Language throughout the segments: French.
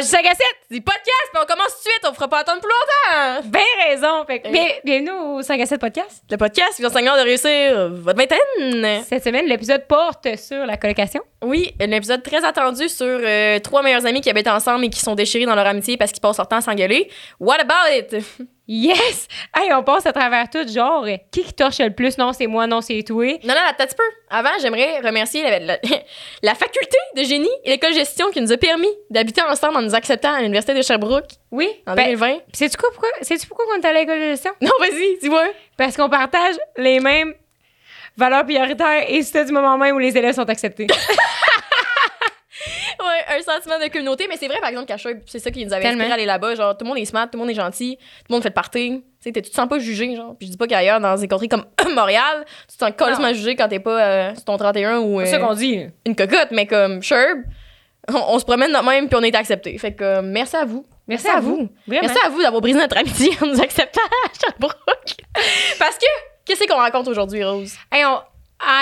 du 5 à 7. Du podcast, puis on commence tout de suite, on fera pas attendre plus longtemps. Ben raison. Fait que, bien- bienvenue au 5 à 7 podcast. Le podcast qui vous enseignera de réussir votre vingtaine. Cette semaine, l'épisode porte sur la colocation. Oui, un épisode très attendu sur euh, trois meilleurs amis qui habitent ensemble et qui sont déchirés dans leur amitié parce qu'ils passent leur temps à s'engueuler. What about it? Yes! Hey, on passe à travers tout, genre, euh, qui qui torche le plus? Non, c'est moi, non, c'est toi. Non, non, attends un petit peu. Avant, j'aimerais remercier la, la- la faculté de génie et l'école de gestion qui nous a permis d'habiter ensemble en nous acceptant à l'Université de Sherbrooke Oui. en Ben, 2020. sais-tu quoi, pourquoi, sais-tu pourquoi on est à l'école de gestion? Non, vas-y, dis-moi. Parce qu'on partage les mêmes valeurs prioritaires et c'est du moment même où les élèves sont acceptés. Ouais, un sentiment de communauté, mais c'est vrai, par exemple, qu'à c'est ça qui nous avait Tellement. inspiré à aller là-bas. Genre, tout le monde est smart, tout le monde est gentil, tout le monde fait de party. Tu sais, tu te sens pas jugé, genre. Puis je dis pas qu'ailleurs, dans des contrées comme Montréal, tu te sens complètement jugé quand t'es pas euh, sur ton 31 ou C'est ça euh, qu'on dit. une cocotte, mais comme Sherb, on, on se promène de même puis on est accepté. Fait que euh, merci à vous. Merci à vous. Merci à vous d'avoir brisé notre amitié en nous acceptant à Sherbrooke. Parce que, qu'est-ce qu'on raconte aujourd'hui, Rose? Hey, on-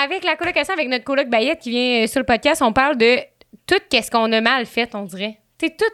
avec la colocation, avec notre coloc Bayette qui vient euh, sur le podcast, on parle de tout qu'est-ce qu'on a mal fait, on dirait. Sais, tout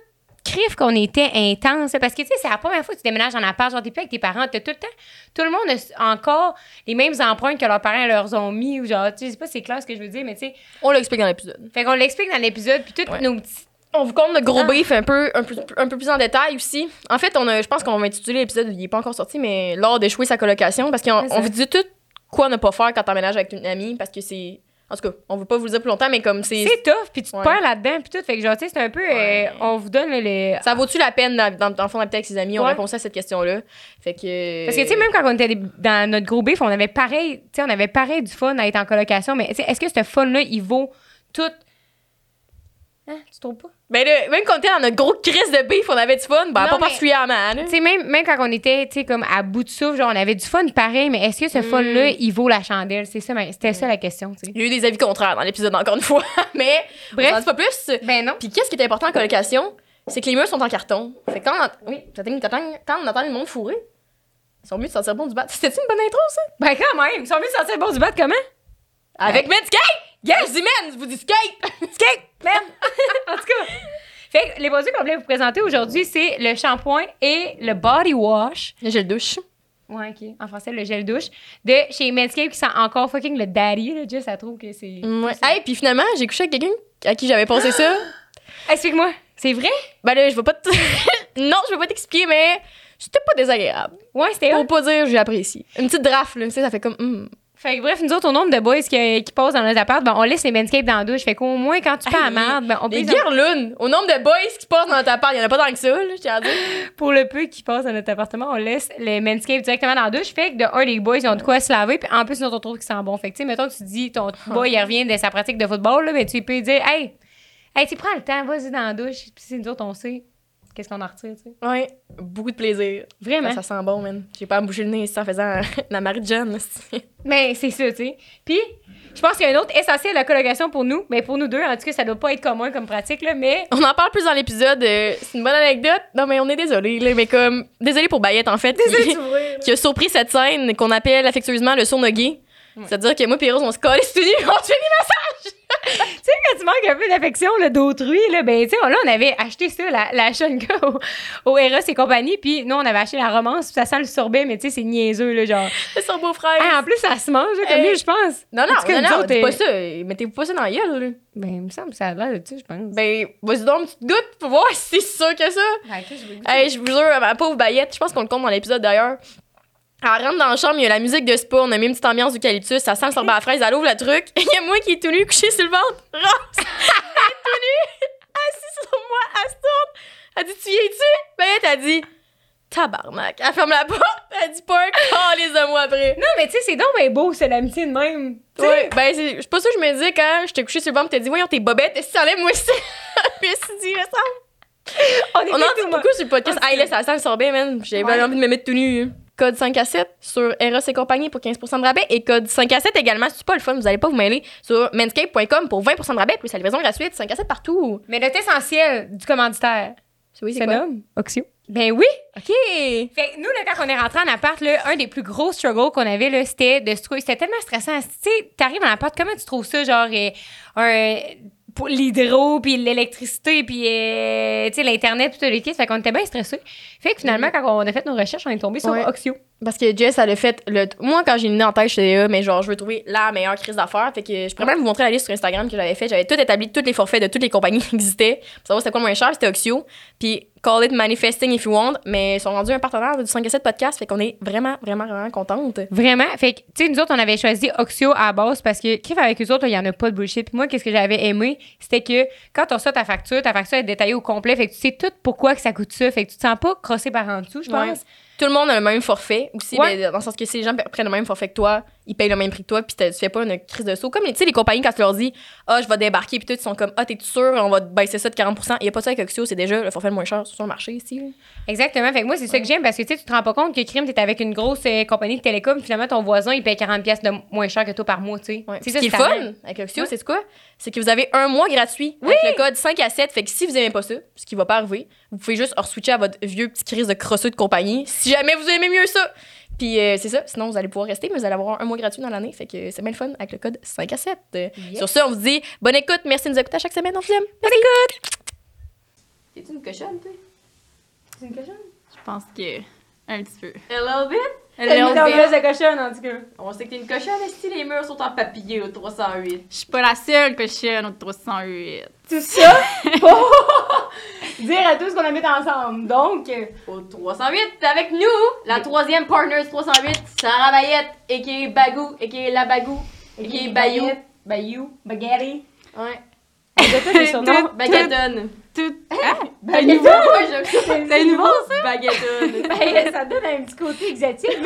crif qu'on était intense. Parce que, tu sais, c'est la première fois que tu déménages en appart, genre, t'es plus avec tes parents, t'as tout le temps, tout le monde a encore les mêmes empreintes que leurs parents leur ont mis, ou genre, tu sais, je sais pas si c'est clair ce que je veux dire, mais tu sais, On l'explique dans l'épisode. fait qu'on l'explique dans l'épisode, puis toutes Ouais. nos petits... On vous compte notre gros Ah. beef un peu, un, peu, un peu plus en détail aussi. En fait, on a, je pense qu'on va intituler l'épisode, il est pas encore sorti, mais lors d'échouer sa colocation, parce qu'on on vous dit tout quoi ne pas faire quand t'emménages avec une amie, parce que c'est... En tout cas, on veut pas vous le dire plus longtemps, mais comme c'est... C'est tough, puis tu te Ouais. perds là-dedans, puis tout. Fait que, genre, tu sais, c'est un peu... euh, on vous donne le... Ça vaut-tu la peine, dans, dans, dans le fond, d'habiter avec ses amis? On répond ça à cette question-là. Fait que... Parce que, tu sais, même quand on était des- dans notre gros beef, on avait pareil, tu sais, on avait pareil du fun à être en colocation, mais tu sais, est-ce que ce fun-là, il vaut tout? Hein, tu trouves pas? Ben là, même quand on était dans notre gros crise de beef, on avait du fun. Ben, Non, pas mais- particulièrement, là. Tu sais, même, même quand on était, tu sais, comme à bout de souffle, genre, on avait du fun pareil, mais est-ce que ce Mm. fun-là, il vaut la chandelle? C'est ça, mais c'était ça la question, tu sais. Il y a eu des avis contraires dans l'épisode, encore une fois. mais, Bref. on dit pas plus. Ben non. Puis qu'est-ce qui est important en colocation? C'est que les murs sont en carton. Fait que quand on, oui, quand on entend le monde fourré, ils sont mieux de sentir bon du bat. C'était-tu une bonne intro, ça? Ben quand même, ils sont venus sortir bon du bat comment? Avec! Yeah, je dis man, je vous dis skate! Skate, man! en tout cas. Fait que les produits qu'on voulait vous présenter aujourd'hui, c'est le shampoing et le body wash. Le douche. Ouais, OK. En français, le gel douche. De chez Manscaped qui sent encore fucking le daddy, là. Just, elle trouve que c'est. Ouais. Hey, puis finalement, j'ai couché avec quelqu'un à qui j'avais pensé ça. Explique-moi. C'est vrai? Ben là, je vais pas te... non, je vais pas t'expliquer, mais c'était pas désagréable. Ouais, c'était Pour pas dire j'ai apprécié. Une petite draft, là, tu sais, ça fait comme... hum. Fait que bref, nous autres, au nombre de boys qui, qui passent dans nos appart, ben, on laisse les Manscaped dans la douche. Fait qu'au moins, quand tu fais la merde, ben, on peut Les guerlunes, au nombre de boys qui passent dans ta part, il y en a pas tant que ça, là, je tiens à dire. Pour le peu qui passent dans notre appartement, on laisse les Manscaped directement dans la douche. Fait que de un, les boys, ils ont de quoi se laver. Puis en plus, nous autres, on trouve qu'ils sentent bon. Fait que, tu sais, mettons que tu dis, ton boy, il revient de sa pratique de football, là, ben, tu peux lui dire, hey, hey, tu prends le temps, vas-y dans la douche. Puis si nous autres, on sait, qu'est-ce qu'on en retire, tu sais? Ouais, beaucoup de plaisir. Vraiment? Ça, ça sent bon, man. J'ai pas à me bouger le nez en faisant la Marie de Jeanne. Mais c'est ça, tu sais. Puis, je pense qu'il y a un autre essentiel de la colocation pour nous. Mais pour nous deux, en tout cas, ça doit pas être commun comme pratique, là. Mais On en parle plus dans l'épisode. euh, c'est une bonne anecdote. Non, mais on est désolé, là, mais comme. Désolé pour Bayette, en fait. qui, qui a surpris cette scène qu'on appelle affectueusement le sourd C'est-à-dire que moi et Rose, on se colle c'est nu, on se fait des massages. Tu sais, quand tu manques un peu d'affection d'autrui, là, ben, tu sais, là, on avait acheté ça, la, la Shunka au, au Eros et compagnie, puis nous, on avait acheté la romance, puis ça sent le sorbet, mais tu sais, c'est niaiseux, là, genre. C'est son beau-frère. Ah, en plus, ça se mange, là, comme lui, je pense. non, non, tout non, non, autres, dis euh, pas ça. Mettez-vous pas ça dans la gueule, là. Ben, il me semble que ça a l'air de ça, je pense. Ben, vas-y donc, une petite goutte pour voir si c'est sûr que ça. Ben, je. Hey, je vous jure, ma pauvre Bayette, je pense qu'on le compte dans l'épisode d'ailleurs. Elle rentre dans la chambre, il y a la musique de spa, on a mis une petite ambiance d'eucalyptus, ça sent le sorbet à la fraise, elle ouvre le truc, il y a moi qui est tout nu, couché sur le ventre, Rose, elle est tout nue, assise sur moi, elle se tourne, elle dit « Tu viens-tu? » Bayette a dit « Tabarnak », elle ferme la porte, elle dit pas un les de moi après. Non, mais tu sais, c'est donc ben beau, c'est l'amitié de même. Tu sais, Ouais, ben c'est c'est pas ça que je me disais quand j'étais couché sur le ventre, t'as dit « Voyons tes bobettes, est-ce que ça moi aussi? » Je me suis dit « Mais ça on, On en dit beaucoup sur le podcast. Ah, Ah, là, ça sent le sorbet, man. J'avais Ouais. envie de me mettre tout nu. Code 5 à 7 sur Eros et compagnie pour 15% de rabais. Et code 5 à 7 également, si c'est pas le fun, vous allez pas vous mêler sur manscape.com pour 20% de rabais plus la livraison gratuite. 5 à 7 partout. Mais le essentiel du commanditaire, Oui, c'est c'est quoi? nomme Oxio. Ben oui! OK. Fait que nous, là, quand on est rentré en appart, là, un des plus gros struggles qu'on avait, là, c'était de se trouver. C'était tellement stressant. Tu sais, t'arrives en appart, comment tu trouves ça, genre, euh, un. Pour l'hydro, puis l'électricité, puis euh, tu sais, l'Internet, puis tout le kit. Fait qu'on était bien stressés. Fait que finalement, quand on a fait nos recherches, on est tombé sur Ouais. Oxio. Parce que Jess, elle a fait le. Moi, quand j'ai une idée en tête, j'étais là, mais genre, je veux trouver la meilleure crise d'affaires. Fait que je pourrais même vous montrer la liste sur Instagram que j'avais fait. J'avais tout établi, tous les forfaits de toutes les compagnies qui existaient. Pour savoir c'était quoi le moins cher, c'était Oxio. Puis call it manifesting if you want. Mais ils sont rendus un partenaire du 5 à 7 podcast. Fait qu'on est vraiment, vraiment, vraiment contente. Vraiment? Fait que, tu sais, nous autres, on avait choisi Oxio à la base parce que, Kiff, avec eux autres, il y en a pas de bullshit. Puis moi, qu'est-ce que j'avais aimé, c'était que quand on reçoit ta facture, ta facture est détaillée au complet. Fait que tu sais tout pourquoi que ça coûte ça. Fait que tu te sens pas crossé par en dessous, je Ouais. Tout le monde a le même forfait aussi, Ouais. ben, dans le sens que si les gens prennent le même forfait que toi, ils payent le même prix que toi, puis tu fais pas une crise de saut. Comme sais, les compagnies, quand tu leur dis, ah, je vais débarquer, puis tout, ils sont comme, ah, t'es sûr, on va baisser ça de 40 Il y a pas ça avec Oxio, c'est déjà le forfait le moins cher sur le marché ici. là. Exactement. Fait que moi, c'est ça que j'aime parce que, tu sais, tu te rends pas compte que Crime, t'es avec une grosse euh, compagnie de télécom. Finalement, ton voisin, il paye 40$ piastres de moins cher que toi par mois, tu sais. Ouais. C'est Ce qui est le c'est fun avec Oxio, c'est quoi? C'est que vous avez un mois gratuit avec le code 5 à 7. Fait que si vous aimez pas ça, ce qui va pas arriver, vous pouvez juste switcher à votre vieux petit crise de crosseux de compagnie si jamais vous aimez mieux ça. Puis euh, c'est ça, sinon vous allez pouvoir rester, mais vous allez avoir un mois gratuit dans l'année. Fait que c'est bien le fun avec le code 5 à 7. Euh, Yes. Sur ça, on vous dit bonne écoute, merci de nous écouter à chaque semaine, on vous aime. Bonne écoute! T'es une cochonne, toi? C'est une cochonne? Je pense que un petit peu. A little bit? Elle est dans de cochonne, en tout cas. On sait que t'es une cochonne, si les murs sont en papier au 308. Je suis pas la seule cochonne au 308. Tout ça pour dire à tous qu'on habite ensemble. Donc, euh, Au 308, t'es avec nous, la troisième partner du 308, Sarah Bayette, a.k.a. Bagou, a.k.a. La Bagou, a.k.a. Bayou. Bayou, Baguetti. Ouais. On a tous des surnoms. Baguettonne. Tout. Ah, C'est nouveau, ouais, j'aime ça? Baguettonne. Ben, ça donne un petit côté exotique.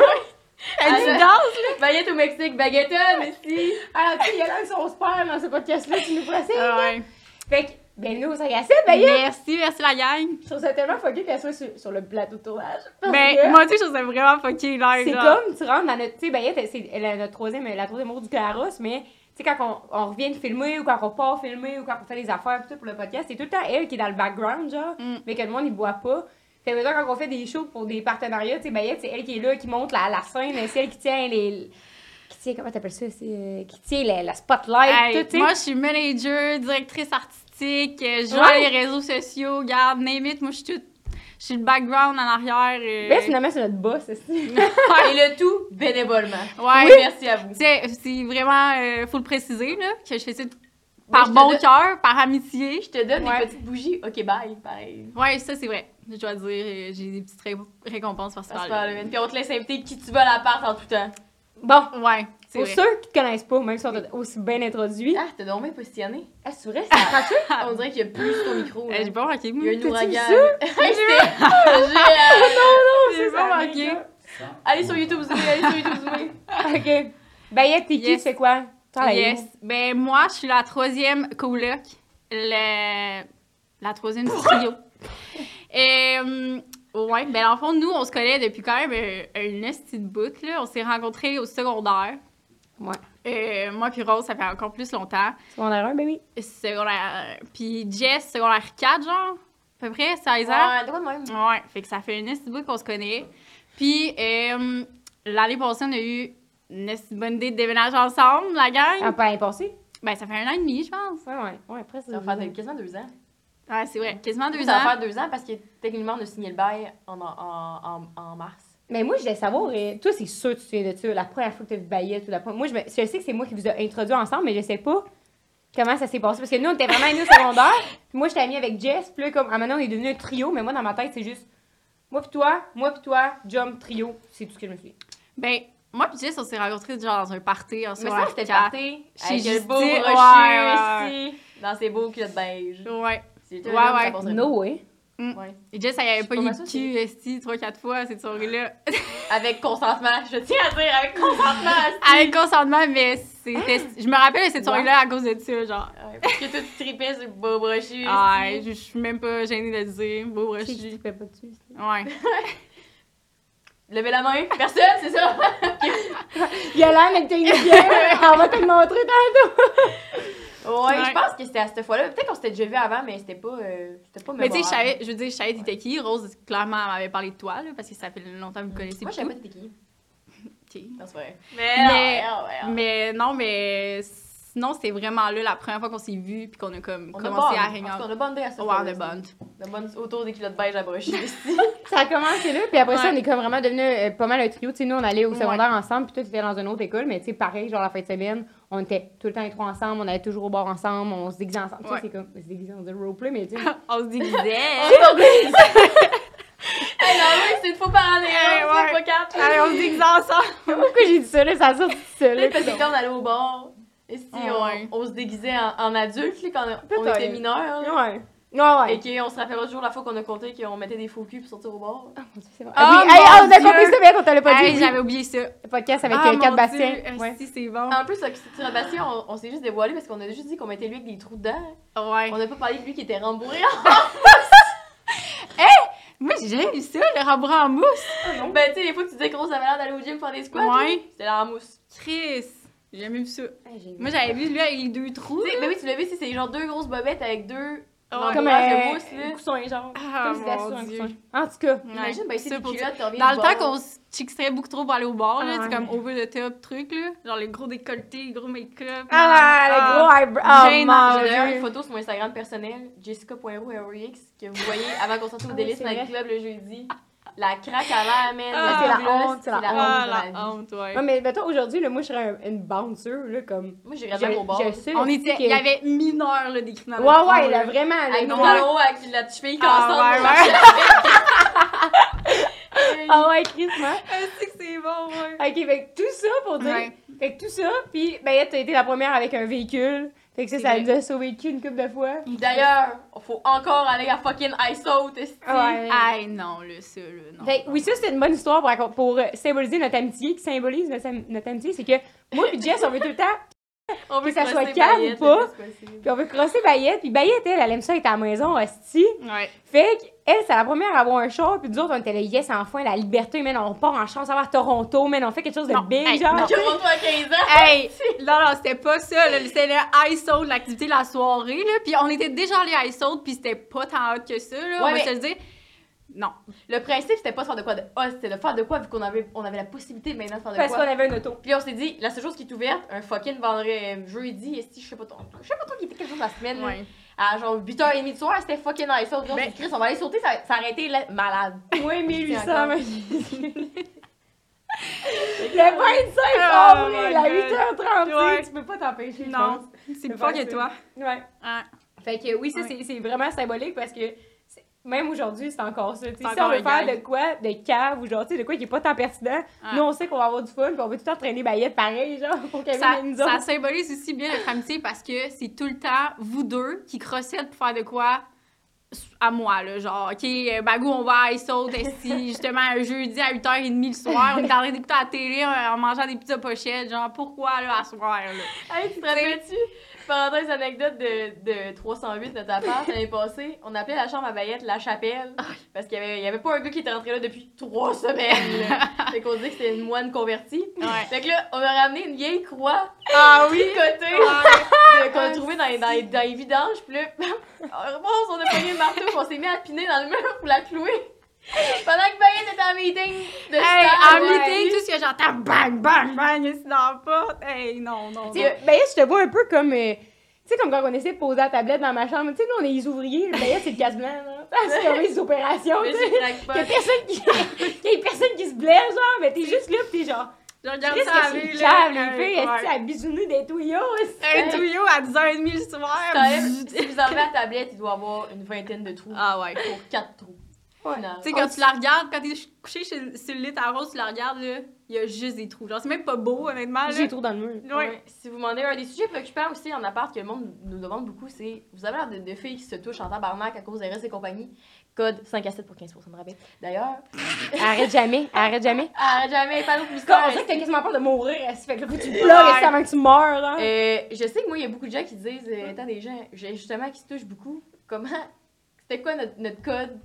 Ah, tu je- danses? Baguette au Mexique, baguettonne, ici. Alors, tu sais, il y a qui sont super dans ce podcast-là qui nous précèdent. Ah ouais. Fait que, ben, nous, ça y a assez, Baguette. Merci, merci la gang. Je trouve ça tellement fucké qu'elle soit sur, sur le plateau de tournage. Ben, que moi aussi, je trouve ça vraiment fucké live. c'est comme, tu rentres dans notre. Tu sais, Bayette, c'est- elle a notre troisième, la troisième roue du carrosse, mais tu sais, quand on, on revient de filmer ou quand on part filmer ou quand on fait les affaires tout pour le podcast, c'est tout le temps elle qui est dans le background, genre, Mm. mais que le monde, il voit pas. Fait que, quand on fait des shows pour des partenariats, tu sais, Bayette, c'est elle qui est là, qui monte la, la scène, c'est elle qui tient les. Qui tient, comment t'appelles ça? Euh, qui tient la, la spotlight, Hey, tout, tu sais. moi, je suis manager, directrice artistique, euh, je joue Ouais. les réseaux sociaux, garde, name it, moi, je suis toute. Je suis le background en arrière. euh, Mais finalement, c'est notre boss, c'est Et le tout bénévolement. Ouais. Oui, merci à vous. C'est c'est vraiment, euh, faut le préciser, là, que je fais ça par bon cœur, par amitié. Je te donne Ouais. des petites bougies. Ok, bye. Bye. Ouais, ça, c'est vrai. Je dois dire, euh, j'ai des petites ré- récompenses par ça. fait, Puis on te laisse inviter qui tu veux à l'appart en tout temps. Bon, Ouais, c'est pour vrai. ceux qui te connaissent pas, même si on t'a aussi bien introduit. Ah, t'es donc bien positionné. Ah, c'est vrai, c'est gratuit? On dirait qu'il y a plus ton micro. Euh, là. j'ai pas remarqué, Il moi. y a un T'as-tu ouragan. vu ça? Hey, c'était- J'ai- J'ai pas remarqué. Allez sur YouTube, zoomez, allez sur YouTube, zoomez. Ok. Bayette, t'es qui? C'est quoi? T'as Yes. Ben, moi, je suis la troisième coloc. Le... La troisième trio. Et, euh, ouais, ben, le fond, nous, on se connaît depuis quand même euh, un esti de bout, là. On s'est rencontrés au secondaire. Ouais. Euh, moi puis Rose, ça fait encore plus longtemps. Secondaire 1, baby. Secondaire... Puis Jess, secondaire 4, genre, à peu près, 16 ans. Ouais, de quoi de même? Ouais, fait que ça fait une esti de bout qu'on se connaît. Puis, euh, l'année passée, on a eu une bonne idée de déménager ensemble, la gang. Ah, pas l'année passée? Ben, ça fait un an et demi, je pense. Ouais, ouais. Ouais, presque. Ça va faire quasiment deux ans. Ouais, c'est vrai. Quasiment deux ça va ans. faire deux ans parce que techniquement, on a signé le bail en, en, en, en mars. Mais moi, je voulais savoir, euh, toi, c'est sûr que tu te souviens de ça, la première fois que tu as vu Bayette ou la première. Moi, je, me- je sais que c'est moi qui vous ai introduit ensemble, mais je sais pas comment ça s'est passé. Parce que nous, on était vraiment amis au secondaire. Puis moi, j'étais amie avec Jess. Puis là, comme, à maintenant, on est devenu un trio, mais moi, dans ma tête, c'est juste moi puis toi, moi puis toi, jump, trio. C'est tout ce que je me suis. Ben, moi puis Jess, on s'est rencontrés genre dans un party en Mais ça, c'était parti Chez avec le Justin. beau Ouais, ouais, ici, dans ses beaux culottes beige. Ouais. Ouais, ouais. No way. Ouais. Et Jess, elle avait pas pas eu le cul, esti, trois, quatre fois, cette soirée-là. Avec consentement, je tiens à dire avec consentement. Avec consentement, mais c'était. Je me rappelle de cette soirée-là à cause de ça, genre. Ouais, parce que toi, tu tripais sur le beau brochu. Ah, esti. je je suis même pas gênée de le dire. Beau brochu. tu fais pas dessus. Ouais. Levez la main. Personne, c'est ça? Il a l'air d'être une bière. On va te le montrer tantôt. Ouais, Ouais. je pense que c'était à cette fois-là. Peut-être qu'on s'était déjà vu avant, mais c'était pas, euh, c'était pas Mais tu sais, je mémorable. savais, je veux dire, je savais t'étais qui. Rose, clairement, elle m'avait parlé de toi, là, parce que ça fait longtemps que vous connaissez Moi, je savais pas t'étais qui. Ok. Non, c'est vrai. Mais- non. Mais non, mais sinon, c'était vraiment là la première fois qu'on s'est vus puis qu'on a comme On commencé à hang On a bondé à ce Ouais, on a autour des culottes beige à brocher ici. Ça a commencé là, puis après ça, on est comme vraiment devenu euh, pas mal un trio. Tu sais, nous, on allait au Ouais. secondaire ensemble, puis toi, tu étais dans une autre école, mais tu sais, pareil, genre la fin de semaine, on était tout le temps les trois ensemble, on allait toujours au bar ensemble, on se déguisait ensemble. Tu sais, Ouais. c'est comme, se déguisait, on dit roleplay, mais tu sais. On se déguisait. Hey, non, c'est une fois par année, Hey, hein, ouais. pas quatre. Allez, on se déguisait ensemble. Pourquoi j'ai dit ça, là? Ça ça, là. Peut-être parce que quand on allait au bar, et si Ah, ouais. on, on se déguisait en, en adulte, là, quand on, on était mineurs, là, Ouais. Ouais, ouais. et qu'on se rappellera toujours la fois qu'on a compté qu'on mettait des faux culs pour sortir au bar. Ah, mon Dieu, c'est vrai. Oh, Ah, oui, hey, ah, on a compris ça, bien qu'on t'a pas dit. J'avais oublié ça. Le podcast avec ah, euh, Bastien. Dieu, Ouais. Si, c'est bon. En plus, avec Sébastien, Bastien, on, on s'est juste dévoilé parce qu'on a juste dit qu'on mettait lui avec des trous dedans. Ouais. On n'a pas parlé de lui qui était rembourré. Moi, j'ai jamais vu ça, le rembourré en mousse. ben, tu sais, les fois que tu disais que Rose avait l'air d'aller au gym faire des squats, Ouais. là, c'était la mousse. Chris. J'ai jamais vu ça. Moi, j'avais vu lui avec les deux trous. Tu sais, ben oui, tu l'as vu, c'est- c'est genre deux grosses bobettes avec deux Comme un coussin, genre. Ah, Comme mon sur un Dieu. coussin. En tout cas. Imagine, ben, c'est des culottes, t'as rien Dans le temps qu'on se beaucoup trop pour aller au bar, là, Ah c'est ouais. comme over the top truc, là. Genre les gros décolletés, les gros make-up. Ah, le gros eyebrow. Oh, Gênant, mon J'ai d'ailleurs une photo sur mon Instagram personnel, jessica.ro.rx, que vous voyez avant qu'on sorte au Ah, Délice Night. Club le jeudi. La craque à l'air, man. Ah, c'est la honte, c'est la Ah, honte vie. la honte, ouais. Ouais, mais mettons, aujourd'hui, là, moi, je serais un- une bouncer, là, comme. Moi, j'irais même au bar. Je sais. On était, que- il y avait mineur, là, d'écrit dans Ouais, ouais, coin, là, vraiment. là, Avec nos talons avec la cheville Ah, cassante. ouais, ouais. Ah ouais, Chris, moi. Ah, c'est que c'est bon, ouais. Ok, fait que tout ça pour dire. Ouais. Fait que tout ça, puis ben, t'as été la première avec un véhicule. Fait que ça, ça nous a sauvé le cul une couple de fois. D'ailleurs, faut encore aller à fucking Ice Out, esti. Ouais. Aïe, non, là, ça, là, non. Fait que oui, ça, c'est une bonne histoire pour, pour euh, symboliser notre amitié, qui symbolise notre, notre amitié. C'est que moi et Jess, on veut tout le temps, On veut que ça soit calme Bayette ou pas. puis on veut crosser Bayette. Puis Bayette, elle, elle aime ça être à la maison, hostie. Ouais. Fait qu'elle, c'est la première à avoir un char, puis nous autres, on était là, yes, enfin, la liberté, man, on part en va à Toronto, man, on fait quelque chose de Non, big, hey, genre. non. Toronto à 15 ans. Hey! Non, non, c'était pas ça. C'était le l'activité de la soirée, là. Puis on était déjà allé à Ice Out, puis c'était pas tant hot que ça, là. on Ouais, va mais- se le dire. Non. Le principe, c'était pas de faire de quoi de hot, c'était de faire de quoi vu qu'on avait, on avait la possibilité maintenant de faire de Parce quoi. qu'on avait une auto. Puis on s'est dit, la seule chose qui est ouverte, un fucking vendredi, jeudi, esti, je sais pas trop, je sais pas trop qui était quelque chose de la semaine. Ouais. à genre 8h30 du soir, c'était fucking nice. On Ben- dit, Chris, on va aller sauter, ça, ça aurait été là, malade. Oui, 1800, encore. mais- Le 25 Oh avril à God. 8h30, Ouais. tu peux pas t'empêcher, Non. C'est pas faire que toi. Ouais. Ah. Fait que oui, ça, Ouais. c'est- c'est vraiment symbolique parce que même aujourd'hui, c'est encore ça. Si on veut faire de quoi, de cave ou genre, tu sais, de quoi qui est pas tant pertinent, Ah. nous, on sait qu'on va avoir du fun puis on veut tout le temps traîner baillette pareil, genre, pour qu'elle Ça, vienne nous ça autres. symbolise aussi bien notre amitié parce que c'est tout le temps vous deux qui crossette pour faire de quoi à moi, là. Genre, OK, euh, Bagou, on va à Ice Out, esti, justement, un jeudi à 8h30 le soir, on est en train d'écouter la télé euh, en mangeant des pizzas pochettes. Genre, pourquoi, là, à soir, là? Hey, tu te rappelles-tu? Parenthèse anecdote de, de 308 notre appart l'année passée, on appelait la chambre à Bayette la chapelle parce qu'il y avait, il y avait pas un gars qui était rentré là depuis trois semaines. là. fait qu'on dit que c'était une moine convertie. Ouais. Fait que là, on a ramené une vieille croix Ah oui! de- qu'on a trouvée dans, les- dans, dans les vidanges. Puis là, on a pogné le marteau, on s'est mis à piner dans le mur pour la clouer. Pendant que Bayette était en meeting de Hey, en ouais. meeting, tout ce que j'entends, bang, bang, bang, ici dans la porte. Hey, non, non, sais, Bayette, je te vois un peu comme. euh, tu sais, comme quand on essaie de poser la tablette dans ma chambre. Tu sais, nous, on est les ouvriers. Bayette, c'est le casse-blanc, là. C'est comme les opérations, tu sais. Qu'il y a personne qui. qu'il y ait personne qui se blesse, genre, mais t'es juste là pis t'es genre. Je regarde Qu'est-ce ça à que cave, là. les filles? Est-ce à bisouner des tuyaux? Un tuyau à 10h30 le soir. Si vous enlevez la tablette, il doit avoir une vingtaine de trous. Ah ouais. Pour quatre trous. Ouais. Tu sais, quand tu la regardes, quand t'es couché sur, sur le lit à rose, tu la regardes, là, il y a juste des trous. Genre, c'est même pas beau, honnêtement. J'ai des trous dans le mur. Ouais. Ouais. Si vous demandez un des sujets préoccupants aussi en appart que le monde nous demande beaucoup, c'est vous avez l'air de, de filles qui se touchent en tabarnak à cause des restes et compagnie. Code 5 à 7 pour 15% de rabais. D'ailleurs, Arrête jamais, arrête jamais. arrête jamais, pas Comme, histoires. on dirait que t'as quasiment peur de mourir, est-ce fait que que tu pleures avant que tu meurs, là. Euh, je sais que moi, il y a beaucoup de gens qui disent, euh, étant des gens, justement, qui se touchent beaucoup. Comment, c'était quoi notre, notre code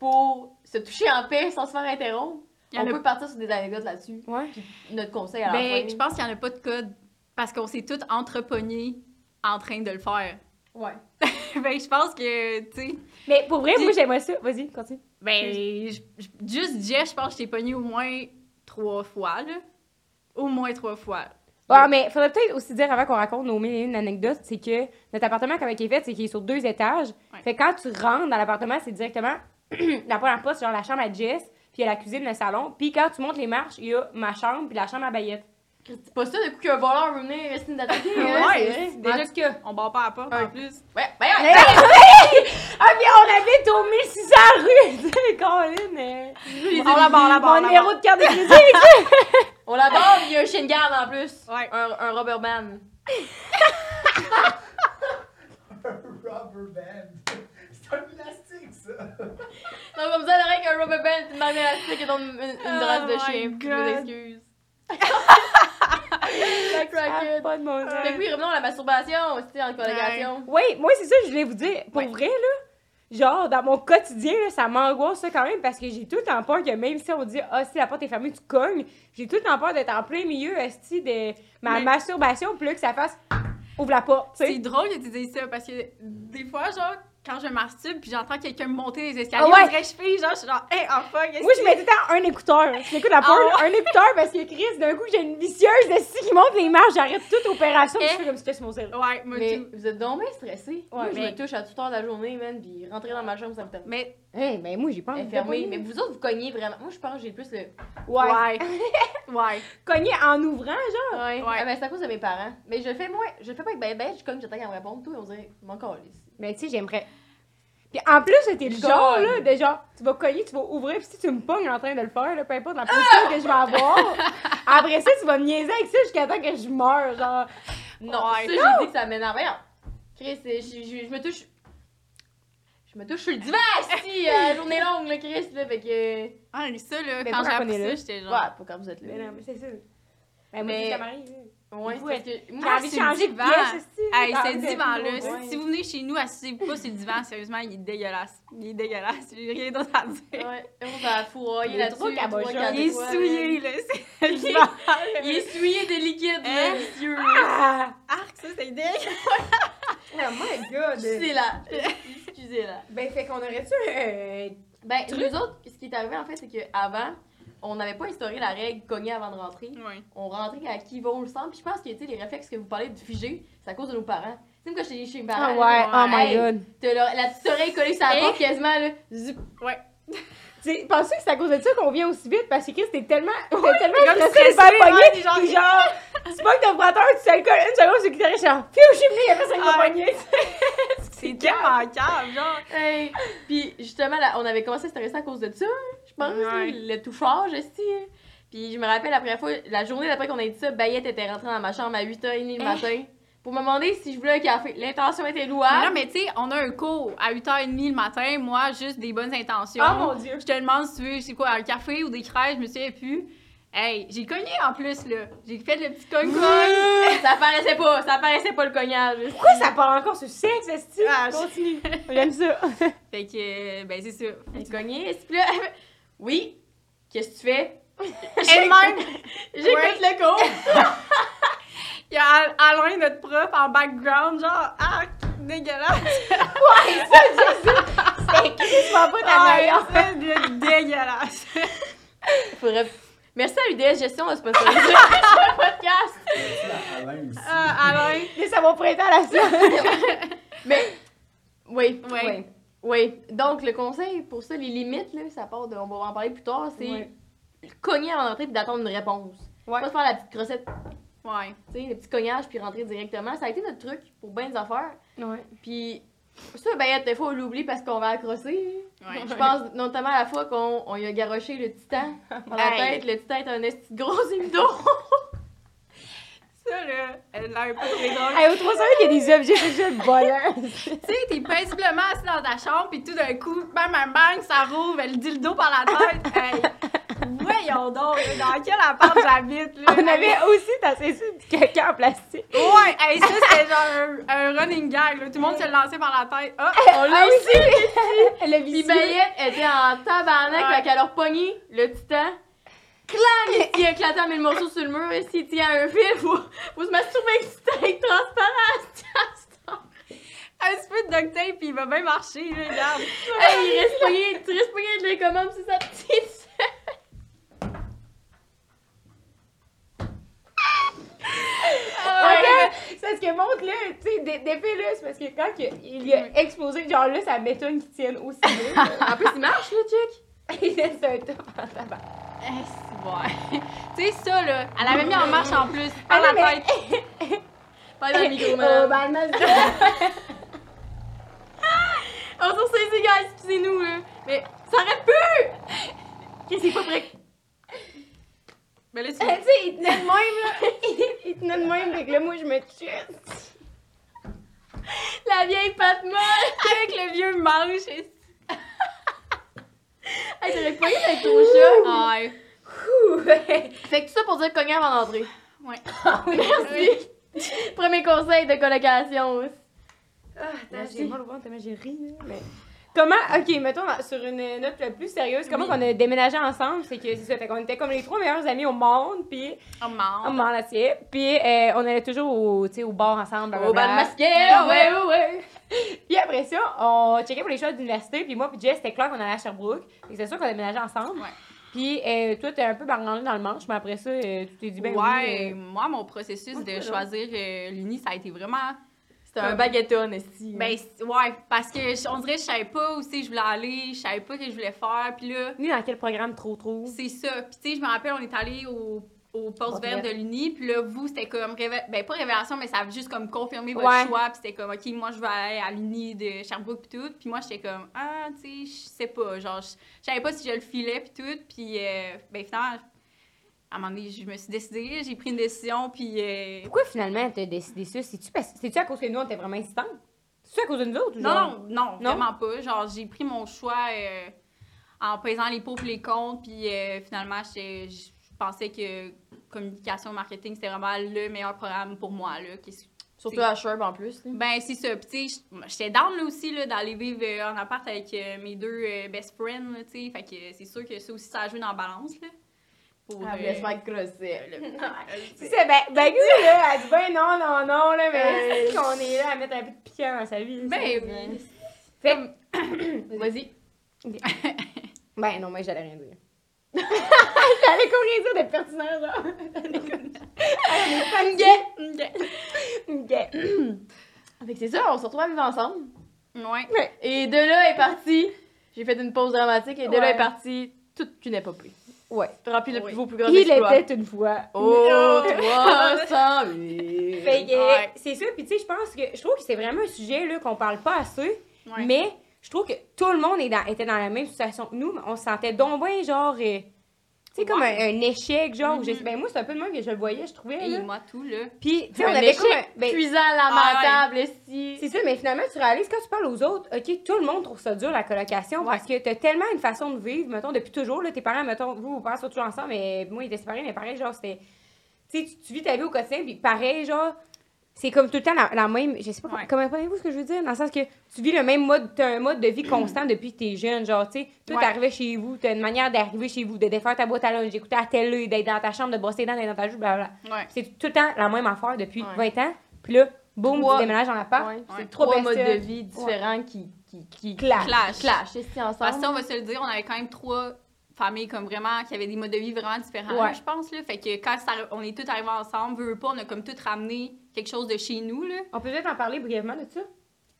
pour se toucher en paix sans se faire interrompre? On a- peut partir sur des anecdotes là-dessus. Ouais. Notre conseil à la Ben, fin. je pense qu'il y en a pas de code. Parce qu'on s'est tous entrepognés en train de le faire. Ouais. ben, je pense que, tu sais. Mais pour vrai, moi, j'aimerais ça. Vas-y, continue. Ben, je- je- juste Jess, je pense que je t'ai pogné au moins trois fois, là. Au moins trois fois. Ouais, mais faudrait peut-être aussi dire avant qu'on raconte nos mille et une anecdotes, c'est que notre appartement, comment il est fait, c'est qu'il est sur deux étages. Ouais. Fait que quand tu rentres dans l'appartement, c'est directement la première porte, genre la chambre à Jess, puis il y a la cuisine, le salon. Puis quand tu montes les marches, il y a ma chambre, puis la chambre à Bayette. C'est pas ça, de coup qu'un voleur veut venir essayer d'attaquer. Ouais, hein, c'est. Déjà que. On barre pas à porte Ouais. en plus. Ouais, ben Hey, ouais. ah, puis on habite au 1600 rue! Tu sais, Colin, euh, On la barre, on la barre, on Mon la numéro de carte de crédit! On la barre, il y a un chien de garde en plus. Ouais. Un, un rubber band. Rubber band. C'est un plastique, ça. Donc, comme ça, elle aurait qu'un rubber band, une marque élastique et donc une, une, une drasse de Oh my chien. Je m'excuse. La craquette. pas de bon sens. Fait que oui, revenons à la masturbation, c'était en collégation. Oui, moi, c'est ça que je voulais vous dire. Pour Ouais. vrai, là, genre, dans mon quotidien, là, ça m'angoisse ça quand même parce que j'ai tout le temps peur que même si on dit, ah, si la porte est fermée, tu cognes, j'ai tout le temps peur d'être en plein milieu, esti, de ma Mais- masturbation, là, que ça fasse, ouvre la porte, tu C'est drôle que tu dises ça parce que des fois, genre, quand je masturbe puis j'entends quelqu'un monter les escaliers, Ah ouais. on dirait que je fais, genre, je suis genre, hey, en fuck, est-ce Moi, je que- mets tout le temps un écouteur. Je m'écoute la porte, Ah un écouteur parce que Chris, d'un coup, j'ai une vicieuse esti qui monte les marches, j'arrête toute opération, puis je Eh. fais comme si c'était sur mon cerveau. Ouais, moi Mais tout. vous êtes donc bien stressés. Moi, je mais- me touche à toute heure de la journée, man, puis rentrer dans ma chambre, ça me tente. Mais, Hey, ben moi, j'ai pas Elle envie de pogner. Mais vous autres, vous cognez vraiment. Moi, je pense que j'ai plus le. Ouais. ouais. ouais. Cogner en ouvrant, genre. Ouais. Ouais. Ah, ben, c'est à cause de mes parents. Mais je le fais moins. Je le fais pas avec ben ben, je cogne, j'attends qu'elle me réponde. Toi, on dirait, mon calisse. Mais tu sais, j'aimerais. Puis en plus, t'es le genre, là, de genre, tu vas cogner, tu vas ouvrir, puis si tu me pognes en train de le faire, là, peu importe la position que je vais avoir, après ça, tu vas me niaiser avec ça jusqu'à temps que je meure, genre. Non, Ouais. ça, j'ai dit que ça m'énerve. Regarde. Chris, euh, je, je, je me touche. Je me touche sur le divan, si, la journée longue, là, Chris, là. Fait que. Ah, mais ça, là, Mais quand j'ai appris ça, j'étais genre. Ouais, pas quand vous êtes Mais là. non, mais c'est ça. Ben, moi, Mais- c'est ça m'arrive. là. Ouais, Vous parce que. J'ai Moi, envie de c'est changer pièce. Hey, ce divan-là, si vous venez chez nous, asseyez-vous pas sur le divan, sérieusement, il est dégueulasse. Il est dégueulasse, j'ai rien d'autre à dire. Ouais, on va fourroyer là-dessus. Il est souillé, là, c'est Il-. Il est souillé de liquide, là, Hein? vicieux. Ah! Arc, ça, c'est dégueu. Oh my god! Excusez-la. Excusez-la. Ben, fait qu'on aurait-tu euh, Ben, Truc? nous autres, ce qui est arrivé, en fait, c'est qu'avant, on n'avait pas instauré la règle cogner avant de rentrer. Ouais. On rentrait à qui va au centre. Puis je pense que, les réflexes que vous parlez de figer, c'est à cause de nos parents. Tu sais, moi, quand j'étais chez mes Ah parents, ouais, là, oh my god. t'as la, la petite oreille collée sur la Eh? porte quasiment, là. Zup. Tu penses que c'est à cause de ça qu'on vient aussi vite? Parce que Chris, t'es tellement, t'es tellement comme stressé de pogner, ouais, genre- puis genre, tu pognes ton frateur, tu sais le colle une seconde le guitariste, genre, fiou, je suis venu, il y a personne qui Ah. pogné. C'est tellement calme, genre. Hey. Puis justement, là, on avait commencé à se stresser à cause de ça, je pense, Ouais. le touchage, hein. Puis je me rappelle la première fois, la journée d'après qu'on a dit ça, Bayette était rentrée dans ma chambre à 8h30 le Hein? matin pour me demander si je voulais un café. L'intention était Mais louable. non, mais tu sais, on a un cours à 8h30 le matin, moi, juste des bonnes intentions. Oh mon dieu. Je te demande si tu veux, c'est quoi, un café ou des crêpes, je me souviens plus. Hey, j'ai cogné en plus, là. J'ai fait le petit cogne-cogne. ça paraissait pas, ça paraissait pas le cognage. Pourquoi ça part encore sur sexe, esti? Ah, Continue. J'aime ça. fait que, euh, ben, c'est ça. J'ai cogné. Puis là, oui, qu'est-ce que tu fais? Elle-même, J'écoute Ouais. le cours. il y a Al- Alain, notre prof, en background, genre, ah, dégueulasse. C'est Chris, pas ta Ah, meilleure. c'est dégueulasse. Faudrait... Merci à UDS Gestion de sponsoriser le podcast. Alain aussi. Ah, Alain. Ça va prêter à la suite. Mais, oui, Ouais. oui. Oui, donc le conseil pour ça, les limites, là, ça part de, on va en parler plus tard, c'est Ouais. cogner avant d'entrer puis d'attendre une réponse. Ouais. Pas se faire la petite crossette, Ouais. tu sais, le petit cognage puis rentrer directement. Ça a été notre truc pour bien des affaires. Ouais. Puis ça, ben, des fois, on l'oublie parce qu'on va accrocher. Ouais. Je pense notamment à la fois qu'on on y a garoché le titan dans la Hey. tête. Le titan est un esti de gros émido. Ça, là, elle a l'air pas très drôle. Hey, au 300 il y a des objets sexuels volants. Tu sais, t'es paisiblement assis dans ta chambre, pis tout d'un coup, bang, bang, bang, ça rouvre, elle dit le dos par la tête. Hey, voyons donc, dans quel appart j'habite, là? On avait aussi tassé sur du caca en plastique. Ouais, hey, ça, c'était genre un, un running gag, là. Tout le monde se le lançait par la tête. Ah! On l'a Ah aussi. Elle a Puis. Bayette était en tabarnak, Ouais. fait qu'elle repogné le titan. Clang! Il a éclaté en mille morceaux sur le mur. Et s'il tient un fil, faut, faut se masturber avec le titan avec transparent. Un peu de duct tape, pis il va bien marcher, là, regarde. hey, il reste pogné, tu restes pogné avec les commandes, c'est sa petite. que montre-le, tu sais, dé- défais-le, c'est parce que quand que- il a explosé, genre là, ça m'étonne qu'il tienne aussi bien. En plus, il marche, là, check. c'est un top en tabac. C'est- ouais. tu sais, ça, là, elle avait mis en marche en plus, par Ah, la mais- tête. Pas dans le micro, Oh, ben, On se saisit, guys, excusez-nous, là. Mais ça arrête plus! Qu'est-ce qu'il est pas prêt? Mais là, tu Tu sais, il tenait de même, là. il tenait de même, fait que là, moi, je me tue. La vieille patte molle! avec le vieux manche. Hey, t'aurais pas eu avec ton chat? Ouais. Fait que tout ça pour dire cogner avant d'entrer. Ouais. Merci. Premier conseil de colocation. Ah, j'ai mal au ventre tellement j'ai ri, là, mais... Comment, ok, mettons sur une note la plus sérieuse, comment Oui. qu'on a déménagé ensemble, c'est que c'est ça, fait qu'on était comme les trois meilleurs amis au monde, puis Oh, on man. m'en assied, puis euh, on allait toujours au, tu sais, au bar ensemble, Au bal masqué, ouais, ouais, ouais. Puis après ça, on checkait pour les choix d'université, puis moi puis Jess, c'était clair qu'on allait à Sherbrooke, et c'est sûr qu'on déménageait ensemble. Ouais. Puis euh, toi, t'es un peu barré dans le manche, mais après ça, euh, tu t'es dit, ben ouais, oui, moi, mon processus de choisir euh, l'uni, ça a été vraiment. C'était un baguetton, esti. Ben, c- ouais, parce que on dirait que je savais pas où c'est que je voulais aller, je savais pas ce que je voulais faire, puis là, euh, Ni dans quel programme trop trop. c'est ça. Puis tu sais, je me rappelle, on est allé au, au poste Poste vert de l'Uni, puis là, vous, c'était comme, révé- ben pas révélation, mais ça a juste comme confirmé votre Ouais. choix, puis c'était comme, OK, moi, je vais aller à l'Uni de Sherbrooke, puis tout. Puis moi, j'étais comme, ah, tu sais, je sais pas, genre, je savais pas si je le filais, puis tout. Puis, euh, ben finalement, à un moment donné, je me suis décidée, j'ai pris une décision, puis... euh, Pourquoi finalement t'as décidé ça? C'est-tu, parce... À cause que nous, on était vraiment incitants? C'est-tu à cause de nous autres? Non, non, non, vraiment pas. Genre, j'ai pris mon choix euh, en pesant les pour et les contre, puis euh, finalement, je pensais que communication marketing, c'était vraiment le meilleur programme pour moi, là. qui- Surtout à Sherb en plus. là. Ben, c'est ça. Puis, tu sais, j'étais down, là, aussi, là, d'aller vivre euh, en appart avec euh, mes deux euh, best friends, là, tu sais. Fait que c'est sûr que ça aussi, ça a joué dans la balance, là. Pour, Ah, faire crosser. le- C'est ça, ben, ben, là, elle dit ben non, non, non, là, mais qu'on est là à mettre un peu de piquant dans sa vie. Ben oui. Fait Vas-y. Ben non, mais j'allais rien dire. J'allais rien dire de pertinent, genre? Ok. Fait que c'est ça, on se retrouve à vivre ensemble. Ouais. Et de là est parti. J'ai fait une pause dramatique et de là Ouais. est parti toute une épopée. Ouais. Rempli de Oui. plus beaux, plus grands Il exploits. était une fois. Oh, 308. Fait que, Ouais. c'est ça, puis tu sais, je pense que, je trouve que c'est vraiment un sujet, là, qu'on parle pas assez, Ouais. mais je trouve que tout le monde est dans- était dans la même situation que nous, mais on se sentait donc bien, genre, euh, tu sais, comme un, échec, genre, je Mhm. sais- ben moi, c'est un peu de même que je le voyais, je trouvais, Et moi, tout, là. Puis, tu sais, on avait échec comme un- ben, cuisant, Ah lamentable, esti. C'est ça, mais finalement, tu réalises quand tu parles aux autres, OK, tout le monde trouve ça dur, la colocation, parce que t'as tellement une façon de vivre, mettons, depuis toujours, là, tes parents, mettons, vous, vos parents sont toujours ensemble, mais moi, ils étaient séparés, mais pareil, genre, c'était. Tu sais, tu vis ta vie au quotidien, puis pareil, genre, c'est comme tout le temps la, la même. Je sais pas, Ouais. comment comprenez-vous ce que je veux dire? Dans le sens que tu vis le même mode, t'as un mode de vie constant depuis que t'es jeune, genre, tu sais, toi, Ouais. t'arrivais chez vous, t'as une manière d'arriver chez vous, de défaire ta boîte à lunch, d'écouter la télé, d'être dans ta chambre, de brosser les dents, d'être dans ta joue, blablabla. Ouais. C'est tout le temps la même affaire depuis Ouais. 20 ans, puis là, boum, Trois- tu déménages dans l'appart. Ouais, Ouais. C'est Trop trois modes de vie différents qui, qui, qui Clash. Clash. clashent esti, Parce que on va se le dire, on avait quand même trois familles comme vraiment qui avaient des modes de vie vraiment différents, Ouais. je pense. Là. Fait que quand ça- on est tous arrivés ensemble, veut, pas, on a comme tout ramené quelque chose de chez nous. Là. On peut peut-être en parler brièvement de ça?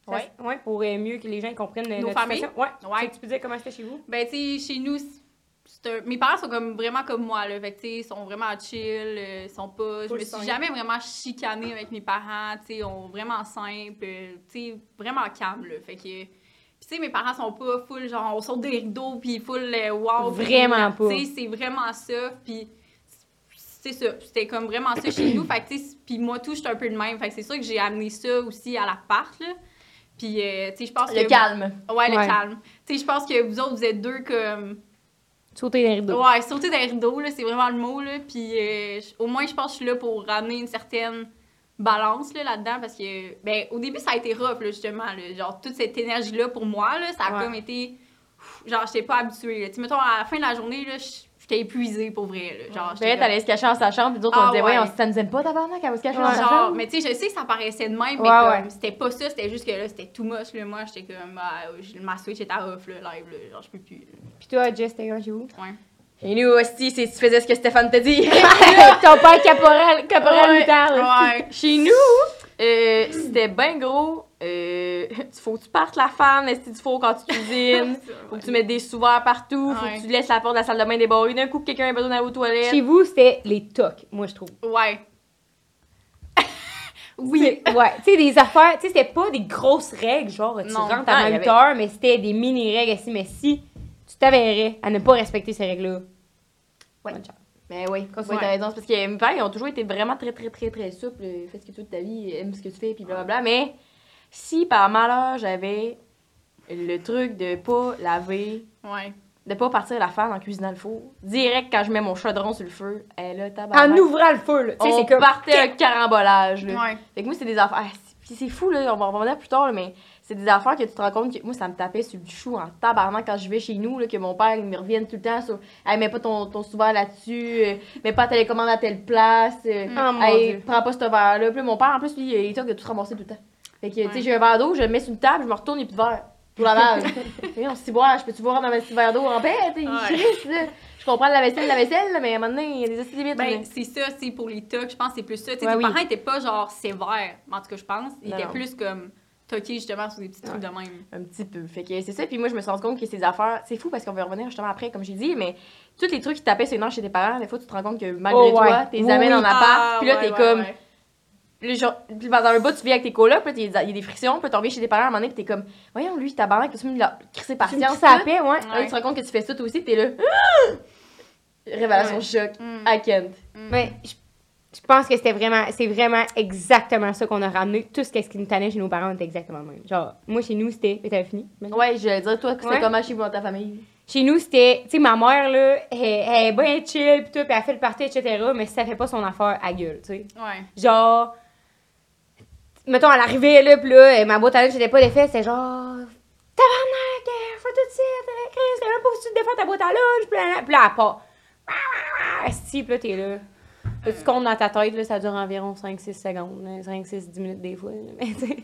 Ça, Ouais. pour euh, mieux que les gens comprennent euh, Nos notre familles? situation. Ouais. Ouais. Tu peux dire comment c'était chez vous? Ben, tu sais, chez nous, un- mes parents sont comme vraiment comme moi. Là. Fait ils sont vraiment chill. euh, ils sont pas... Je me suis jamais vraiment chicanée avec mes parents. Tu sais, on vraiment simple. Tu sais, vraiment calme. Là. Fait que... Puis, tu sais, mes parents sont pas full, genre, on saute des rideaux, puis full, euh, wow. Vraiment pas. Tu sais, c'est vraiment ça. Puis, c'est ça. C'était comme vraiment ça chez nous. Fait que, tu sais, puis moi, tout, j'étais un peu de même. Fait que c'est sûr que j'ai amené ça aussi à l'appart, là. Puis, euh, tu sais, je pense que... Le calme. Ouais, le Ouais. calme. Tu sais, je pense que vous autres, vous êtes deux comme... Sauter les rideaux. Ouais, sauter dans les rideaux, là, c'est vraiment le mot, là. Puis euh, au moins, je pense que je suis là pour ramener une certaine balance, là, là-dedans, parce que, ben, au début, ça a été rough, là, justement, là. Genre, toute cette énergie-là, pour moi, là, ça a Ouais. comme été... Genre, j'étais pas habituée, là. Tu mettons, à la fin de la journée, là, j'étais épuisée, pour vrai, là. Genre, j'étais Bennett comme- allait se cacher dans sa chambre, puis d'autres, on Ah, disait, ouais. ouais, on, ça nous aime pas, tabarnak, elle va se cacher dans Ouais. sa Genre, chambre. mais tu sais, je sais que ça paraissait de même, mais Ouais, comme, ouais. c'était pas ça, c'était juste que là, c'était too much, là. Moi, j'étais comme, bah, ma Switch était off, là, live, là. Genre, je peux plus. là. Puis toi, Jess, t'es vous? Ouais. Et nous, hostie, c'est tu faisais ce que Stéphane t'a dit. Ton père caporal, caporal Ouais. Chez nous, Euh, c'était bien gros. Euh, faut que tu partes la fan, est du four quand tu cuisines? Faut que tu mettes des sous-verres partout. Faut que tu laisses la porte de la salle de bain débarrée. D'un coup, que quelqu'un a besoin d'aller aux toilettes. Chez vous, c'était les tocs, moi, je trouve. Ouais. Oui. Ouais. Tu sais, des affaires, tu sais, c'était pas des grosses règles, genre, tu Non. rentres à il y 8 avait- heures, mais c'était des mini-règles aussi. Mais si tu t'avérais à ne pas respecter ces règles-là, Ouais. bonne chance. Mais oui, quand Ouais. t'as raison. Parce que mes parents, ils ont toujours été vraiment très, très, très, très souples. Fais ce que tu veux de ta vie, aime ce que tu fais, puis blablabla. Mais si par malheur, j'avais le truc de pas laver, Ouais. de pas partir la fan en cuisinant le four, direct quand je mets mon chaudron sur le feu, elle là, En tabarnak. ouvrant le feu, là. On partait un carambolage, là. Ouais. Fait que moi, c'est des affaires. ah, c'est- Puis c'est fou, là, on va en revenir plus tard, là, mais c'est des affaires que tu te rends compte que moi, ça me tapait sur le chou en tabarnak quand je vais chez nous, là, que mon père, il me revienne tout le temps sur. Hey, mets pas ton, ton là-dessus, euh, mets pas ta télécommande à telle place, euh, Oh, hey, prends pas ce verre-là. Puis mon père, en plus, lui, il est de tout ramasser tout le temps. Fait que, tu sais, j'ai un verre d'eau, je le mets sur une table, je me retourne, a plus de verre. Pour. Fait on se dit, je peux-tu boire dans un petit verre d'eau en paix? Sais, Ouais. Je comprends la vaisselle, la vaisselle, mais à un moment donné, il y a des limites. Ben, c'est ça, c'est pour les tocs, je pense que c'est plus ça. Ouais, tes oui. parents étaient pas genre sévères, en tout cas, je pense. Ils Non, étaient non. plus comme toqués justement sur des petits trucs Ouais. de même. Un petit peu. Fait que c'est ça. Puis moi, je me suis rendu compte que ces affaires, c'est fou parce qu'on va y revenir justement après, comme j'ai dit, mais tous les trucs qui tapaient sur les nerfs chez tes parents, des fois, tu te rends compte que malgré Oh, ouais. toi, t'es Oui, amènes en appart. puis là, Ah, t'es ouais, comme. ouais, ouais. le genre, dans un bout, tu vis avec tes colocs, puis là, il y a- il y a des frictions, puis là, tu reviens chez tes parents à un moment donné, puis t'es comme, voyons, lui, tabarnak, tu me l'as crissé Tu la là. paix, ouais. Là, tu te rends compte que tu fais ça toi aussi, t'es là. Ah! Révélation Ouais. choc. Mm. I can't. Mm. Mais je, je pense que c'était vraiment, c'est vraiment exactement ça qu'on a ramené. Tout ce qui nous tannait chez nos parents était exactement le même. Genre, moi, chez nous, c'était. Mais t'avais fini? maintenant? Ouais, je vais dire, toi, c'était Ouais. comment chez vous dans ta famille? Chez nous, c'était. Tu sais, ma mère, là, elle, elle est bien chill, pis tout, pis elle fait le party, etc. Mais si ça fait pas son affaire, à gueule, tu sais. Ouais. Genre. Mettons, à l'arrivée, là, pis là, ma boîte à lunch, j'étais pas défaite, c'était genre. Tabarnak, fais tout de suite, Chris, t'as même pas foutu de défaire ta boîte à lunch, pis là, pis là, elle part. Si, pis là, t'es là. Là, tu comptes dans ta tête, là, ça dure environ 5-6 secondes, là, 5-6-10 minutes des fois. là, Mais, tu sais.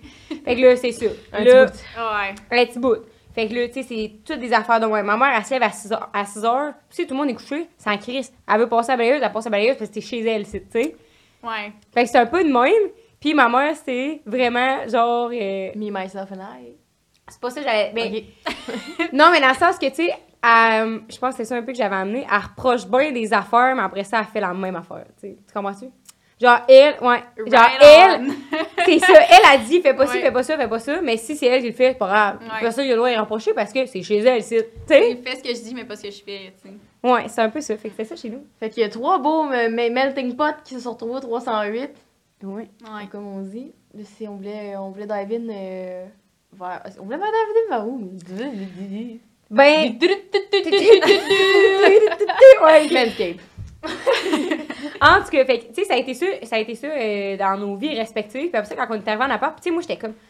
Fait que là, c'est ça. Un Là, petit bout. Ouais. un petit bout. Fait que là, tu sais, c'est toutes des affaires de moi. Ma mère, elle se lève à 6 heures. À 6 heures. Puis, tu sais, tout le monde est couché. C'est en crise. Elle veut passer à la balayeuse, elle passe à la balayeuse parce que c'est chez elle, c'est- tu sais. Ouais. Fait que c'est un peu de même. Puis, ma mère, c'est vraiment genre. euh, Me, myself and I. c'est pas ça que j'allais. Ben, Ok. Non, mais dans le sens que, tu sais, elle- je pense que c'est ça un peu que j'avais amené. Elle reproche bien des affaires, mais après ça, elle fait la même affaire. Tu comprends-tu? Genre, elle, ouais. Genre, Right elle, on. c'est ça. Elle a dit, fais pas ci, Ouais. fais pas ça, fais pas ça. Mais si c'est elle qui le fait, c'est pas grave. Ouais. Après ça, il a le droit de reprocher parce que c'est chez elle, c'est. Tu fait ce que je dis, mais pas ce que je fais, tu sais. Ouais, c'est un peu ça. Fait que c'est ça chez nous. Fait qu'il y a trois beaux euh, me- melting pots qui se sont retrouvés au 308. Ouais. Ouais. Comme on dit. Si on voulait, on voulait dive in euh, vers. On voulait dive in vers où? Ben. ouais. Landscape. En tout cas, fait tu sais, ça a été ça, ça a été ça euh, dans nos vies respectives. Puis après ça, quand on est arrivé en appart, tu sais, moi, j'étais comme. Tu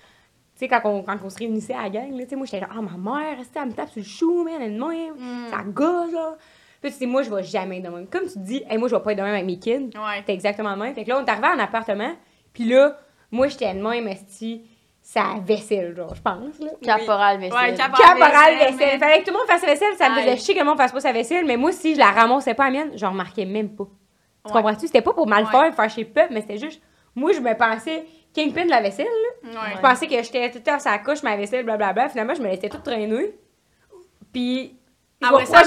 sais, quand on, quand on se réunissait à la gang, là, tu sais, moi, j'étais genre, ah, ma mère, elle me tape sur le chou, man, elle même. Mm. Ça gosse, genre. Puis tu sais, moi, je vais jamais être de même. Comme tu dis, hey, moi, je vais pas être de même avec mes kids. Ouais. C'était exactement le même. Fait que là, on est arrivé en appartement. Puis là, moi, j'étais de même, esti, ça vaisselle, genre, je pense, là. Caporal vaisselle. Ouais, caporal. Caporal vaisselle, vaisselle. mais- Fallait que tout le monde fasse sa vaisselle. Ça me faisait chier que le monde fasse pas sa vaisselle. Mais moi, si je la ramassais pas à la mienne, je remarquais même pas. Tu Ouais. comprends-tu? C'était pas pour mal Ouais. faire, faire chez peuple, mais c'était juste. Moi, je me pensais kingpin de la vaisselle. là. Ouais. Je pensais que j'étais tout le temps sur la couche, ma vaisselle, blablabla. Finalement, je me laissais tout traîner. Puis. Après vais ça, me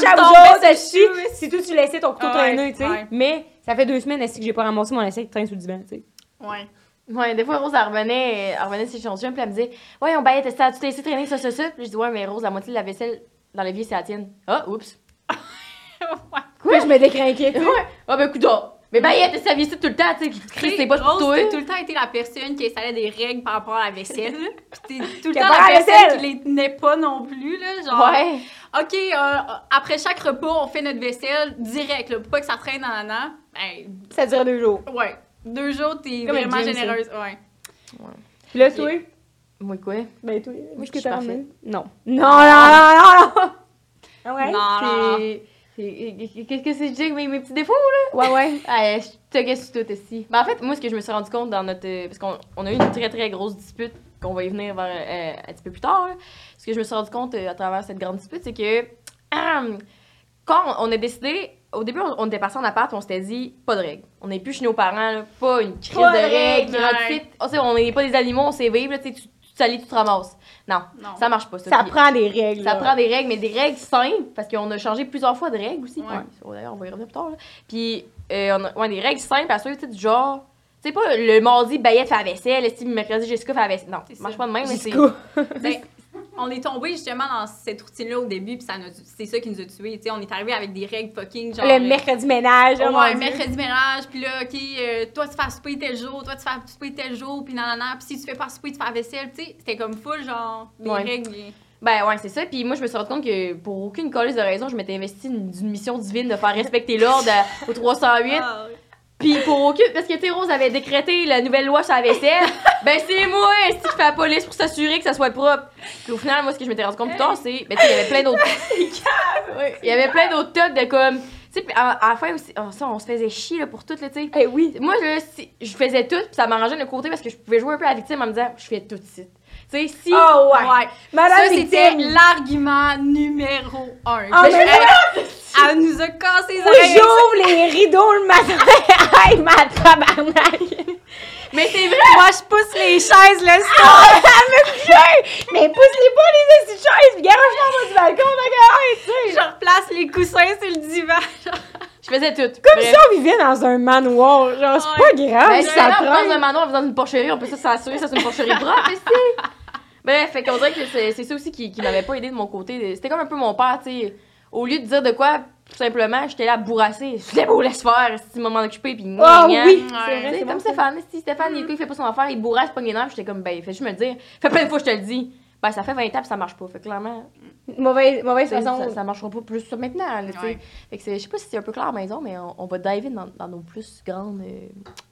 si toi tu laissais ton couteau Ouais, traîner, tu sais. ouais. Mais ça fait deux semaines est-ce que j'ai pas ramassé mon assiette qui traîne sous le divan, tu sais? Ouais. Ouais, des fois, Rose, elle revenait, elle revenait son chum, puis elle me disait Ouais, on baillait, ça, tu t'es laissé traîner ça, ça, ça. Puis je dis Ouais, mais Rose, la moitié de la vaisselle dans l'évier, c'est la tienne. Ah, oups. Quoi? je me décrinquais. Ouais. Ah, ben, coudonc. Mais baillette, elle ça tout le temps, tu sais. Chris, c'est pas pour Rose, toi. tout le temps été la personne qui installait des règles par rapport à la vaisselle. Puis t'es tout le temps la personne vaisselle. qui les tenait pas non plus, là. Genre, Ouais. OK, euh, après chaque repas, on fait notre vaisselle direct, là, pour pas que ça traîne en an. Ben, Ça durait deux jours. ouais. Deux jours, t'es Comme un vraiment gym, généreuse. Ouais. Puis là, toi? Moi, quoi? Ben, toi, Moi, je suis parfaite. Non. Non, non, non, non, non! Ah ouais? Non, Qu'est-ce que c'est, que j'ai, mes, mes petits défauts? Ouais, ouais. Ah, je te guesse tout ici. Ben, en fait, moi, ce que je me suis rendu compte dans notre. euh, Parce qu'on on a eu une très, très grosse dispute, qu'on va y venir vers, euh, un petit peu plus tard. là. Ce que je me suis rendu compte euh, à travers cette grande dispute, c'est que. Quand on, a décidé, au début, on, on était parti en appart, on s'était dit, pas de règles. On n'est plus chez nos parents, là, pas une crise Pas de règles. fit. On n'est pas des animaux, on sait vivre, là, tu tu, salis, tu te ramasses. Non, Non. ça marche pas. Ça, Ça prend des règles. ça là. prend des règles, mais des règles simples, parce qu'on a changé plusieurs fois de règles aussi. Ouais. D'ailleurs, on va y revenir plus tard. là. Puis, euh, on a ouais, des règles simples à suivre, tu sais, du genre. Tu sais, pas le mardi, Bayette fait la vaisselle, le mercredi, Jessica fait la vaisselle. Non, C'est ça marche pas de même, mais c'est. Ben, on est tombé justement dans cette routine-là au début, puis c'est ça qui nous a tués. on est arrivé avec des règles fucking genre. Le mercredi ménage. euh, oh Ouais, mercredi ménage, puis là, OK, euh, toi, tu fais souper tel jour, toi, tu fais souper tel jour, puis nanana, puis si tu fais pas souper, tu fais la vaisselle, tu sais. C'était comme full, genre, des Ouais. règles. Ben ouais, c'est ça. Puis moi, je me suis rendu compte que pour aucune colise de raison, je m'étais investie d'une mission divine de faire respecter l'ordre au 308. Ah, Puis pour aucune. Parce que, Rose avait décrété la nouvelle loi sur la vaisselle. ben c'est moi, est qui fait la police pour s'assurer que ça soit propre. Puis au final, moi, ce que je m'étais rendu compte plus tard, c'est. Ben tu sais, il y avait plein d'autres. Il y avait plein d'autres tas de comme. Tu sais, à, à la fin aussi, oh, ça, on se faisait chier là, pour tout, tu sais. Eh oui. Moi, là, si- je faisais tout, puis ça m'arrangeait de côté parce que je pouvais jouer un peu à la victime en me disant, je fais tout de suite. Tu sais, si. Oh ouais. Ouais. Madame Ça, c'était l'argument numéro un. Ben, mais elle, elle nous a cassé les oreilles. j'ouvre les rideaux le matin. Hey, ma tabarnak. Mais c'est vrai! Moi, je pousse les chaises le soir. Ah, me couche. Mais pousse-les pas les astuces chaises. Puis garoche en bas du balcon. D'accord, tu sais. Je replace les coussins sur le divan. Je faisais tout. Comme Bref. si on vivait dans un manoir. Genre, c'est pas grave. Ben, si ça ça dans un prend. manoir, dans une porcherie, on peut ça s'assurer que ça c'est une porcherie propre, ici. Bref, fait qu'on dirait que c'est c'est ça aussi qui, qui m'avait pas aidé de mon côté. C'était comme un peu mon père, tu sais. Au lieu de dire de quoi, tout simplement, j'étais là à bourrasser. Je disais, bon, laisse faire, si tu m'en occupé, puis Ah gna, gna. oui, c'est vrai. c'est comme. Stéphane, si Stéphane, il, il fait pas son affaire, il bourrasse pas les nerfs, j'étais comme, ben, fais juste me le dire? Fait plein de fois, je te le dis. Ben, ça fait 20 ans, puis ça marche pas. Fait que clairement, Mauvaise, mauvaise ça, façon. ça, ça marchera pas plus ça maintenant, là, tu sais. Ouais. Fait que c'est- je sais pas si c'est un peu clair à maison, mais on, on va dive in dans, dans nos plus grandes. euh,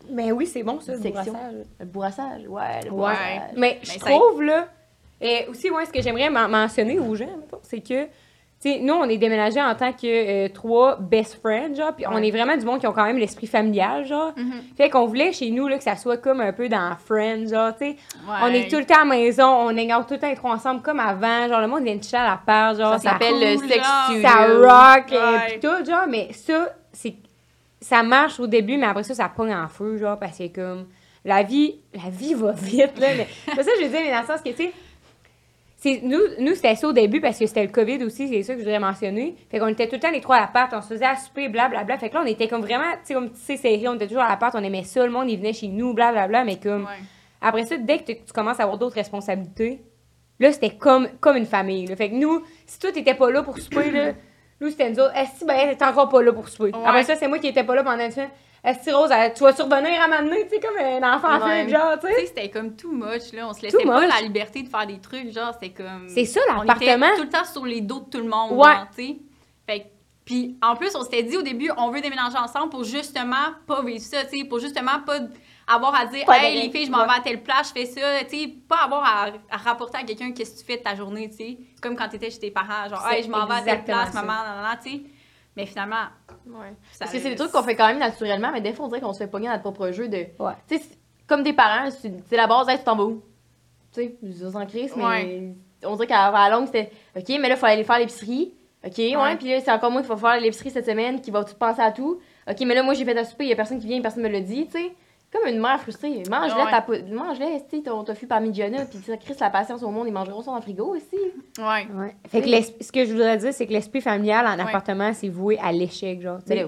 Mais oui, c'est bon, ça, le bourrassage. le bourrassage, ouais, le Ouais. bourrassage. Mais je Mais ça- trouve, là, et aussi, moi, ce que j'aimerais men- mentionner aux gens, c'est que, sais, nous, on est déménagés en tant que euh, trois best friends, genre, puis on est vraiment du monde qui ont quand même l'esprit familial, genre. Mhm. Fait qu'on voulait chez nous, là, que ça soit comme un peu dans Friends, genre, tu sais. Ouais. On est tout le temps à la maison, on hang tout le temps les trois ensemble comme avant, genre, le monde vient de chier à la part, genre, Ça s'appelle le sex studio. ça rock, Ouais. pis tout, genre, mais ça, c'est. Ça marche au début, mais après ça, ça pogne en feu, genre, parce que comme. La vie, la vie va vite, là, mais. C'est ça que je veux dire, mais dans le sens que, tu sais. Nous, nous c'était ça au début parce que c'était le COVID aussi, c'est ça que je voudrais mentionner. Fait qu'on était tout le temps les trois à l'appart, on se faisait à souper, blablabla. Fait que là, on était comme vraiment, tu sais, comme tu sais, serré, on était toujours à l'appart, on aimait ça, le monde, il venait chez nous, blablabla, mais comme. Ouais. Après ça, dès que tu tu commences à avoir d'autres responsabilités, là, c'était comme, comme une famille. là. Fait que nous, si toi, t'étais pas là pour souper, là, nous, c'était nous autres. Est-ce que ben, t'es encore pas là pour souper? Ouais. Après ça, c'est moi qui étais pas là pendant une semaine. Est-ce que Rose, elle- tu vas survenir à m'amener, tu sais, comme un enfant Ouais. fait, genre, tu Tu sais? c'était comme too much, là. On se laissait Too pas much. la liberté de faire des trucs, genre, c'était comme. C'est ça, On l'appartement. était tout le temps sur les dos de tout le monde, Ouais. tu sais. Fait que- puis en plus, on s'était dit au début, on veut déménager ensemble pour justement pas vivre ça, tu sais, pour justement pas avoir à dire, hey, les filles, je m'en ouais. vais à telle place, je fais ça, tu sais, pas avoir à, à rapporter à quelqu'un qu'est-ce que tu fais de ta journée, tu sais. Comme quand t'étais chez tes parents, genre, hey, je m'en vais à telle place, ça. maman, nanana, tu sais. Mais finalement, Ouais. Parce que c'est des trucs qu'on fait quand même naturellement, mais des fois, on dirait qu'on se fait pogner dans notre propre jeu de. Ouais. Tu sais, comme des parents, c'est la base, hey, tu t'en vas où? Tu sais, je vous en crise, mais Ouais. on dirait qu'à à la longue, c'était OK, mais là, il faut aller faire l'épicerie. OK, ouais, Ouais. puis là, c'est encore moi qui va faire l'épicerie cette semaine, qui va tout penser à tout. OK, mais là, moi, j'ai fait à souper, il y a personne qui vient, personne me l'a dit, tu sais. Comme une mère frustrée. Mange-le, Ouais. ta po- sais, ton tofu parmigiana, puis ça crisse la patience au monde, ils mangeront ça dans le frigo aussi. ouais. Ouais. Fait que l'es- ce que je voudrais dire, c'est que l'esprit familial en Ouais. appartement, c'est voué à l'échec, genre. Mais là,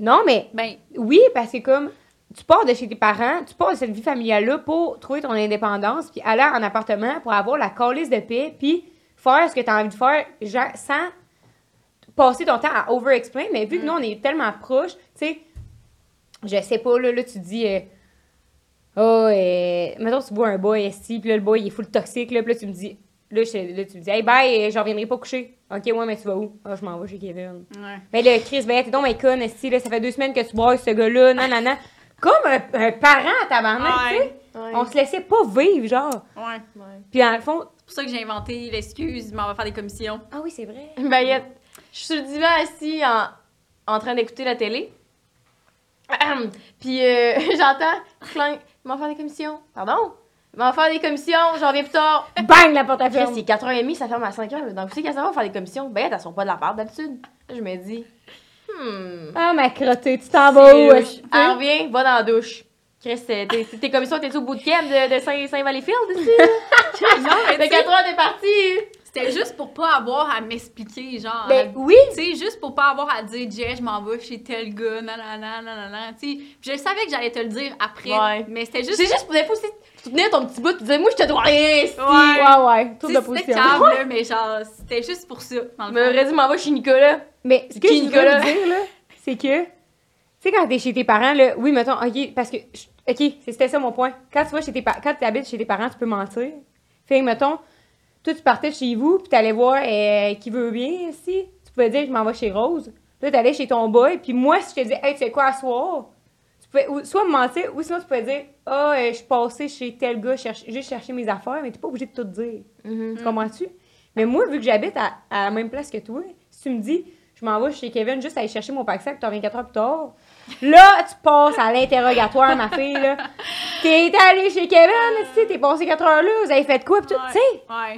Non, mais Ben, Oui, parce que comme tu pars de chez tes parents, tu pars de cette vie familiale-là pour trouver ton indépendance, puis aller en appartement pour avoir la calice de paix, puis faire ce que tu as envie de faire genre, sans passer ton temps à over-explain. Mais vu que nous, on est tellement proches, tu sais, je sais pas, là, là tu dis, euh, oh, euh, mettons, tu vois un boy ici, puis là, le boy, il est full toxique, là, puis là, tu me dis, là, je- là, tu me dis, hey, bye, j'en reviendrai pas coucher. Ok, ouais, mais tu vas où? Ah, je m'en vais chez Kevin. ouais. Mais là, Chris, ben, t'es donc mais conne, esti, là, ça fait deux semaines que tu bois ce gars-là, non, non, non. Comme un, un parent à tabarnak, tu sais. Ouais. Ouais. On se laissait pas vivre, genre. Ouais. Ouais. Puis dans le fond... C'est pour ça que j'ai inventé l'excuse, je m'en vais faire des commissions. Ah oui, c'est vrai. Bayette. Je suis sur le divan assis en, en train d'écouter la télé. Puis euh, j'entends, clink, il m'en faire des commissions. Pardon? Il m'en faire des commissions, j'en viens plus tard. Bang, la porte à ferme. il est 4h30, ça ferme à 5h. Donc, vous savez qu'à ça va faire des commissions? Bayette, elles sont pas de la part d'habitude. Je me dis, hmm. Ah, ma crottée, tu t'en vas où? C'est Elle revient, va dans la douche. Chris, t'es, t'es, t'es commission, t'es au bout de de, de Saint- Saint-Valleyfield ici? Non, mais De tu sais, 4 heures, t'es parti! C'était juste pour pas avoir à m'expliquer, genre. Ben oui! Tu sais, juste pour pas avoir à dire, Jay, je m'en vais chez tel gars, nanana, nanana, tu sais. Je savais que j'allais te le dire après, Ouais. mais c'était juste. C'est juste pour des fois aussi, tu tenais ton petit bout, tu disais, moi, je te dois rien ici! Ouais. Ouais, ouais, tour Tu de C'était position. là, mais genre, c'était juste pour ça. dans le fond. aurais dit, m'en va chez Nicolas. Mais ce que je Nicolas? vous dire, là, c'est que, tu sais, quand t'es chez tes parents, là, oui, mettons, OK, parce que, OK, c'était ça mon point. Quand tu vas chez tes parents, quand tu habites chez tes parents, tu peux mentir. Fait que, mettons, toi, tu partais de chez vous, puis t'allais voir euh, qui veut bien ici. Tu pouvais dire, je m'en vais chez Rose. Là, t'allais chez ton boy, puis moi, si je te disais, hey, tu sais quoi, à soir, tu pouvais ou- soit me mentir, ou sinon tu pouvais dire, ah, euh, je suis passée chez tel gars, cherche- juste chercher mes affaires, mais t'es pas obligé de tout dire. Mm-hmm. Tu comprends-tu? Mais moi, vu que j'habite à, à la même place que toi, si tu me dis, je m'en vais chez Kevin juste aller chercher mon pack sac, tu reviens 4 heures plus tard, là, tu passes à l'interrogatoire, ma fille, là. T'es allé chez Kevin, tu sais, t'es passé 4 heures là, vous avez fait quoi, pis tout, Ouais. tu sais? Ouais,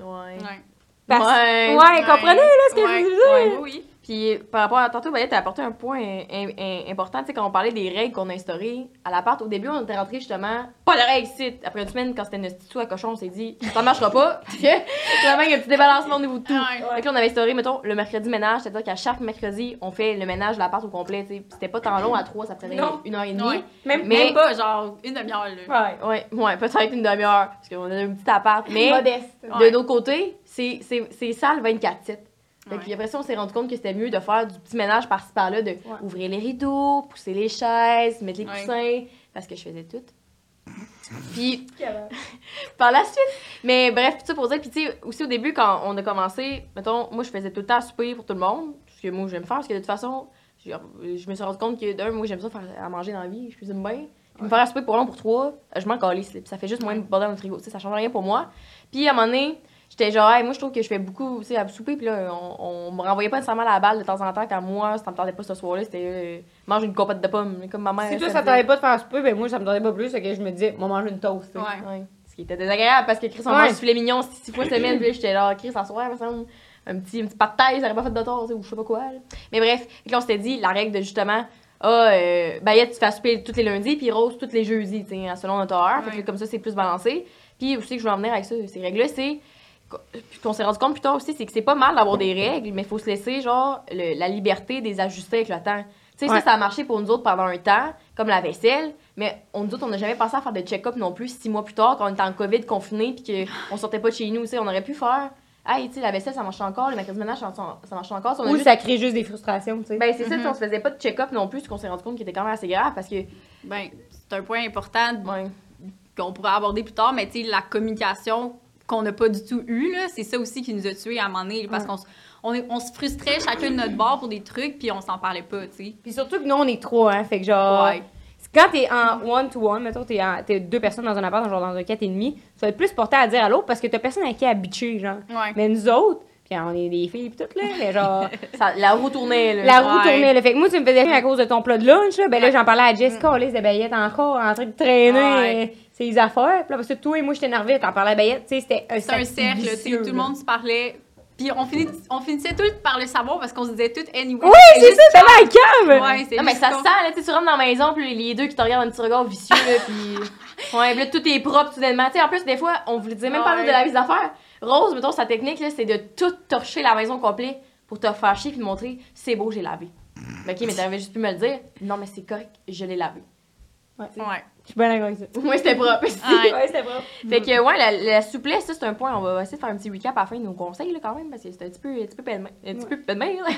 Ouais. ouais. Parce- Ouais. ouais, comprenez, là, ce que Ouais, je veux dire? ouais, oui. Puis par rapport à tantôt, Valérie, t'as apporté un point in- in- important, tu sais, quand on parlait des règles qu'on a instaurées à l'appart. Au début, on était rentré justement, pas de règles ici. Après une semaine, quand c'était une petite à cochon, on s'est dit, ça marchera pas. Finalement, il y a un petit débalancement au niveau de tout. Ouais. Fait que là, on avait instauré, mettons, le mercredi ménage, c'est-à-dire qu'à chaque mercredi, on fait le ménage de l'appart au complet, tu sais. Puis c'était pas tant long, à trois, ça prenait Non. une heure et demie. Ouais. Même, Mais- Même pas, genre, une demi-heure, là. Ouais. Ouais, ouais, peut-être une demi-heure, parce qu'on a un petit appart. Mais Modeste. de Ouais. notre côté, c'est c'est- c'est sale 24-7. Fait Ouais. Puis après ça, on s'est rendu compte que c'était mieux de faire du petit ménage par-ci par-là, de ouvrir les rideaux, pousser les chaises, mettre les Ouais. coussins, parce que je faisais tout. Puis par la suite, mais bref, tout ça pour dire, puis tu sais, aussi au début, quand on a commencé, mettons, moi je faisais tout le temps à souper pour tout le monde, ce que moi j'aime faire, parce que de toute façon, je, je me suis rendu compte que d'un, moi j'aime ça faire à manger dans la vie, je cuisine bien. Puis me faire à souper pour long pour trois, je m'en calisse, ça fait juste moins de bordel dans le frigo, tu sais, ça change rien pour moi. Puis à un moment donné, j'étais genre, Hey, moi je trouve que je fais beaucoup, tu sais, à souper, puis là, on, on me renvoyait pas nécessairement à la balle de temps en temps, quand moi, ça me tentait pas ce soir-là, c'était euh, mange une compote de pommes, comme ma mère. Si toi, ça t'arrivait pas de faire souper, ben moi, ça me donnait pas plus, fait que je me disais, on va manger une toast. tu sais. Ouais. Ouais. Ce qui était désagréable parce que Chris, on Ouais. mange du filet mignon six, six fois semaine. Puis là, j'étais là, Chris, en soir, me semble, un petit, un petit pas de taille, ça aurait pas fait de tort, tu sais, ou je sais pas quoi. là. Mais bref, que là, on s'était dit, la règle de justement, ah, euh, Bayette, tu fais souper tous les lundis, puis Rose tous les jeudis, tu sais, hein, selon notre horaire. Fait que comme ça, c'est plus balancé. Puis aussi, que je veux en venir avec ça, ces règles-là, c'est. Puis qu'on s'est rendu compte plus tard aussi, c'est que c'est pas mal d'avoir des règles, mais il faut se laisser, genre, le- la liberté des ajuster avec le temps. Tu sais, Ouais. ça, ça a marché pour nous autres pendant un temps, comme la vaisselle, mais on, nous autres, on n'a jamais pensé à faire de check-up non plus six mois plus tard, quand on était en COVID confiné, puis qu'on sortait pas de chez nous. tu sais, On aurait pu faire, hey, tu sais, la vaisselle, ça marche encore, le mercredi ménage, ça, ça marche encore. Si on a Ou juste- ça crée juste des frustrations, tu sais. Ben, c'est ça, tu sais, Mhm. on se faisait pas de check-up non plus, qu'on s'est rendu compte qui était quand même assez grave, parce que, Ben, c'est un point important ouais, qu'on pourrait aborder plus tard, mais tu sais, la communication qu'on n'a pas du tout là, c'est ça aussi qui nous a tués à un moment donné, parce Ouais. qu'on on, on se frustrait chacun de notre bord pour des trucs, puis on s'en parlait pas, tu sais. Puis surtout que nous, on est trois, hein. Fait que genre. Ouais. Quand t'es en one-to-one, mettons, t'es, en- t'es deux personnes dans un appart, genre dans un 4,5, tu vas être plus porté à dire à l'autre parce que t'as personne à qui habituer, genre. Ouais. Mais nous autres, puis on est des filles pis tout, là, mais genre, ça- la roue tournait, là. la roue Ouais. tournait, là. Fait que moi, tu me faisais rire à cause de ton plat de lunch, là. Ben là, j'en parlais à Jessica, Alice de Bayette encore, en train de traîner ses affaires. Puis là, parce que toi et moi, j'étais énervée, t'en parlais à Bayette, tu sais, c'était un C'est un cercle tout le monde se parlait. Puis on, finit, on finissait tout par le savoir parce qu'on se disait tout anyway. Oui, c'est ça, t'es là, calme! Ouais, c'est Non, mais ça sent, là, tu rentres dans la maison, puis les deux qui te regardent un petit regard vicieux, là, puis. Ouais, puis là, tout est propre, soudainement. Tu sais, en plus, des fois, on voulait dire même pas Ouais. de la mise d'affaires. Rose, mettons, sa technique, là, c'est de tout torcher la maison au complet pour te faire chier, puis de montrer, c'est beau, j'ai lavé. Ok, mais t'avais juste pu me le dire. Non, mais c'est correct, je l'ai lavé. Ouais. Je suis bien d'accord avec ça. Moi, c'était propre. Ouais. Ouais, c'était propre. Fait que, ouais, la, la souplesse, ça, c'est un point. On va essayer de faire un petit recap à la fin de nos conseils, là, quand même, parce que c'est un petit peu, un petit peu pelle Un petit peu pelle-main, là.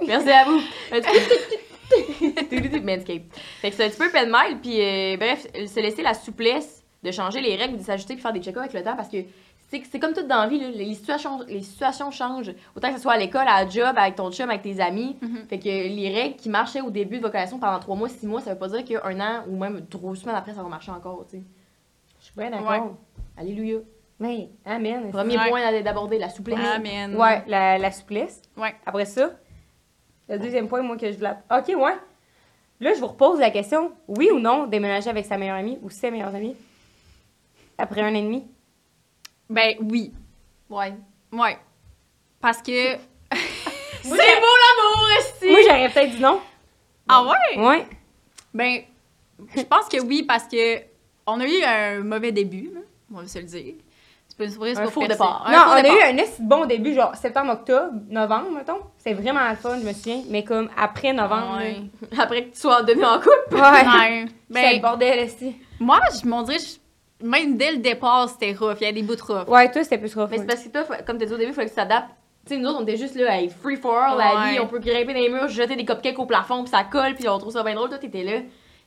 Merci à vous. Un petit peu- Manscaped. Fait que c'est un petit peu pêle-mêle, puis euh, bref, se laisser la souplesse de changer les règles, de s'ajuster puis faire des check avec le temps parce que c'est comme tout dans la vie, là, les, situations, les situations changent. Autant que ce soit à l'école, à la job, avec ton chum, avec tes amis. Mhm. Fait que les règles qui marchaient au début de votre relation pendant trois mois, six mois, ça veut pas dire qu'un an ou même trois semaines après, ça va marcher encore, tu sais. Je suis bien d'accord. Ouais. Alléluia. Mais, amen. Premier Ouais. point d'aborder, la souplesse. Amen. Ouais, la, la souplesse. Ouais. Après ça, le deuxième point, moi, que je voulais. Ok, ouais. Là, je vous repose la question oui ou non, déménager avec sa meilleure amie ou ses meilleures amies après un an et demi? Ben oui. Ouais. Ouais. Parce que. C'est beau l'amour, esti! Moi, j'aurais peut-être dit non. Ah ouais? Ouais. Ben, je pense que oui, parce que on a eu un mauvais début, on va se le dire. C'est pas une surprise Un faux départ. non, faux on a eu un bon début, genre septembre-octobre, novembre, mettons. C'était vraiment le fun, je me souviens. Mais comme après novembre, Ouais. Après que tu sois devenu en couple. ouais. Ouais. Ben, le Ben, bordel, esti. moi, je m'en dirais, je- même dès le départ, c'était rough. Il y a des bouts de rough. Ouais, toi, c'était plus rough. Mais c'est parce que toi, faut- comme tu dit au début, il fallait que tu t'adaptes. Tu sais, nous autres, on était juste là, hey, free for all, la Ouais. vie, on peut grimper dans les murs, jeter des cupcakes au plafond, puis ça colle, puis on trouve ça bien drôle. Toi, t'étais là.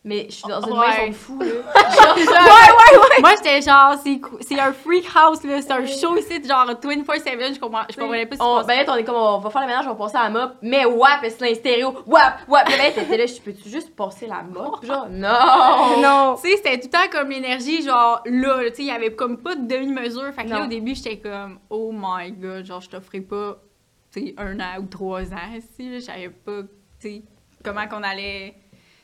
Mais je suis dans une Ouais. maison fou, là. Moi, j'étais genre, c'est cou- un freak house, là. C'est un show ici, genre 24-7. Je comprends- je comprenais pas ce on, ben là, on est comme, on va faire le ménage, on va passer à la mop, mais wap, c'est un stéréo, wap, wap. Ben, t'étais là, je peux-tu juste passer la mop? Genre, non! Non. Tu sais, c'était tout le temps comme l'énergie, genre là, tu sais, il y avait comme pas de demi-mesure. Fait que là, au début, j'étais comme, oh my god, genre, je t'offrais pas, tu sais, un an ou trois ans là. Je savais pas, tu sais, comment qu'on allait,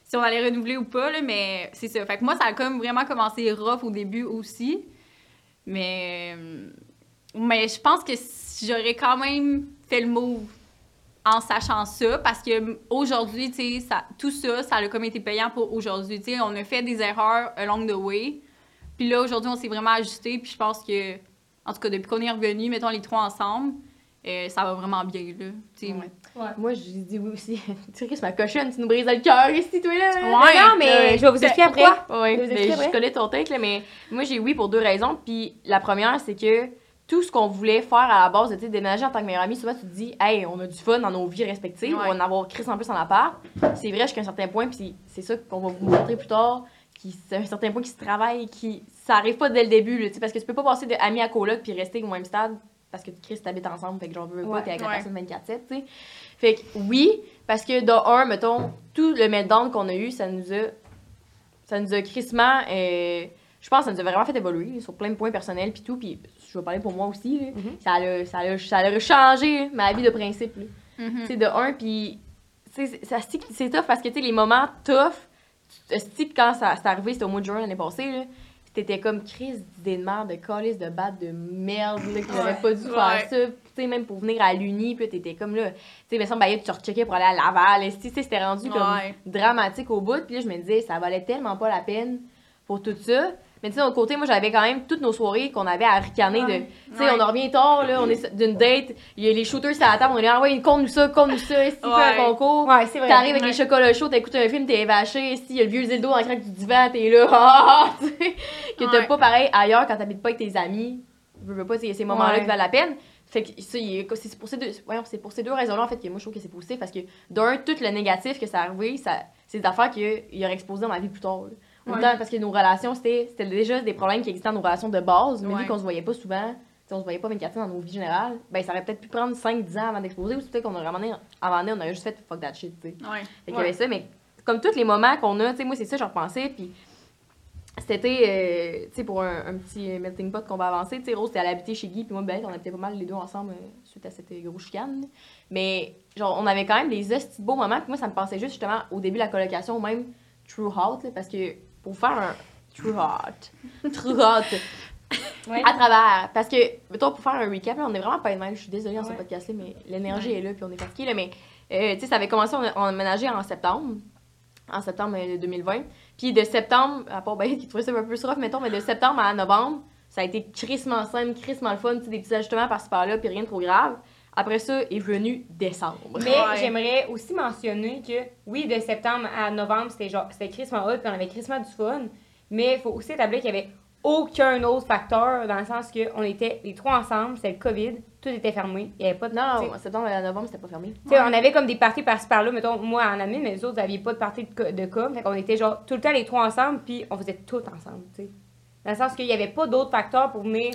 si on allait renouveler ou pas, là, mais c'est ça. Fait que moi, ça a comme vraiment commencé rough au début aussi. Mais, euh, mais je pense que j'aurais quand même fait le move en sachant ça parce que aujourd'hui, tu sais, tout ça, ça a comme été payant pour aujourd'hui. Tu sais, on a fait des erreurs along the way. Puis là, aujourd'hui, on s'est vraiment ajusté. Puis je pense que, en tout cas, depuis qu'on est revenus, mettons les trois ensemble, euh, ça va vraiment bien, là. Tu sais, Moi, j'ai dit oui aussi. tu sais, ma cochonne, tu nous brises le cœur ici, toi, là. Ouais. non, mais je vais vous expliquer après. Pourquoi? Ouais, Je mais expliquer je connais ton là, mais moi, j'ai oui pour deux raisons. Puis la première, c'est que tout ce qu'on voulait faire à la base, de tu sais, déménager en tant que meilleure amie, souvent tu te dis, hey, on a du fun dans nos vies respectives, Ouais. on va en avoir Chris en plus en appart. C'est vrai jusqu'à un certain point, puis c'est ça qu'on va vous montrer plus tard, qui c'est un certain point qui se travaille, qui ça arrive pas dès le début, là, tu sais, parce que tu peux pas passer de ami à coloc puis rester au même stade parce que Chris t'habites ensemble, fait que j'en veux pas, Ouais. t'es avec la Ouais. personne 24-7, tu sais. Fait que oui, parce que de un, mettons, tout le meltdown qu'on a eu, ça nous a ça nous a crissement. euh, je pense que ça nous a vraiment fait évoluer sur plein de points personnels puis tout. Puis je vais parler pour moi aussi. là. Mhm. ça, a, ça, a, ça a changé ma vie de principe. là. Mhm. Tu sais, de un, puis. c'est- ça stick- C'est tough parce que, tu sais, les moments tough, quand ça c'est arrivé, c'était au mois de juin l'année passée, là. T'étais comme crise d'idée de merde, de calice de batte de merde, là, que pas dû Ouais. faire ça. Tu sais, même pour venir à l'uni, puis t'étais comme là. Tu sais, mais ça, ben, tu recheckais pour aller à Laval. Tu sais, c'était rendu comme dramatique au bout. Puis là, je me disais, ça valait tellement pas la peine pour tout ça. Mais tu sais, d'un côté, moi, j'avais quand même toutes nos soirées qu'on avait à ricaner de. Tu sais, Ouais. on en revient tard, là, on est d'une date, il y a les shooters sur la table, on est là, ah ouais, compte-nous ça, compte-nous ça, si tu fais un concours? Ouais, c'est vrai. T'arrives avec Ouais. les chocolats chauds, t'écoutes un film, t'es vaché, si il y a le vieux dildo dans le crack du divan, t'es là, ah, tu sais, que t'as pas pareil ailleurs quand t'habites pas avec tes amis. Je veux pas, il y a ces moments-là Ouais. qui valent la peine. Fait que c'est pour ces deux, voyons, c'est pour ces deux raisons-là, en fait, que moi, je trouve que c'est positif parce que, d'un, tout le négatif que ça arrivé, ça, c'est des affaires qu'il aurait exposé dans ma vie plus tard. là. Parce que nos relations, c'était c'était déjà des problèmes qui existaient dans nos relations de base, mais vu qu'on se voyait pas souvent, on se voyait pas 24 ans dans nos vies générales, ben ça aurait peut-être pu prendre 5-10 ans avant d'exploser, ou peut-être qu'on aurait amené, donné, on aurait juste fait fuck that shit, tu sais. Ouais. Fait qu'il y Ouais. avait ça, mais comme tous les moments qu'on a, tu sais, moi, c'est ça, j'en repensais, puis c'était, euh, tu sais, pour un, un petit euh, melting pot qu'on va avancer, tu sais, Rose, habitait chez Guy, puis moi, ben, on habitait pas mal les deux ensemble euh, suite à cette euh, grosse chicane. Mais, genre, on avait quand même des beaux moments, puis moi, ça me pensait juste, justement, au début de la colocation, ou même True là, parce que pour faire un True Hot, Ouais. à travers. Parce que, mettons, pour faire un recap, là, on est vraiment pas de. Je suis désolée dans ce Ouais. podcast-là, mais l'énergie est là, puis on est fatigué. Là, mais, euh, tu sais, ça avait commencé, on a on a emménagé en septembre. En septembre euh, 2020. Puis de septembre, à part ben, qui trouvait ça un peu plus rough, mettons, mais de septembre à novembre, ça a été crissement simple, crissement le fun, des petits ajustements par-ci par-là, puis rien de trop grave. Après ça, est venu décembre. Mais Ouais. j'aimerais aussi mentionner que, oui, de septembre à novembre, c'était genre, c'était crissement hot, puis on avait crissement du fun. Mais il faut aussi établir qu'il y avait aucun autre facteur, dans le sens qu'on était les trois ensemble, c'était le COVID, tout était fermé, il n'y avait pas de. Non, septembre à novembre, c'était pas fermé. Tu sais, on avait comme des parties par-ci par-là, mettons, moi en année, mais les autres, n'aviez pas de parties de, co- de com. Fait qu'on était genre tout le temps les trois ensemble, puis on faisait tout ensemble, tu sais. Dans le sens qu'il n'y avait pas d'autres facteurs pour venir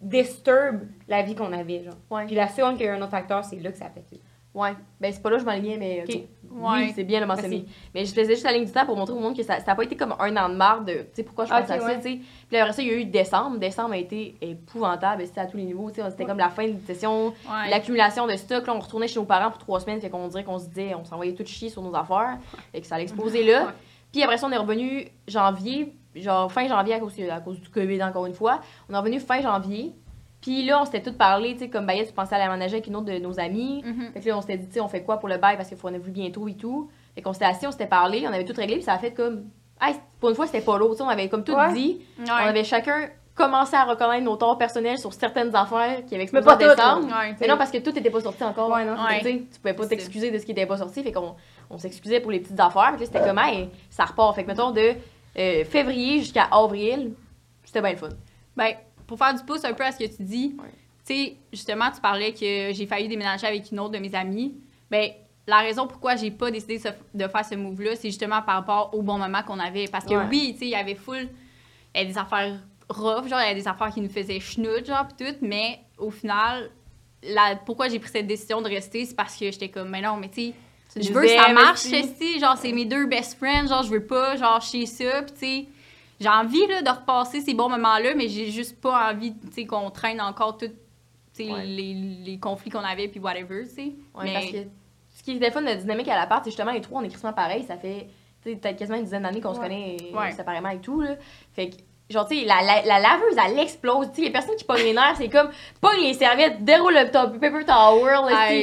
disturb la vie qu'on avait, genre. Ouais. Puis la seconde qu'il y a eu un autre facteur, c'est là que ça a pété. Ouais. Ben, c'est pas là que je m'alignais, mais. ok. Ok. Ouais. Oui, c'est bien le mentionner. Merci. Mais je faisais juste la ligne du temps pour montrer au monde que ça n'a pas été comme un an de marre de. Tu sais, pourquoi je pense Ok, à ça, tu sais. Puis après ça, il y a eu décembre. Décembre a été épouvantable, c'était à tous les niveaux. tu sais. C'était comme la fin de session, l'accumulation de stock. Là, on retournait chez nos parents pour trois semaines, fait qu'on dirait qu'on se disait, on s'envoyait tout chier sur nos affaires, et que ça allait exploser là. Puis après ça, on est revenu janvier, genre fin janvier à cause, à cause du COVID encore une fois. On est revenu fin janvier. Puis là, on s'était toutes parlé, tu sais, comme Bayet, tu pensais à la ménager avec une autre de nos amis. Mhm. Fait que là, on s'était dit, tu sais, on fait quoi pour le bail parce qu'il faut en vu bientôt et tout. Fait qu'on s'était assis, on s'était parlé, on avait tout réglé, puis ça a fait comme. Hey, pour une fois, c'était pas l'autre, tu sais, on avait comme tout Ouais. dit. Ouais. On avait chacun commencé à reconnaître nos torts personnels sur certaines affaires qui avaient explosé pas en décembre. Ouais. Mais non, parce que tout n'était pas sorti encore. Ouais, non. Ouais. Tu pouvais pas t'excuser de ce qui n'était pas sorti. Fait qu'on on s'excusait pour les petites affaires. Fait que là, c'était comme, hey, ça repart. Fait que, mettons, de euh, février jusqu'à avril, c'était bien le fun. Ben, pour faire du pouce un peu à ce que tu dis, Ouais. tu sais, justement, tu parlais que j'ai failli déménager avec une autre de mes amies. Ben, la raison pourquoi j'ai pas décidé de faire ce move-là, c'est justement par rapport au bon moment qu'on avait. Parce que Ouais. oui, tu sais, il y avait full. Il y avait des affaires rough, genre, il y avait des affaires qui nous faisaient chenoute, genre, pis tout, mais au final, la, pourquoi j'ai pris cette décision de rester, c'est parce que j'étais comme, mais non, mais tu sais, je veux que ça marche, ici. Genre, c'est mes deux best friends. Genre, je veux pas, genre, chier ça. Puis, tu sais, j'ai envie, là, de repasser ces bons moments-là, mais j'ai juste pas envie, tu sais, qu'on traîne encore tout, Ouais. les, les conflits qu'on avait, puis whatever, tu sais. Ouais, mais, parce que ce qui était fun de la dynamique à l'appart, c'est justement les trois, on est quasiment pareil. Ça fait peut-être quasiment une dizaine d'années qu'on se Ouais. connaît euh, séparément et tout. Là. Fait que, genre, tu sais, la, la, la laveuse, elle explose. Tu sais, les personnes qui pognent les nerfs, c'est comme, pogne les serviettes, déroule le top, paper towel,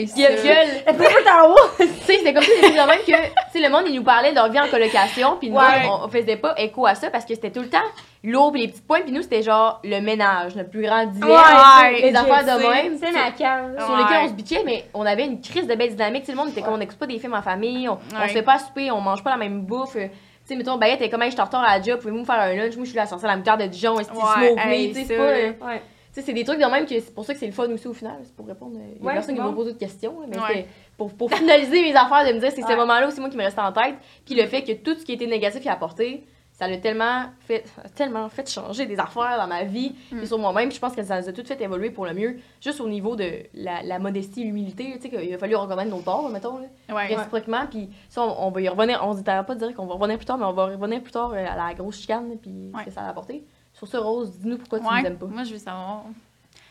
c'est gueule, gueule. Le paper towel! Tu sais, c'était comme ça, c'était quand même que, tu sais, le monde, il nous parlait de vie en colocation, puis nous, Ouais. on, on faisait pas écho à ça parce que c'était tout le temps puis les petits points, puis nous, c'était genre le ménage, notre plus grand dilemme, Ouais, les affaires de même. C'est tu sais, ma cave. sur lesquels Ouais. on se bitchait, mais on avait une crise de belle dynamique. Tu sais, le monde était comme, on n'écoute pas des films en famille, on, on se fait pas souper, on mange pas la même bouffe. euh, sais, mettons, est comme, Hey, je en retard à la job, pouvez-vous me faire un lunch? Moi, je suis là à la moutarde de Dijon, est-ce que Ouais, Tu sais, c'est pas. euh, Ouais. Tu sais, c'est des trucs de même que c'est pour ça que c'est le fun aussi au final. C'est pour répondre. Il y a Ouais, personne qui bon. m'a posé de questions, mais Ouais. pour, pour finaliser mes affaires, de me dire c'est ces Ouais. moments-là aussi, moi, qui me restait en tête. Puis le fait que tout ce qui était négatif et apporté, ça l'a tellement fait, tellement fait changer des affaires dans ma vie Mm. et sur moi-même. Je pense que ça nous a tout fait évoluer pour le mieux, juste au niveau de la, la modestie, l'humilité. Tu sais, qu'il a fallu reconnaître nos torts, mettons. Là ouais. réciproquement. Puis ça, on, on va y revenir. On se pas de dire qu'on va revenir plus tard, mais on va revenir plus tard euh, à la grosse chicane, puis Ouais. ce que ça a apporté. Sur ce, Rose, dis-nous pourquoi tu Ouais. nous aimes pas. Moi, je veux savoir.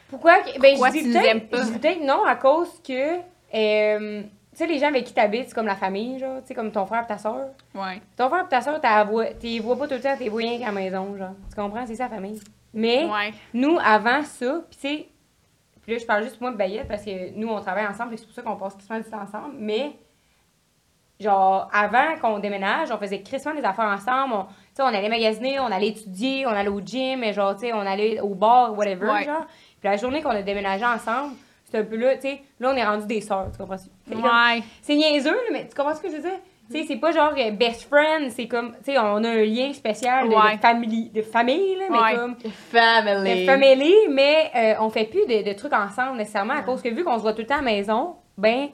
Pourquoi? Ben, Pourquoi je dis tu nous aimes pas? Je dis peut-être non à cause que. euh, tu sais, les gens avec qui t'habites, c'est comme la famille, genre. Tu sais, comme ton frère et ta soeur. Ouais. Ton frère et ta soeur, t'as vois- pas tout le temps, t'es vois rien qu'à la maison, genre. Tu comprends? C'est ça, la famille. Mais. Ouais. Nous, avant ça, puis tu sais, puis là, je parle juste moi de Bayette parce que nous, on travaille ensemble et c'est pour ça qu'on passe crissement du temps ensemble, mais genre, avant qu'on déménage, on faisait crissement des affaires ensemble, on, tu sais, on allait magasiner, on allait étudier, on allait au gym, et genre, tu sais, on allait au bar, whatever, Ouais. genre. Puis la journée qu'on a déménagé ensemble, un peu là, tu sais, là, on est rendu des sœurs, tu comprends? Ouais. c'est niaiseux, mais tu comprends ce que je veux dire? Tu sais, c'est pas genre euh, best friend, c'est comme, tu sais, on a un lien spécial de, Ouais. de famille, de famille, là, mais Ouais. comme, Family. de family, mais euh, on fait plus de, de trucs ensemble nécessairement à cause que vu qu'on se voit tout le temps à la maison, ben,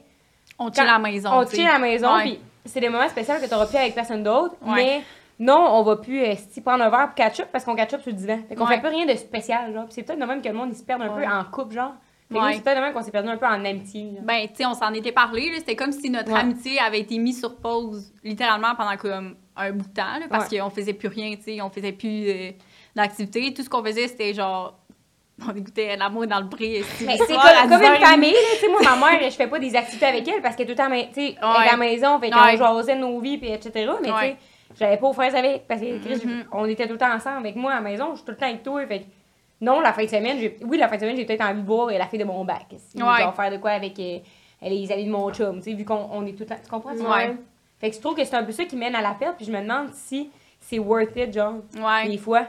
On chill à la maison. on chill à la maison, puis c'est des moments spéciaux que tu plus avec personne d'autre, mais non, on va plus euh, si prendre un verre pour catch up parce qu'on catch up sur le divan. Fait qu'on Ouais. fait plus rien de spécial, genre. Puis c'est peut-être de même que le monde, ils se perdent un Ouais. peu en couple, genre. Ouais. c'est même qu'on s'est perdu un peu en amitié, genre. Ben, tu sais, on s'en était parlé, là. C'était comme si notre Ouais. amitié avait été mise sur pause, littéralement, pendant comme un bout de temps, là, parce qu'on faisait plus rien, tu sais, on faisait plus euh, d'activité. Tout ce qu'on faisait, c'était genre. On écoutait l'amour dans le bris. Mais c'est comme, comme une famille, là. Tu sais, moi, ma mère, je fais pas des activités avec elle parce qu'elle est tout le temps, tu sais, à la maison, fait qu'on Ouais. jasait nos vies, puis etc. Mais tu Ouais. sais, j'avais pas aux fraises avec parce que Mhm. on était tout le temps ensemble. Avec moi, à la maison, je suis tout le temps avec toi. Fait non, la fin de semaine, j'ai- oui, la fin de semaine, j'ai peut-être envie de boire et la fille de mon bac. Si, Ouais. Genre faire de quoi avec euh, les amis de mon chum, tu sais, vu qu'on on est tout le temps. Tu comprends? ça? Ouais. Fait que je trouve que c'est un peu ça qui mène à la perte, puis je me demande si c'est worth it, genre Ouais. des fois,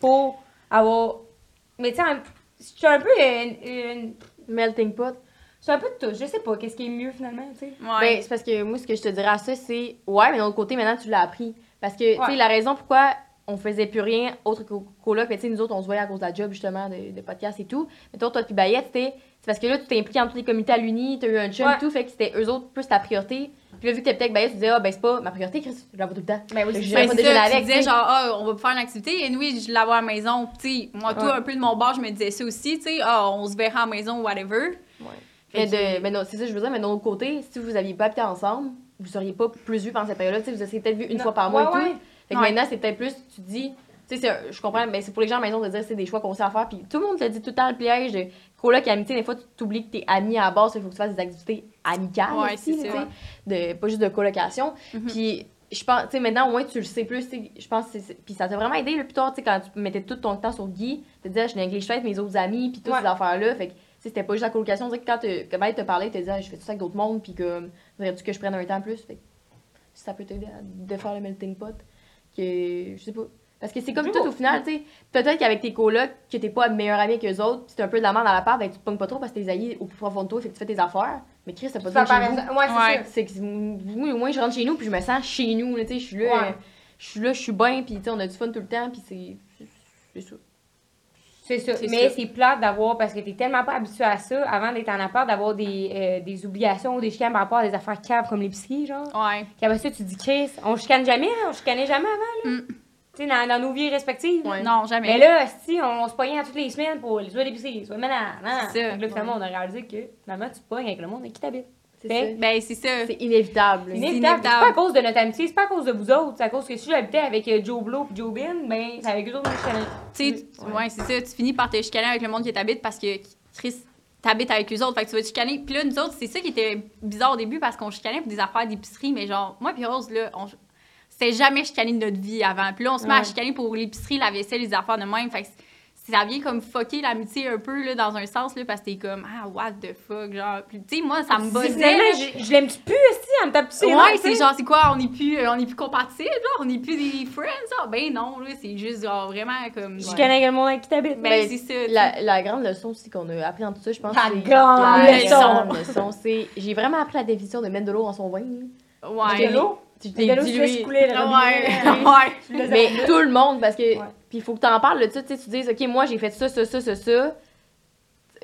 pour avoir. Mais tu sais, un- je suis un peu une. une- Melting pot. je suis un peu de tout. Je sais pas qu'est-ce qui est mieux finalement, tu sais? Ouais. Ben, c'est parce que moi, ce que je te dirais à ça, c'est ouais, mais d'un autre côté, maintenant, tu l'as appris. Parce que, tu Ouais. sais, la raison pourquoi on faisait plus rien autre que coloc, mais tu sais, nous autres, on se voyait à cause de la job, justement, de, de podcast et tout. Mais toi, toi, puis Bayette, c'était. C'est parce que là, tu t'es impliqué dans tous les comités à l'Uni, t'as eu un chum Ouais. et tout, fait que c'était eux autres plus ta priorité. Puis là, vu que t'es peut-être Bayette, tu disais, ah, ben, c'est pas ma priorité, Chris, je la vois tout le temps. Ben oui, j'irais Ben, pas tu avec. disais tu sais. genre, ah, on va faire une activité, et oui, je l'avais à la maison. Tu sais, moi, tout Ouais. un peu de mon bord, je me disais ça aussi, tu sais, ah, on se verra à la maison, whatever. Mais, de, mais non, c'est ça, que je veux dire, mais d'un autre côté, si vous aviez pas habité ensemble, vous seriez pas plus vus pendant cette période-là. Tu sais, vous seriez peut-être vu une Non. fois par mois Ouais, et tout. Fait que Ouais. maintenant, c'est peut-être plus, tu dis, tu sais, je comprends, mais c'est pour les gens à la maison de dire c'est des choix qu'on sait à faire. Puis tout le monde te le dit tout le temps, le piège de coloc et amitié. Des fois, tu t'oublies que t'es ami à la base, il faut que tu fasses des activités amicales Ouais, aussi, ça. de, pas juste de colocation. Mhm. Puis je pense, tu sais, maintenant, au moins, tu le sais plus, je pense, puis ça t'a vraiment aidé, là, plus tard, tu sais, quand tu mettais tout ton temps sur Guy, tu te disais, je néglige avec mes autres amis, puis toutes ces affaires-là, fait que, c'était pas juste la colocation, que quand que Maître te parlait, tu te disais, je fais tout ça avec d'autres mondes, puis que, voudrais-tu que je prenne un temps plus, fait que, ça peut t'aider à de faire le melting pot, que, je sais pas. Parce que c'est comme tout au final, tu sais. Peut-être qu'avec tes colocs, que t'es pas meilleur ami que les autres, pis t'es un peu de la merde à la part, ben tu te pognes pas trop parce que t'es amis au plus profond de toi, fait que tu fais tes affaires. Mais Chris, t'as pas besoin de faire chez vous. ça. Ouais, c'est Ouais. ça. C'est que moi, au moins, je rentre chez nous, puis je me sens chez nous, tu sais. Je suis là, Ouais. je suis là, je suis bien, puis tu sais, on a du fun tout le temps, puis c'est. C'est ça. C'est ça. Mais c'est plate d'avoir, parce que t'es tellement pas habitué à ça, avant d'être en appart, d'avoir des, euh, des obligations ou des chicanes par rapport à des affaires caves comme l'épicerie, genre. Ouais. Puis après ça, tu dis, Chris, on chicane jamais, hein? on chicanait jamais avant, là. Mm. Tu sais, dans, dans nos vies respectives. Ouais. Non, jamais. Mais là, si on se pognait toutes les semaines pour les soins d'épicerie, les soins de ménage, non, non. C'est ça. Que là, finalement, on a réalisé que finalement, tu pognes avec le monde avec qui t'habites. C'est ça. Ben, c'est ça. C'est inévitable. C'est inévitable. pas à cause de notre amitié, c'est pas à cause de vous autres. C'est à cause que si j'habitais avec euh, Joe Blow et Joe Bin, ben, c'est avec eux autres que je. Tu sais, tu- ouais, c'est ça. Tu finis par te chicaner avec le monde qui t'habite parce que Chris t'habites avec eux autres. Fait que tu vas te chicaner. Puis là, nous autres, c'est ça qui était bizarre au début parce qu'on chicanait pour des affaires d'épicerie. Mais genre, moi puis Rose, là, on c'était jamais chicané de notre vie avant. Puis là, on se met à Ouais. chicaner pour l'épicerie, la vaisselle, les affaires de même. Fait que ça vient comme fucker l'amitié un peu, là, dans un sens, là, parce que t'es comme, ah, what the fuck, genre. Tu sais, moi, ça me bossait. je, je l'aime plus aussi, en me tape dessus. Ouais, c'est genre, c'est quoi, on n'est plus, euh, on est plus compatibles, genre, on n'est plus des friends, genre? Ben non, là, c'est juste, genre, vraiment comme. Je ouais. avec le monde avec qui t'habites. Ben, Ben, c'est ça. La, la grande leçon aussi qu'on a appris dans tout ça, je pense. La c'est- grande la leçon. grande leçon, c'est. J'ai vraiment appris la définition de mettre de l'eau dans son vin. Ouais. De l'eau? Tu De t'es dilué. couler Ouais, Mais tout le monde, parce que. Ouais. Puis il faut que t'en parles de ça, tu sais, tu dises, OK, moi, j'ai fait ça, ça, ça, ça, ça.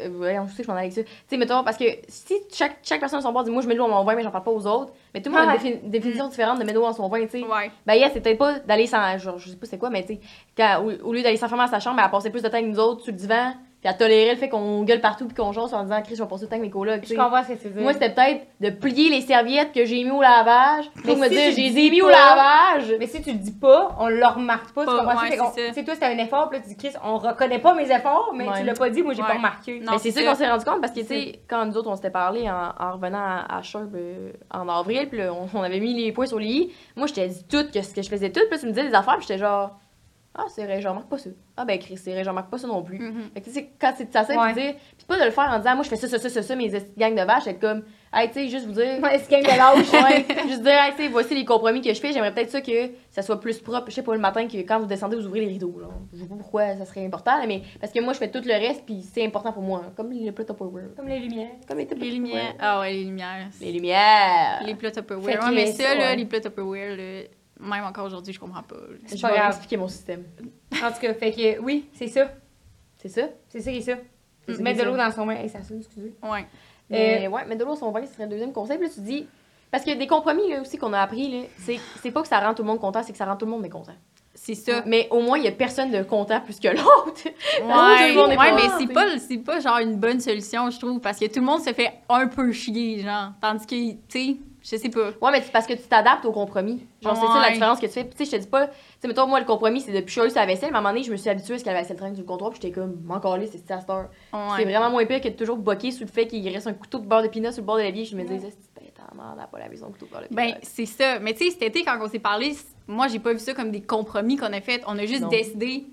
Euh, ouais, je sais que je m'en allais avec ça. Tu sais, mettons, parce que si chaque, chaque personne à son bord dit, moi, je mets de l'eau dans mon vin, mais j'en parle pas aux autres, mais tout le monde a une défi- une définition différente de mettre de l'eau dans son vin, tu sais. Ouais. Ben, yeah, peut-être pas d'aller sans. Genre, je sais pas c'est quoi, mais tu sais, au, au lieu d'aller s'enfermer dans sa chambre, elle passait plus de temps avec nous autres sur le divan, puis elle tolérait le fait qu'on gueule partout puis qu'on jase en disant, Chris, je vais passer le temps avec mes colocs, tu Je sais. comprends ce que tu veux dire. Moi, c'était peut-être de plier les serviettes que j'ai mis au lavage, Mais pour me si dire, tu j'ai le les ai mis au pas- lavage. Mais si tu le dis pas, on le remarque pas. Tu comprends ouais, c'est ça. Toi, c'était un effort, puis là, tu dis, Chris, on reconnaît pas mes efforts, mais Ouais. tu l'as pas dit, moi, j'ai Ouais. pas remarqué. Non, Mais c'est ça qu'on s'est rendu compte parce que, tu sais, quand nous autres, on s'était parlé en, en revenant à, à Sherb euh, en avril, puis là, on, on avait mis les points sur les i, moi, je t'ai dit tout, que ce que je faisais tout, puis là, tu me disais des affaires, puis j'étais genre, ah, c'est vrai, je remarque pas ça. Ah, ben, Chris, c'est vrai, je remarque pas ça non plus. Mhm. Fait que, tu sais, quand c'est ça, c'est Ouais. de dire, puis pas de le faire en disant, moi, je fais ça, ça, ça, ça, ça, mes esti de gang de vaches, être comme, hey, tu sais, juste vous dire. Ouais, c'est de lâche. Ouais, juste dire, hey, tu sais, voici les compromis que je fais. J'aimerais peut-être ça que ça soit plus propre. Je sais pas, le matin, que quand vous descendez, vous ouvrez les rideaux. Là. Je sais pas pourquoi ça serait important, là, mais parce que moi, je fais tout le reste, puis c'est important pour moi. Comme le plat Tupperware. Comme les lumières. Comme les, Les lumières. Ah ouais, les lumières. Les lumières. Les plats Tupperware. Ouais, mais ça, là, les plats Tupperware, là, même encore aujourd'hui, je comprends pas. Je pas grave. expliquer mon système. En tout cas, fait que oui, c'est ça. C'est ça? C'est ça qui est ça. C'est Mettre de l'eau dans son bain. Hey, ça sonne, excusez. Ouais. Mais ouais, mettre de l'eau à son vin, ce serait le deuxième conseil. Puis là, tu dis. Parce que des compromis, là, aussi, qu'on a appris, là, c'est c'est pas que ça rend tout le monde content, c'est que ça rend tout le monde mécontent. C'est ça. Mais au moins, il y a personne de content plus que l'autre. Ouais, ouais, pas- mais c'est pas, c'est pas genre une bonne solution, je trouve, parce que tout le monde se fait un peu chier, genre. Tandis que, tu sais, je sais pas. Ouais, mais c'est parce que tu t'adaptes au compromis. Genre, c'est ça la différence que tu fais. Tu sais, je te dis pas. Tu sais, mettons, moi, le compromis, c'est depuis que je suis sur la vaisselle, mais à un moment donné, je me suis habituée à ce que la vaisselle traîne sur le comptoir, puis j'étais comme, calais, c'est à cette heure. Ouais. C'est vraiment moins pire que de toujours boquer sur le fait qu'il reste un couteau de beurre de pinot sur le bord de la vie. Je me disais, c'est bête, merde, elle a pas lavé son couteau de beurre de pinot. Ben, c'est ça. Mais tu sais, cet été, quand on s'est parlé, moi, j'ai pas vu ça comme des compromis qu'on a fait. On a juste Non. décidé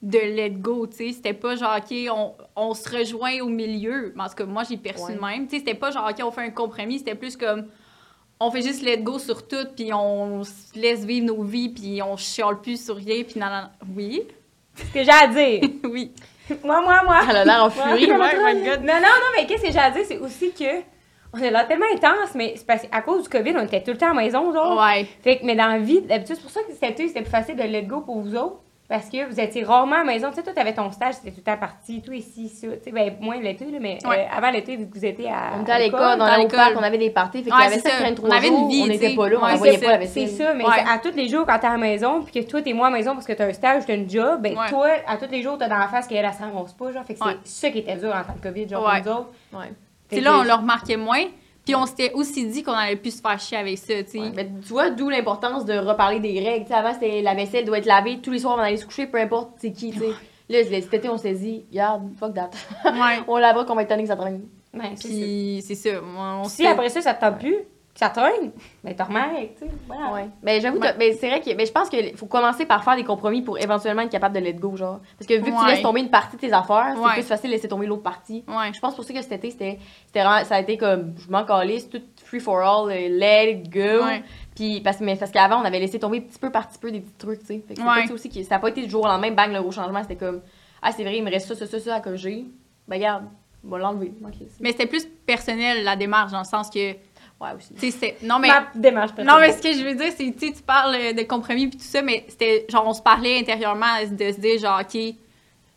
de let go, tu sais. C'était pas genre, OK, on, on se rejoint au milieu. Tout cas, moi, j'ai perçu Ouais. de même. Tu sais, c'était pas genre, OK, on fait un compromis. C'était plus comme, on fait juste let go sur tout, puis on se laisse vivre nos vies, puis on chiale plus sur rien, puis nan, nan, Oui. Ce que j'ai à dire. oui. moi, moi, moi. Elle a l'air en furie. Ouais, my God. Non, non, non, mais qu'est-ce que j'ai à dire, c'est aussi que on est là tellement intense, mais c'est parce qu'à cause du COVID, on était tout le temps à la maison, genre. Ouais. Fait que, mais dans la vie, d'habitude, c'est pour ça que c'était plus facile de let go pour vous autres. Parce que vous étiez rarement à la maison. Tu sais, toi, t'avais ton stage, c'était tout le temps parti, tout ici, ça. Tu sais, ben, moins l'été, là, mais Ouais. euh, avant l'été, vu que vous étiez à. On était à l'école, dans l'école. parc, on avait des parties. Fait qu'il y avait c'est ça ça. 23 On avait une jours, vie, on tu n'était pas là, on Ouais, ne voyait c'est pas la ça. C'est vaisselle. ça, mais Ouais. c'est à tous les jours quand t'es à la maison, puis que toi t'es moins à la maison parce que t'as un stage, t'as une job, ben Ouais. toi, à tous les jours, t'as dans la face qu'elle elle se rencontre pas, genre. Fait que c'est Ouais. ça qui était dur en temps de COVID, genre Ouais. pour nous autres. Tu que- là, on le remarquait moins. Puis on s'était aussi dit qu'on allait plus se faire chier avec ça, tu sais. Ouais, mais tu vois, d'où l'importance de reparler des règles. Tu sais, avant, c'était la vaisselle doit être lavée tous les soirs avant d'aller se coucher, peu importe c'est qui, tu sais. Là, cet été, on s'est dit, regarde, fuck that. Ouais. on lavera qu'on va être tanné que ça traîne. Ouais, c'est ça. Puis c'est ça. moi, On Si après ça, ça te tente plus, ça traîne, mais t'en remarques, tu sais. Voilà. Ouais. Ben, j'avoue, t'as- ben, c'est vrai que ben, je pense qu'il faut commencer par faire des compromis pour éventuellement être capable de let go, genre. Parce que vu que tu laisses tomber une partie de tes affaires, c'est Ouais. plus facile de laisser tomber l'autre partie. Ouais. Je pense pour ça que cet été, c'était c'était vraiment, ça a été comme, je m'en calisse, tout free for all, euh, let it go. Ouais. Puis, parce, que- mais parce qu'avant, on avait laissé tomber petit peu par petit peu des petits trucs, tu sais. Fait que c'est Ouais. peut-être ça aussi n'a pas été du jour au lendemain, bang, le gros changement, c'était comme, ah, c'est vrai, il me reste ça, ça, ça, ça à corriger. Ben, regarde, on va l'enlever. Mais c'était plus personnel, la démarche, dans le sens que, Ouais, aussi. Non, mais... Ma démarche Non, mais ce que je veux dire, c'est, tu tu parles euh, de compromis puis tout ça, mais c'était, genre, on se parlait intérieurement de se dire, genre, OK,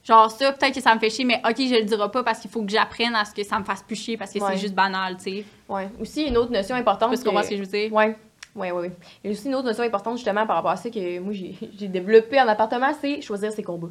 genre, ça, peut-être que ça me fait chier, mais OK, je le dirai pas parce qu'il faut que j'apprenne à ce que ça me fasse plus chier parce que Ouais. c'est juste banal, tu sais. Ouais. Aussi, une autre notion importante. Parce qu'on voit ce que je veux dire. Ouais. Ouais, ouais, ouais. Il y a aussi une autre notion importante, justement, par rapport à ça que moi, j'ai développé en appartement, c'est choisir ses combats.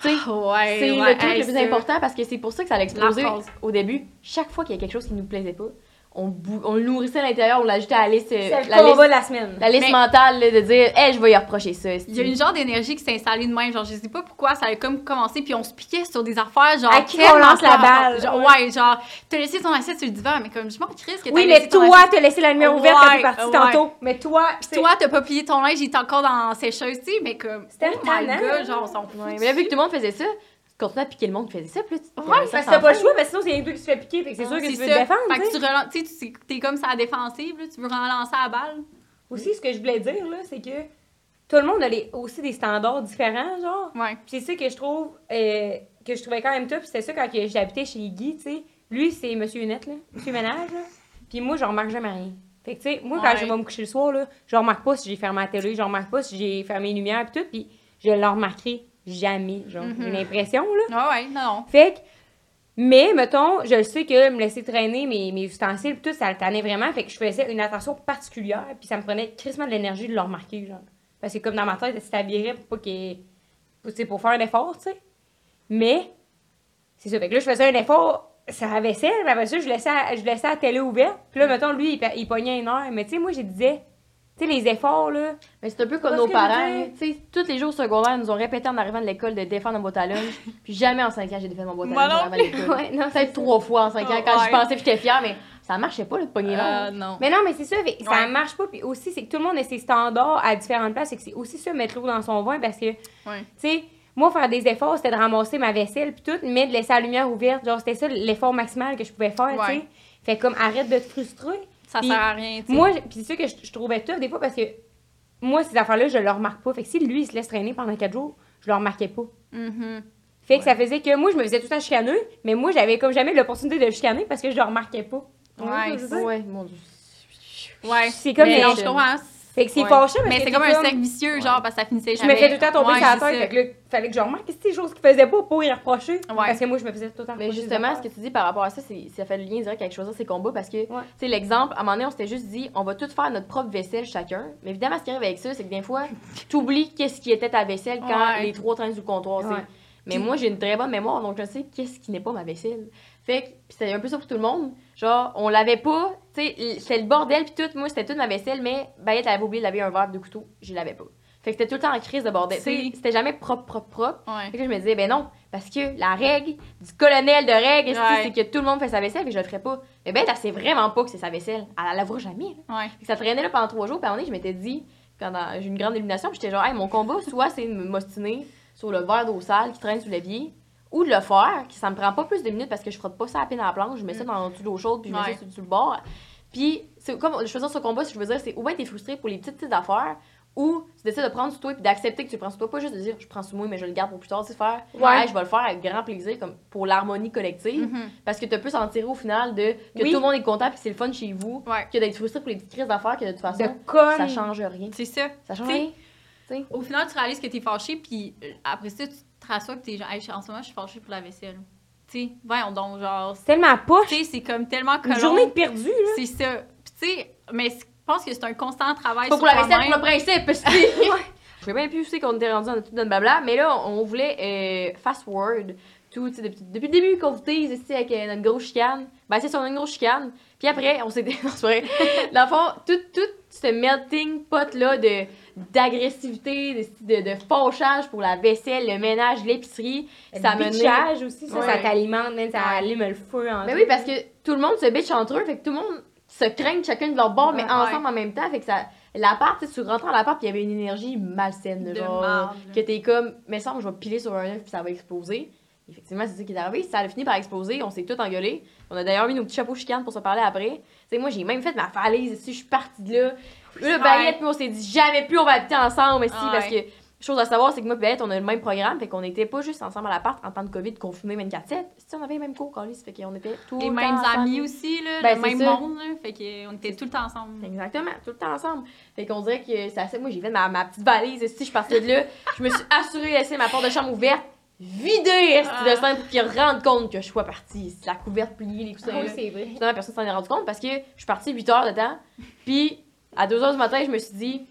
Tu sais, Ouais, c'est ouais, le truc hey, le plus important parce que c'est pour ça que ça a explosé au début. Chaque fois qu'il y a quelque chose qui nous plaisait pas, on, bou- on le nourrissait à l'intérieur, on l'ajoutait à la liste, C'est la combat de la semaine. la liste Mais- mentale là, de dire, hey, je vais y reprocher ça. Il y a une genre d'énergie qui s'est installée de même, genre, je sais pas pourquoi, ça a comme commencé, puis on se piquait sur des affaires, genre, À qui on lance la balle? Genre, ouais, genre, t'as laissé ton assiette sur le divan, mais comme, je m'en crisse que t'as Oui, laissé mais toi, t'as laissé la lumière ouverte quand Ouais, t'es parti ouais. tantôt. Mais toi, Puis toi, t'as pas plié ton linge, il est encore dans sécheuse, tu sais, mais comme, C'était oh tannant. god, genre, on s'en fout. Ouais, mais là, vu que tout le monde faisait ça, tu continuais à piquer le monde qui faisait ça, plus tu Ouais, ça parce que t'as pas le choix, parce que sinon c'est deux qui se fait piquer, fait que c'est sûr que tu veux te défendre. Fait tu que tu relances, tu sais, t'es comme ça à la défensive, là, tu veux relancer la balle. Aussi, ce que je voulais dire, là, c'est que tout le monde a les- aussi des standards différents, genre. Ouais. Puis c'est ça que je trouve, euh, que je trouvais quand même top. Puis c'était ça quand que j'habitais chez Guy, tu sais. Lui, c'est Monsieur Net, là. Monsieur Ménage, là. Puis moi, je remarque jamais rien. Fait que, tu sais, moi, quand Ouais. je vais me coucher le soir, là, je remarque pas si j'ai fermé la télé, je remarque pas si j'ai fermé les lumières, puis tout. Puis je le remarquerai jamais, genre. Mhm. J'ai l'impression, là. Ah ouais, non. Fait que, mais, mettons, je le sais que me laisser traîner mes, mes ustensiles, tout, ça le tannait vraiment. Fait que je faisais une attention particulière, puis ça me prenait crissement de l'énergie de le remarquer, genre. Parce que, comme dans ma tête, ça virait pour pas qu'il. Pour, faire un effort, tu sais. Mais, c'est ça. Fait que là, je faisais un effort sur la vaisselle, après ça, je laissais, la- je laissais la télé ouverte. Puis là, mettons, lui, il, il pognait une heure. Mais, tu sais, moi, je disais, sais, les efforts, là. Mais c'est un peu comme nos parents. Tu sais, tous les jours au secondaire, ils nous ont répété en arrivant de l'école de défendre un boîte à lunch. puis jamais en 5 ans, j'ai défait mon boîte à Moi. Ouais, non, Peut-être trois fois en 5 ans quand Ouais. je pensais que j'étais fière, mais ça marchait pas, le là. Euh, non. Mais non, mais c'est ça, ça Ouais. marche pas. Puis aussi, c'est que tout le monde a ses standards à différentes places. Et que c'est aussi ça, mettre l'eau dans son vin. Parce que, tu sais, moi, faire des efforts, c'était de ramasser ma vaisselle, puis tout, mais de laisser la lumière ouverte. Genre, c'était ça l'effort maximal que je pouvais faire, tu sais. Fait comme, arrête de te frustrer. Ça sert à rien. Moi, puis c'est ça que je, je trouvais tough des fois parce que moi, ces affaires-là, je le remarque pas. Fait que si lui, il se laisse traîner pendant quatre jours, je le remarquais pas. Mhm. Fait que ça faisait que moi, je me faisais tout le temps chicaner, mais moi, j'avais comme jamais l'opportunité de le chicaner parce que je le remarquais pas. Dire? Ouais, mon dieu. Ouais. C'est comme mais les- non, je comprends. Fait que c'est Ouais. parce Mais c'est comme un cercle vicieux, genre, parce que ça finissait Je jamais. me fais tout le temps tomber Ouais, sur la tête. Fait que là, fallait que je remarque que c'était des choses qu'il faisait pas pour y reprocher. Ouais. Parce que moi, je me faisais tout le temps Mais justement, ce que tu dis par rapport à ça, c'est ça fait le lien direct avec choisir ses combats parce que, Ouais. tu sais, l'exemple, à un moment donné, on s'était juste dit, on va tous faire notre propre vaisselle chacun. Mais évidemment, ce qui arrive avec ça, c'est que des fois, t'oublies qu'est-ce qui était ta vaisselle quand Ouais. les trois traînent sous le comptoir. Mais moi, j'ai une très bonne mémoire, donc je sais qu'est-ce qui n'est pas ma vaisselle. Fait que, pis c'est un peu ça pour tout le monde. Genre, on l'avait pas, c'était le bordel, puis tout. Moi, c'était toute ma vaisselle, mais Bayette avait oublié de laver un verre de couteau, je l'avais pas. Fait que c'était tout le temps en crise de bordel. C'était jamais propre, propre, propre. Ouais. Fait que je me disais, ben non, parce que la règle du colonel de Ouais. c'est que tout le monde fait sa vaisselle, et je le ferais pas. Mais ben, elle sait vraiment pas que c'est sa vaisselle. Elle la lavera jamais. là. Ouais. Fait que ça traînait là pendant trois jours, puis à un moment donné, je m'étais dit, pendant j'ai eu une grande illumination, puis j'étais genre, hey, mon combat, soit c'est de me m'ostiner sur le verre d'eau sale qui traîne sous l'évier, ou de le faire, que ça me prend pas plus de minutes parce que je frotte pas ça à peine à la planche, je mets ça dans le dessous de l'eau chaude, puis je mets Ouais. ça sur, le bord. Puis, c'est comme choisir ce combat, si je veux dire, c'est ou bien t'es frustré pour les petites, petites affaires, ou tu décides de prendre sur toi puis d'accepter que tu prends sur toi, pas juste de dire je prends sur moi mais je le garde pour plus tard, c'est faire Ouais. Hey, je vais le faire avec grand plaisir comme pour l'harmonie collective Mhm. parce que tu peux s'en tirer au final de que Oui. tout le monde est content puis c'est le fun chez vous Ouais. que d'être frustré pour les petites crises d'affaires que de toute façon De ça change rien. C'est ça. Ça change T'sais, rien. Au final, tu réalises que t'es fâché, puis euh, après ça, tu te rassois que t'es genre, hey, en ce moment, je suis fâchée pour la vaisselle. Tu sais, voyons donc, genre, C'est tellement poche. tu sais, c'est comme tellement Une collant. journée de perdu, là. C'est ça. Tu sais, mais je pense que c'est un constant travail Pas sur pour la vaisselle, pour le principe parce que je sais bien plus où c'est qu'on était rendu dans tout notre blabla mais là on voulait euh, fast forward tout depuis, depuis le début qu'on vous tease ici avec euh, notre grosse chicane ben c'est on a une grosse chicane puis après on s'est non c'est vrai dans le fond tout tout ce melting pot là de d'agressivité de, de, de fâchage pour la vaisselle le ménage l'épicerie ça Ça me aussi, ça, Ouais. ça t'alimente, ça allume le feu en Ben oui, parce que tout le monde se bitch entre eux, fait que tout le monde se craignent chacun de leur bord, mais Ouais. ensemble en même temps. Fait que ça. L'appart, tu sais, tu rentres dans l'appart, puis il y avait une énergie malsaine. De genre, que t'es comme, mais ça, je vais piler sur un œuf, puis ça va exploser. Effectivement, c'est ça qui est arrivé. Ça a fini par exploser. On s'est tout engueulé. On a d'ailleurs mis nos petits chapeaux chicanes pour se parler après. Tu sais, moi, j'ai même fait ma valise ici. Je suis partie de là. Là. Bayette, puis on s'est dit jamais plus on va habiter ensemble ici. Ah Parce que, chose à savoir, c'est que moi, et Bayette, on a le même programme. Fait qu'on n'était pas juste ensemble à l'appart en temps de COVID, confinés 24-7. Si on avait les mêmes cours, Carlis. Fait qu'on était tout Les le mêmes ensemble. amis aussi, là, Ben, le même ça. monde, là. Fait qu'on était tout le temps ensemble. Exactement, tout le temps ensemble. Fait qu'on dirait que c'est assez. Moi, j'ai fait ma, ma petite valise. Si je suis partie de là, je me suis assurée de laisser ma porte de chambre ouverte, vidée esti, de Ah. scène pour qu'ils rendent compte que je sois partie. La couverte pliée, les coussins. Oui, là. c'est vrai. Finalement, personne s'en est rendu compte parce que je suis partie 8 heures de temps. Puis, à 2 heures du matin, je me suis dit,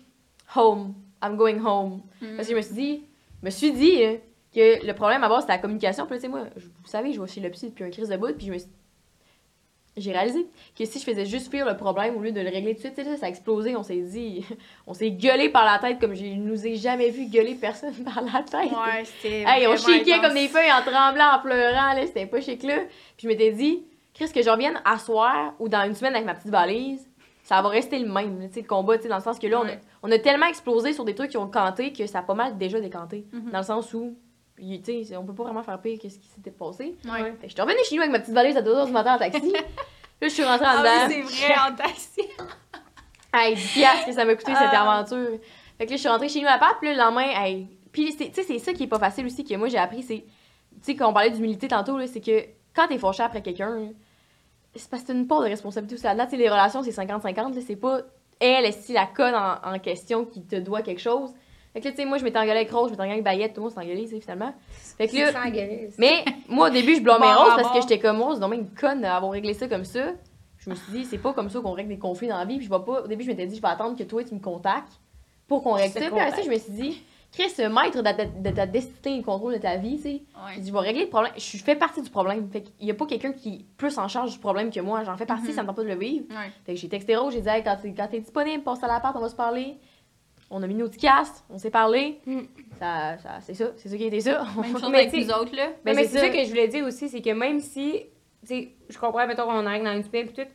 home. I'm going home. Mm. Parce que je me suis dit, je me suis dit hein, que le problème à base, c'était la communication. Puis là, tu sais, moi, je- vous savez, je vais chez le psy depuis un crise de bout. Puis je me suis j'ai réalisé que si je faisais juste fuir le problème au lieu de le régler tout de suite, ça a explosé. On s'est dit, on s'est gueulé par la tête comme je nous ai jamais vu gueuler personne par la tête. Ouais, c'était. Hey, on chiquait comme des feuilles en tremblant, en pleurant, là, c'était pas chic là. Puis je m'étais dit, Chris, que je revienne à soir ou dans une semaine avec ma petite valise, ça va rester le même, tu sais, le combat, tu sais, dans le sens que là, on, a, on a tellement explosé sur des trucs qui ont canté que ça a pas mal déjà décanté. Mhm. Dans le sens où, il- tu sais, on peut pas vraiment faire pire que ce qui s'était passé. Ouais. Fait que je suis revenue chez nous avec ma petite valise à 2h du matin en taxi. là, je suis rentrée en Ah dedans. oui, c'est vrai, en taxi. Hey, 10 piastres que ça m'a coûté cette Ah. aventure. Fait que là, je suis rentrée chez nous à part, puis le lendemain, hey. Puis, c'est- tu sais, c'est ça qui est pas facile aussi, que moi, j'ai appris, c'est. Tu sais, quand on parlait d'humilité tantôt, là, c'est que quand t'es fâché après quelqu'un, c'est parce que t'as une part de responsabilité aussi là-dedans. Tu sais, les relations, c'est 50-50, là, c'est pas elle, est si la conne en, en question qui te doit quelque chose? Fait que là, tu sais, moi, je m'étais engueulée avec Rose, je m'étais engueulée avec Bayette, tout le monde s'est engueulé, tu sais, finalement. Fait que là, mais moi, au début, je blâmais Rose parce que j'étais comme Rose, donc une conne d'avoir réglé ça comme ça. Je me suis dit, c'est pas comme ça qu'on règle des conflits dans la vie. Puis je vais pas. Au début, je m'étais dit, je vais attendre que toi, tu me contactes pour qu'on règle ça. Puis après ça, contacte. je me suis dit, Chris, maître de ta, de ta destinée et le contrôle de ta vie, tu sais. Ouais. Je vais régler le problème. Je fais partie du problème. Fait qu'il y a pas quelqu'un qui est plus en charge du problème que moi. J'en fais partie, Mhm. ça me tente pas de le vivre. Ouais. Fait que j'ai texté Rose, j'ai dit, hey, quand t'es disponible, passe à l'appart, on va se parler. On a mis nos petits castes, on s'est parlé. Mm. Ça, ça, c'est ça, c'est ça qui a été ça. Même chose Mais avec nous autres, là. Ben, mais c'est c'est ça ça. que je voulais dire aussi, c'est que même si, tu sais, je comprends, mettons, qu'on arrive dans une semaine puis tout,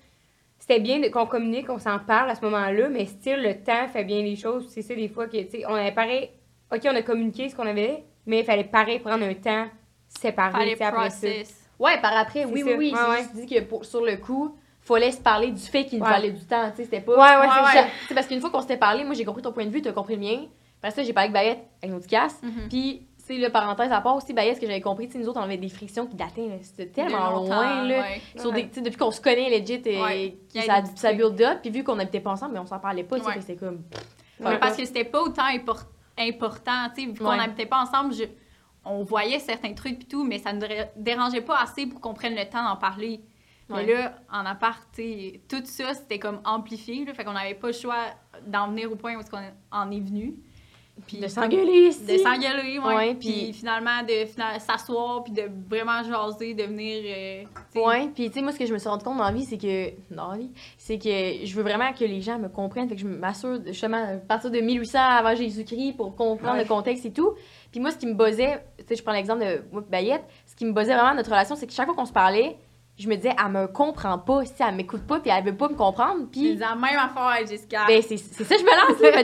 c'était bien qu'on communique, qu'on s'en parle à ce moment-là, mais style, le temps fait bien les choses. C'est ça, des fois, que, tu sais, on avait pareil, OK, on a communiqué ce qu'on avait, mais il fallait pareil prendre un temps séparé, Fallait tu après ça. process. Ouais, par après, oui, oui, oui. Ouais, J'ai juste dit que pour, sur le coup, fallait se parler du fait qu'il nous fallait du temps. Tu sais, c'était pas. Ouais, ouais, Ouais, c'est ouais. C'est parce qu'une fois qu'on s'était parlé, moi j'ai compris ton point de vue, t'as compris le mien. Après ça, j'ai parlé avec Bayette, avec notre casse. Mhm. Puis, tu sais, le parenthèse à part aussi, Bayette, ce que j'avais compris, tu sais, nous autres, on avait des frictions qui dataient, c'était tellement loin, là. ouais. Sur des, depuis qu'on se connaît legit, et Ouais. A ça, ça build up. Puis vu qu'on habitait pas ensemble, mais on s'en parlait pas, tu sais, c'était comme. Ouais, parce que c'était pas autant impor- important, tu sais, vu qu'on Ouais. n'habitait pas ensemble, je- on voyait certains trucs et tout, mais ça ne dé- dérangeait pas assez pour qu'on prenne le temps d'en parler. Ouais. Mais là, en sais, tout ça, c'était comme amplifié, là, fait qu'on n'avait pas le choix d'en venir au point où qu'on en est venu. Puis De s'engueuler ici. de s'engueuler, ouais. Ouais, puis puis- finalement de s'asseoir puis de vraiment jaser, de venir euh, puis tu sais, moi, ce que je me suis rendu compte dans la vie, c'est que. Dans la vie, c'est que je veux vraiment que les gens me comprennent. Fait que je m'assure, justement, à partir de 1800 avant Jésus-Christ pour comprendre Ouais. le contexte et tout. Puis moi, ce qui me buzzait, tu sais, je prends l'exemple de Bayette, ce qui me buzzait vraiment notre relation, c'est que chaque fois qu'on se parlait, je me disais, elle me comprend pas, si elle m'écoute pas, puis elle veut pas me comprendre. Puis. la même affaire, Jessica. Ben, c'est c'est ça, je me lance, là.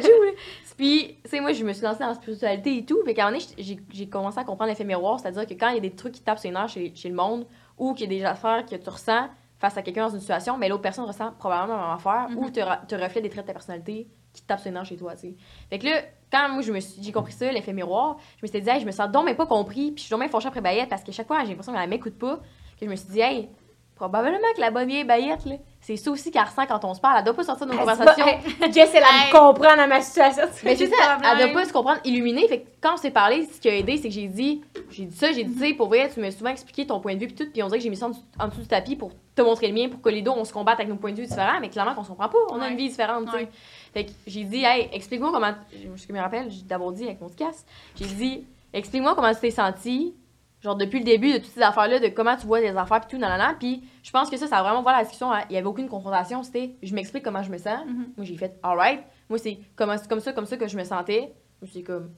Puis, tu sais, moi, je me suis lancée dans la spiritualité et tout. Fait qu'à un moment donné, j'ai j'ai commencé à comprendre l'effet miroir, c'est-à-dire que quand il y a des trucs qui tapent sur les nerfs chez, chez le monde, ou qu'il y a des affaires que tu ressens face à quelqu'un dans une situation, mais l'autre personne ressent probablement la même affaire, ou Mhm. te, te reflète des traits de ta personnalité qui tapent sur les nerfs chez toi, tu sais. Fait que là, quand moi, je me suis- j'ai compris ça, l'effet miroir, je me suis dit, hey, je me sens donc mais pas compris, puis je suis donc fâchée après Bayette, parce que chaque fois, j'ai l'impression qu'elle m'écoute pas, que je me suis dit, hey, probablement que la bonne vieille Bayette, là, c'est ça aussi qu'elle ressent quand on se parle, elle doit pas sortir de nos Elle conversations. hey, Jess, elle a Hey. me comprendre dans ma situation. Mais c'est ça, elle doit pas se comprendre illuminée. Fait que quand on s'est parlé, ce qui a aidé, c'est que j'ai dit, j'ai dit ça, j'ai dit, pour vrai, tu m'as souvent expliqué ton point de vue puis tout, puis on dirait que j'ai mis ça en, dessous- en dessous du tapis pour te montrer le mien, pour que les deux, on se combatte avec nos points de vue différents, mais clairement qu'on se comprend pas, on a une vie différente, tu sais. Fait que j'ai dit, hey, explique-moi comment, je me rappelle, j'ai d'abord dit avec mon casse, j'ai dit, explique-moi comment tu t'es senti, genre depuis le début de toutes ces affaires-là, de comment tu vois les affaires puis tout, nanana, puis je pense que ça, ça a vraiment ouvert la discussion, hein. il y avait aucune confrontation, c'était, je m'explique comment je me sens, Mhm. moi, j'ai fait alright. Moi, c'est comme, c'est comme ça, comme ça que je me sentais. Suis dit comme,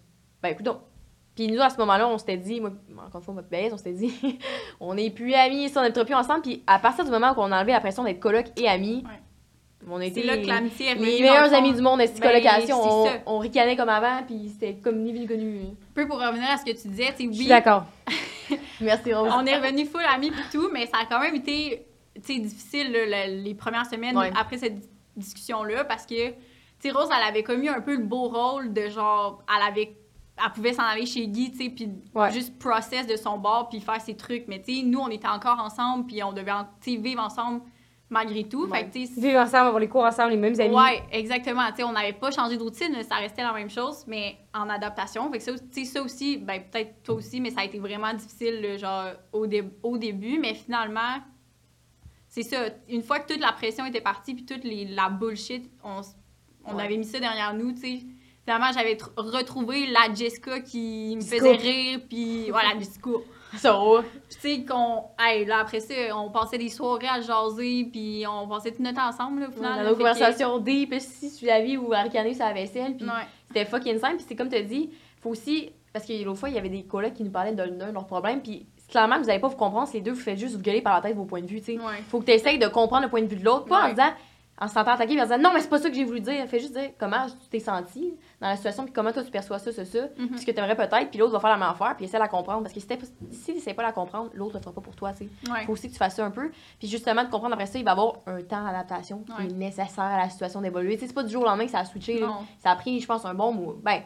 ben écoute donc. Puis nous, à ce moment-là, on s'était dit, moi, encore une fois, ma baisse, on s'était dit, on n'est plus amis, ça, on n'est plus ensemble. Puis à partir du moment où on a enlevé la pression d'être coloc et amis, Ouais. On C'est été là que l'amitié est les meilleurs amis du monde, est Ben, colocation. c'est On, on ricanait comme avant, puis c'était comme ni vu connu. Peu pour revenir à ce que tu disais, tu sais, Je suis oui, d'accord. Merci Rose. on est revenu full amis pis tout, mais ça a quand même été, difficile là, les premières semaines Ouais. après cette dis- discussion-là parce que, tu sais, Rose, elle avait commis un peu le beau rôle de genre, elle avait, elle pouvait s'en aller chez Guy, tu sais, puis Ouais. juste process de son bord puis faire ses trucs, mais tu sais, nous, on était encore ensemble puis on devait, tu vivre ensemble malgré tout, Ouais. fait que, Vivre ensemble, avoir les cours ensemble, les mêmes amis. Ouais, exactement. Tu sais, on n'avait pas changé de routine, ça restait la même chose, mais en adaptation. Fait que ça, ça aussi, ben, peut-être toi aussi, mais ça a été vraiment difficile, genre, au, dé- au début. Mais finalement, c'est ça. Une fois que toute la pression était partie, puis toute les, la bullshit, on, on Ouais. avait mis ça derrière nous, tu sais. Finalement, j'avais tr- retrouvé la Jessica qui me faisait rire, puis voilà, du discours. Puis tu sais, qu'on. Hey, là, après ça, on passait des soirées à jaser, puis on passait tout notre temps ensemble, là, au Dans nos Fait que- conversations deep, si sur la vie ou à ricaner sur la vaisselle, puis Ouais. c'était fucking simple. Puis c'est comme tu as dit, faut aussi. Parce que l'autre fois, il y avait des collègues qui nous parlaient d'un de leurs problèmes, puis clairement, vous n'allez pas vous comprendre, c'est les deux, vous faites juste vous gueuler par la tête vos points de vue, tu sais. Ouais. Faut que tu essayes de comprendre le point de vue de l'autre, pas en disant, en se sentant attaqué, en disant non, mais c'est pas ça que j'ai voulu dire. Fais juste dire comment tu t'es senti dans la situation, puis comment toi tu perçois ça, ça, ça, Mhm. puis ce que tu aimerais peut-être, puis l'autre va faire la même affaire, puis essaie de la comprendre. Parce que si tu sais pas la comprendre, l'autre le fera pas pour toi. Ouais. faut aussi que tu fasses ça un peu. Puis justement, de comprendre après ça, il va y avoir un temps d'adaptation qui Ouais. est nécessaire à la situation d'évoluer. C'est pas du jour au lendemain que ça a switché. là. Ça a pris, je pense, un bon mois. Ben,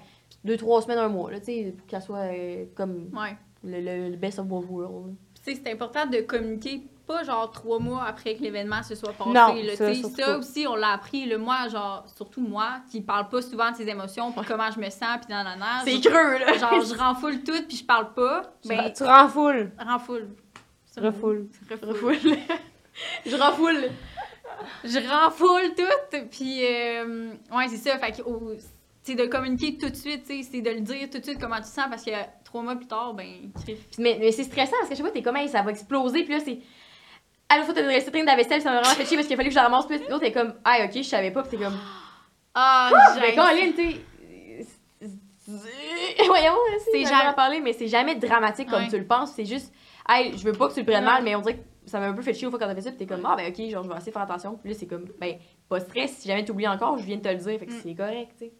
deux, trois semaines, un mois, là, tu sais, pour qu'elle soit euh, comme Ouais. le, le- le best of both worlds. C'est important de communiquer pas genre trois mois après que l'événement se soit passé. Non, là, ça, tu sais, surtout ça pas. aussi, on l'a appris. Le moi, genre, surtout moi, qui parle pas souvent de ses émotions, puis comment je me sens, puis dans la C'est je- creux, là! Genre, je renfoule tout, puis je parle pas. Tu, Ben, tu renfoules. renfoule. C'est Refoule. je refoule. Je renfoule tout, puis euh, ouais, c'est ça. Fait que, au- c'est de communiquer tout de suite, c'est de le dire tout de suite comment tu sens, parce que trois mois plus tard, ben, mais mais c'est stressant parce que je sais pas, t'es comme, hey, ça va exploser, puis là, c'est. À la fois, t'as réception de la vaisselle, ça m'a vraiment fait chier parce qu'il fallu que je la ramasse, puis l'autre, t'es comme, ah, ok, je savais pas, puis t'es comme, Ah, mais j'ai- Colin, tu sais. Voyons, C'est jamais- parler, mais c'est jamais dramatique comme tu le penses. C'est juste, hey, je veux pas que tu le prennes mal, mais on dirait que ça m'a un peu fait chier au fois quand t'as fait ça, pis t'es comme, ah, ben ok, genre, je vais essayer de faire attention. Puis là, c'est comme, ben, pas de stress, si jamais t'oublies encore, je viens de te le dire, fait que Mm. c'est correct, tu sais.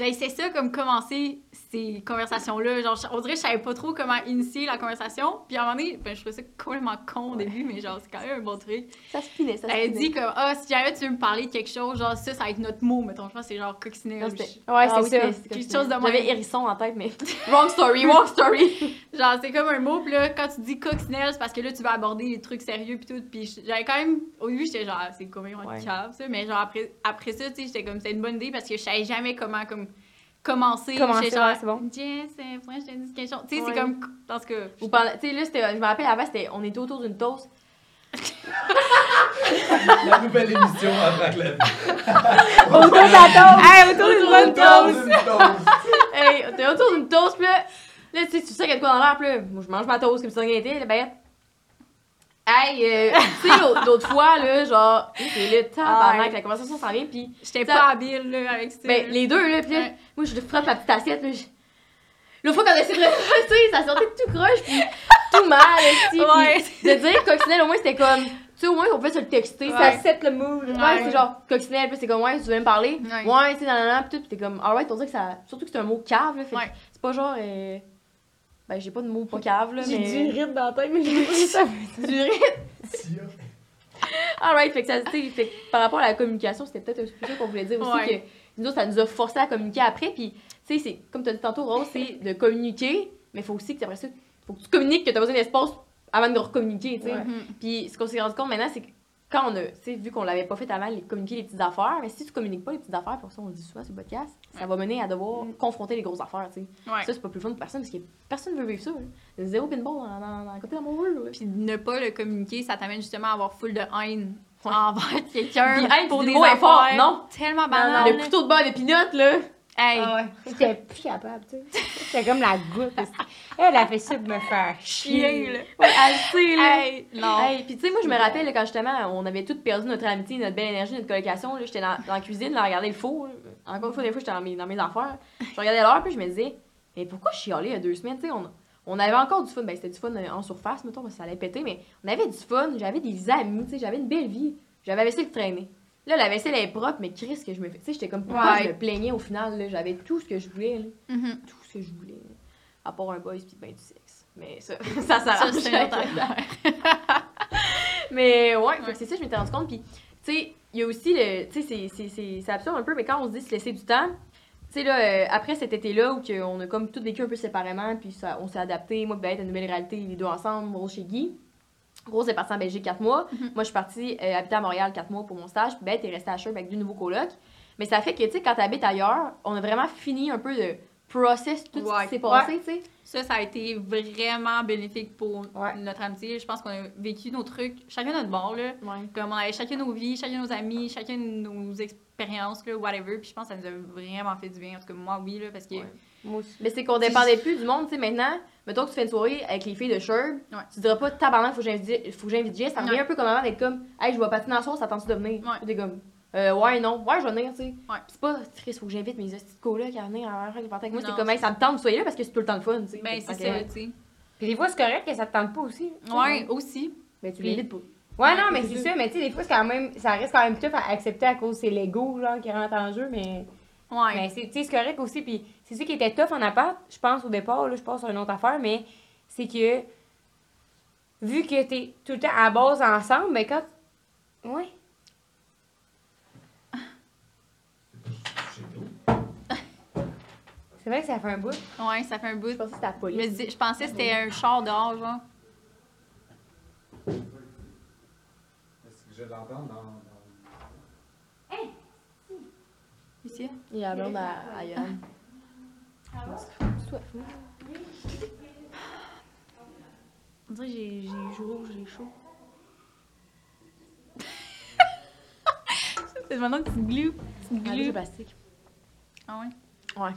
Essayé ça comme commencer ces conversations-là. Genre, on dirait que je savais pas trop comment initier la conversation. Puis à un moment donné, ben, je trouvais ça complètement con au début, mais genre, c'est quand même un bon truc. Ça se finit, ça se Elle dit comme, ah, si jamais tu veux me parler de quelque chose, genre, ça, ça va être notre mot, mettons. Je pense que c'est genre coccinelle. Ouais, Ah c'est oui, ça. Quelque chose de J'avais hérisson en tête, mais. wrong story, wrong story! Genre, c'est comme un mot, puis là, quand tu dis coccinelle, c'est parce que là, tu vas aborder des trucs sérieux, puis tout. Puis j'avais quand même, au début, j'étais genre, Ah, c'est complètement Ouais. cave, ça. Mais genre, après, après ça, tu sais, j'étais comme, c'est une bonne idée parce que je savais jamais comment, comme, commencer. Commencer, genre, ouais, c'est bon. Jess, que je te dise quelque chose. Tu sais, Ouais. c'est comme, dans ce cas. Ou pendant, tu sais, là, c'était, je me rappelle avant, c'était, on était autour d'une toast. La nouvelle émission que la Autour de la toast. Hey, autour d'une bonne toast. Hey, t'es autour d'une toast, pis là, là, tu sais, tu sais qu'il y a de quoi dans l'air, pis là, moi, je mange ma toast comme si ça rien été, la bête. Hey, euh, tu sais, l'autre fois, là, genre, c'est le temps, Ah, ouais. la conversation s'en vient, pis J'étais pas habile, là, avec ça. ben, les deux, là, Ouais. moi, je frappe ma petite assiette, là, L'autre fois qu'on a essayé de tu sais, ça sortait tout croche, pis tout mal, aussi, Ouais. de dire coccinelle, au moins, c'était comme, tu sais, au moins, on pouvait se le texter, Ouais. ça set le mood. Ouais, Ouais. c'est genre coccinelle, puis c'est comme ouais, tu veux me parler? Ouais. Tu sais, nanana, pis tout, pis t'es comme, alright, on dirait que ça. Surtout que c'est un mot cave, là. Fait que Ouais. c'est pas genre. euh, Ben, j'ai pas de mot pas cave, là, J'ai mais. du rythme dans la tête, mais j'ai pas ça. Du rythme. Alright, fait que ça, fait que par rapport à la communication, c'était peut-être un peu ça qu'on voulait dire aussi, Ouais. que nous autres, ça nous a forcé à communiquer après, puis tu sais, c'est, comme tu as dit tantôt, Rose, c'est de communiquer, mais faut aussi que après ça, faut que tu communiques que tu as besoin d'espace avant de recommuniquer, tu sais. Puis ce qu'on s'est rendu compte maintenant, c'est que quand on a, vu qu'on l'avait pas fait avant, les, communiquer les petites affaires, mais si tu communiques pas les petites affaires, pour ça on le dit souvent sur le podcast, ça va mener à devoir confronter les grosses affaires, tu sais. Ouais. Ça, c'est pas plus fun pour personne parce que personne veut vivre ça. là. Zéro pinball dans, dans, dans, côté amoureux. Puis ne pas le communiquer, ça t'amène justement à avoir full de haine envers quelqu'un pour des le affaires non? tellement banales. Le couteau de beurre de pinot, là. Hey, Ah ouais. J'étais plus capable, tu sais. J'étais comme la goutte. Elle a fait ça pour me faire chier. là. Ouais, assez, là. Hey, non. Hey, puis tu sais, moi, je me rappelle là, quand justement, on avait toutes perdu notre amitié, notre belle énergie, notre colocation. là, J'étais dans, dans la cuisine, là, à regarder le four. Encore une fois, des fois, j'étais dans mes, dans mes affaires. Je regardais l'heure, puis je me disais, mais pourquoi je chialais il y a deux semaines? Tu sais, on, on avait encore du fun. Ben, c'était du fun euh, en surface, mettons, parce que ça allait péter, mais on avait du fun. J'avais des amis, tu sais, j'avais une belle vie. J'avais vaisselle qui traînait. Là, la vaisselle est propre, mais Chris, que je me fais. Tu sais, j'étais comme. Pourquoi Ouais. je me plaignais au final, là? J'avais tout ce que je voulais, là. Mhm. Tout ce que je voulais. là. À part un boys puis ben du sexe. Mais ça, ça Ça, s'arrange. Mais ouais, c'est ça, je m'étais rendu compte. Puis, tu sais, il y a aussi le. Tu sais, c'est- absurde un peu, mais quand on se dit se laisser du temps, tu sais, là, euh, après cet été-là, où on a comme tout vécu un peu séparément, puis ça, on s'est adapté, moi, ben, à une nouvelle réalité, les deux ensemble, Rose chez Guy. Rose est partie en Belgique 4 mois. Mhm. Moi, je suis partie euh, habiter à Montréal 4 mois pour mon stage, puis Beth est restée à Sherbrooke avec deux nouveaux colocs. Mais ça fait que, tu sais, quand t'habites ailleurs, on a vraiment fini un peu de process tout ce Ouais. qui s'est passé, tu sais. Ça, ça a été vraiment bénéfique pour Ouais. notre amitié. Je pense qu'on a vécu nos trucs, chacun notre bord, là. Ouais. Comme on avait chacun nos vies, chacun nos amis, chacun nos expériences, là, whatever. Puis je pense que ça nous a vraiment fait du bien. En tout cas, moi, oui, là, parce que... Moi aussi. Mais c'est qu'on dépendait plus du monde, tu sais, maintenant. Mettons que tu fais une soirée avec les filles de Sherb, Ouais. tu diras pas tabarnak, faut que j'invite faut que j'invite Jess. Ça revient Ouais. un peu comme avant d'être comme, hey, je vais patiner en sauce, attends-tu de venir? Ouais. T'es comme, euh, ouais, non, ouais, je vais venir, tu sais. Ouais. C'est pas, Chris, faut que j'invite mes petites colocs à venir à faire avec moi. C'est comme, hey, ça me tente de soyez là parce que c'est tout le temps le fun, tu sais. Ben, c'est ça, tu sais. Puis des fois, c'est correct que ça te tente pas aussi. Ouais, aussi. Ben, tu l'invites pas. Ouais, Ouais, non, mais c'est ça. Mais tu sais, des fois, c'est quand même, ça reste quand même tough à accepter à cause c'est l'ego, genre, qui rentre en jeu. Mais, Ouais. mais c'est, correct aussi. Puis c'est ça qui était tough en appart, je pense, au départ. Là, je passe sur une autre affaire, mais c'est que, vu que t'es tout le temps à base ensemble, mais quand. Ouais. C'est vrai que ça fait un bout. Ouais, ça fait un bout. Je pensais que c'était la Je, me police. dis- je pensais que c'était un char dehors, genre. Est-ce que je l'entends dans. Dans- Ici. Il y a la blonde à, à hein? On dirait que j'ai j'ai chaud, j'ai chaud. C'est maintenant que tu glues. Tu glues. plastique. Ah ouais? Ouais.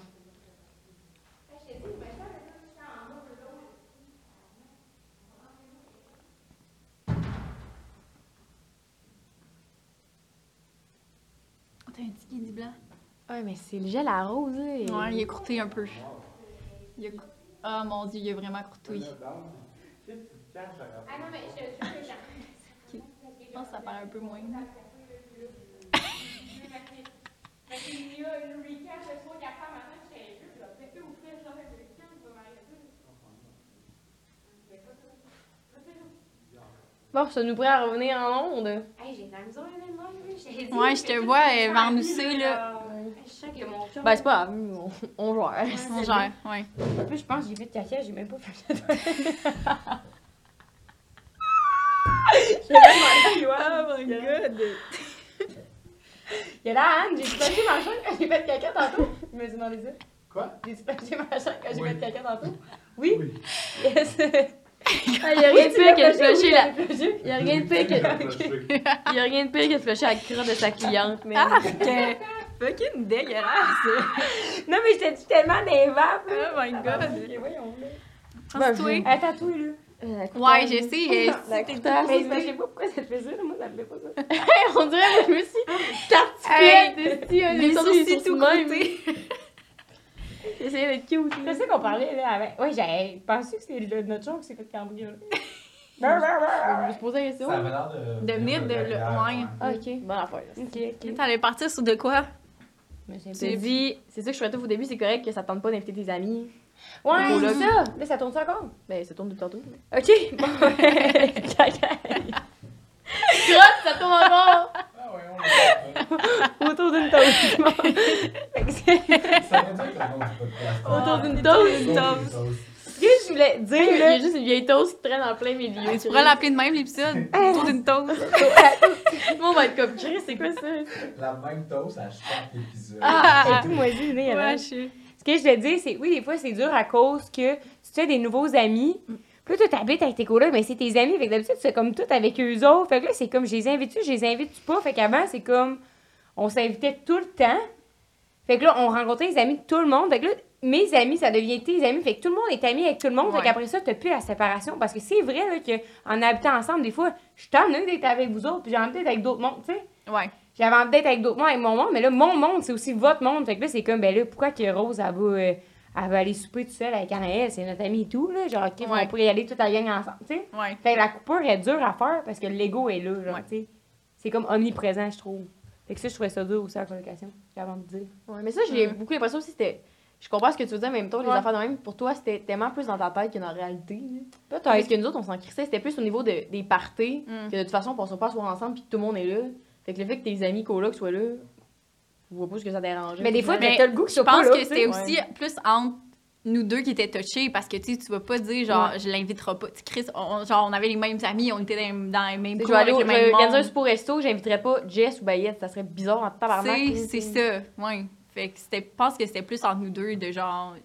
T'as un petit guide blanc? Ouais, mais c'est le gel à rose, et- Ouais, il a courté un peu. Il Ah mon dieu, il a vraiment courté. Je pense que ça paraît un peu moins. Bon, ça nous prend à revenir en onde. Hey, j'ai de la misère, Ouais, je te vois euh, m'ennousser, là. Je sens que mon chum. Ben, c'est pas grave, on, on gère. On gère, ouais. En plus, je pense que j'ai fait de caca, j'ai même pas fait de Oh my god! Il y a là, Anne, j'ai splashé ma chambre quand j'ai fait de caca tantôt. Je me suis demandé ça. Quoi? J'ai splashé ma chambre quand j'ai fait de caca tantôt. Oui? Oui. Yes. Ah, y a rien de pire que de flusher la. a rien de pire que. a rien de pire que de flusher la crotte de sa cliente, mais. Ah, fucking dégueulasse! Non, mais j'étais tellement des. Oh my god! Ok, voyons, là. Elle tatoué, là. Euh, Ouais, euh, t'es- courtage. Mais je sais pas pourquoi ça te fait ça, là. Moi, ça me fait pas ça. On dirait que je me suis Hey, tartiflette de Les sourcils tout côtés. J'essayais d'être cute. C'est ça qu'on parlait, là. Avec... Ouais, j'avais pensé que c'était le- notre chum qui s'est fait cambrioler. Je me suis posé la question. Ça avait l'air de. De venir de le- ouais. Ah, ok. Bonne affaire. là. Ok, ok. T'allais partir sur de quoi? Mais c'est Tu t'es dit, c'est ça que je ferais tout au début, c'est correct que ça te tente pas d'inviter tes amis. Ouais, c'est ça. Là, ça tourne ça encore? Ben, ça tourne depuis tantôt. Ok. Bon, caca. Ça tourne encore! Ah ouais, on l'a Autour d'une toast. C'est-. Autour d'une Autour toast. d'une toast. toast. Ce que je voulais Il dire, y là. a juste une vieille toast qui traîne en plein milieu. Tu pourrais l'appeler de même l'épisode? Autour d'une toast. Tout le monde va être comme Chris, c'est quoi ça? La même toast à chaque épisode. Ah, c'est tout moisi, là, avant. Ouais, je sais. Ce que je voulais dire, c'est oui, des fois, c'est dur à cause que tu te fais des nouveaux amis. Puis là, toi, t'habites avec tes colocs, mais c'est tes amis. Fait que d'habitude, tu fais comme tout avec eux autres. Fait que là, c'est comme, je les invite-tu, je les invite-tu pas? Fait qu'avant, c'est comme, on s'invitait tout le temps. Fait que là, on rencontrait les amis de tout le monde. Fait que là, mes amis, ça devient tes amis. Fait que tout le monde est ami avec tout le monde. Fait Ouais. qu'après ça, t'as plus la séparation. Parce que c'est vrai, là, qu'en habitant ensemble, des fois, je suis tannée d'être avec vous autres, puis j'ai envie d'être avec d'autres mondes, tu sais. Ouais. J'avais envie d'être avec d'autres mondes, avec mon monde, mais là, mon monde, c'est aussi votre monde. Fait que là, c'est comme, ben là, pourquoi que Rose, elle va, euh, elle va aller souper toute seule avec Anaël, c'est notre amie et tout, là. Genre, OK, Ouais. on pourrait y aller toute la gang ensemble, tu sais. Ouais. Fait que la coupure est dure à faire parce que l'ego est là, genre, tu sais. C'est comme omniprésent, je trouve. Fait que ça, je trouvais ça dur aussi, la colocation. Avant de dire. Ouais, mais ça, j'ai Mm. beaucoup l'impression aussi c'était. Je comprends ce que tu veux dire, mais en même temps, les Ouais. affaires de même, pour toi, c'était tellement plus dans ta tête que dans la réalité. là. Peut-être. Parce que nous autres, on s'en crissait, c'était plus au niveau de- des parties, Mm. que de toute façon, on passera pas à soir ensemble, puis que tout le monde est là. Fait que le fait que tes amis colocs soient là, je vois pas ce que ça dérangeait. Mais des fois, Mais t'as le goût que Je pense pas là, que c'était ouais. aussi plus entre nous deux qui étaient touchés parce que tu tu vas pas dire genre Ouais. je l'inviterai pas. Tu Chris, on, genre on avait les mêmes amis, on était dans, dans les mêmes cours avec le même organiser un super resto, j'inviterais pas Jess ou Bayette, ça serait bizarre en tabarnak. C'est ça, ouais. Fait que c'était, je pense que c'était plus entre nous deux de genre.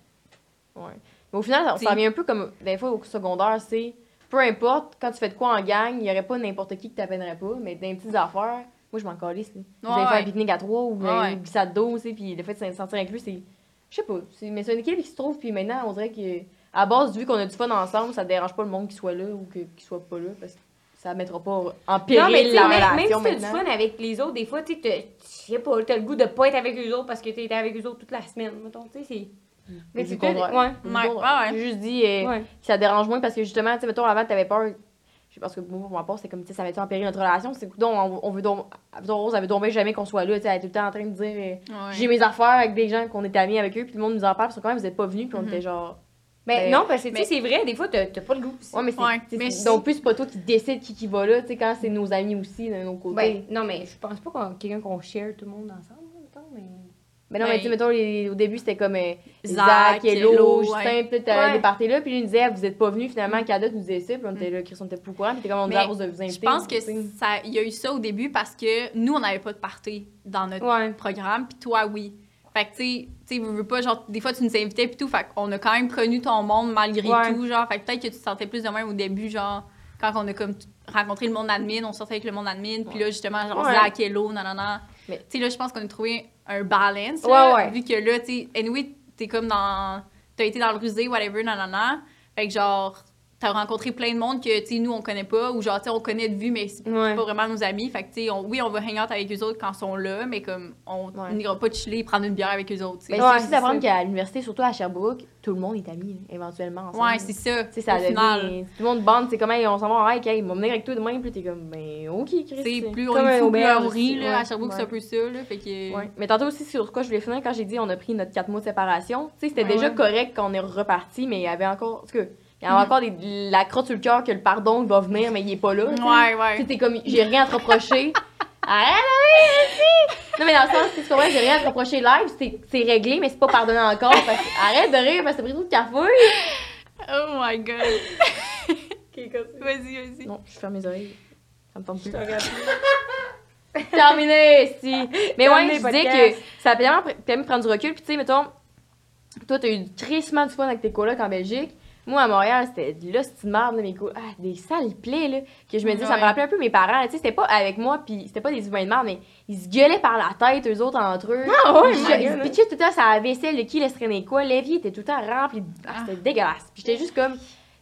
Ouais. Mais au final, ça- revient un peu comme des fois au secondaire, c'est peu importe, quand tu fais de quoi en gang, il y aurait pas n'importe qui qui t'appellerait pas, mais dans les petites affaires, moi je m'en calisse. Ouais, allez faire ouais. un pique-nique à trois ou Ouais, un ouais. glissade d'eau, puis le fait de se sentir inclus, c'est. Je sais pas, c'est- mais c'est une équipe qui se trouve, puis maintenant, on dirait que, à base, vu qu'on a du fun ensemble, ça dérange pas le monde qui soit là ou que- qu'il soit pas là, parce que ça mettra pas en péril Non, mais la même, relation même si t'as maintenant. du fun avec les autres, des fois, tu sais, t'as- pas, t'as le goût de pas être avec eux autres parce que t'es été avec eux autres toute la semaine, mettons, tu sais, c'est... Mais Du c'est ouais. Ouais, ouais, ouais. J'ai juste dit euh, Ouais. que ça dérange moins parce que justement, tu sais, mettons, avant, t'avais peur. Je sais parce que moi, pour ma part, c'est comme, tu sais, ça mettait en péril notre relation. C'est que, donc, on, on veut donc. Rose, elle veut donc jamais qu'on soit là, tu sais, elle est tout le temps en train de dire. euh, Ouais. J'ai mes affaires avec des gens qu'on était amis avec eux, puis le monde nous en parle, parce que quand même, vous êtes pas venus, puis on Mhm. était genre. Ben, Ben, non, parce que, tu mais- sais, c'est vrai, des fois, t'as t'as pas le goût. Ouais, mais. Ouais, mais Donc, plus, c'est pas toi qui décide qui, qui va là, tu sais, quand c'est nos amis aussi, de nos côtés. Ben, non, mais je pense pas qu'on quelqu'un qu'on share tout le monde ensemble, mais... Mais non, mais tu sais, mettons, les- au début, c'était comme euh, Zach, Hello, Justin, puis Ouais. des parties là, puis lui, il nous disait, vous êtes pas venus, finalement, Cadotte nous disait ça, puis on était là, Chris, on était courant, puis t'es comme, on Rose de vous Je inviter. pense que tu sais. ça, il y a eu ça au début parce que nous on n'avait pas de party dans notre Ouais. programme, puis toi oui. Fait que tu sais, tu sais, veux, pas genre des fois tu nous invitais puis tout, fait qu'on a quand même connu ton monde malgré Ouais. tout, genre fait que peut-être que tu te sentais plus de même au début genre quand on a comme rencontré le monde admin, on sortait avec le monde admin, puis là justement genre Ouais. Zach, Hello, nanana. Mais- Tu sais là je pense qu'on a trouvé un balance Ouais, là, ouais. vu que là tu sais anyway, t'es comme dans t'as été dans le rusé whatever nanana. Fait que genre t'as rencontré plein de monde que tu sais nous on connaît pas ou genre tu sais on connaît de vue mais c'est Ouais. pas vraiment nos amis. Fait que, tu sais, on- oui, on va hang out avec eux autres quand ils sont là, mais comme, on Ouais. n'ira pas chiller, prendre une bière avec eux autres, Ouais, c'est aussi d'apprendre qu'à l'université, surtout à Sherbrooke, tout le monde est ami, éventuellement. ensemble. Ouais, c'est ça. Tu sais, ça devient. Tout le monde bande, c'est comme, hey, on s'en va hike, hey, on va venir avec toi demain, puis t'es comme, ben, ok, Chris. C'est plus on est fou, plus là. À ouais. Sherbrooke, c'est un peu ça, là. Fait que. Ouais. Mais tantôt aussi, sur quoi je voulais finir, quand j'ai dit on a pris notre 4 mois de séparation, tu sais, c'était Ouais, déjà ouais. correct quand on est reparti, mais il y avait encore. En tout cas, il y Mhm. encore des- la crotte sur le cœur que le pardon va venir, mais il est pas là. tu sais. Ouais, Tu ouais. sais, t'es comme, j'ai rien à te reprocher. Arrête, arrête, Non, mais dans le sens, tu comprends, j'ai rien à te reprocher live, c'est c'est réglé, mais c'est pas pardonné encore. parce que- arrête de rire parce que t'as pris trop de café. Oh my god. Vas-y, vas-y. Non, je ferme mes oreilles. Ça me tente plus. Terminé, si. Mais ouais, je disais podcast. que ça a vraiment permis de prendre du recul. Puis tu sais, mettons, toi, t'as eu crissement du fun avec tes colocs en Belgique. Moi, à Montréal, c'était de merde, là, mes colocs. Ah, des sales plaies, là. Que je me disais, ça me rappelait un peu mes parents. Tu sais, c'était pas avec moi, puis c'était pas des humains de merde, mais ils se gueulaient par la tête, eux autres, entre eux. Ah ouais, Ils pitchaient tout le temps la vaisselle, de qui laisse traîner quoi. L'évier était tout le temps rempli. de- Ah, Ah. c'était dégueulasse. Puis j'étais juste comme,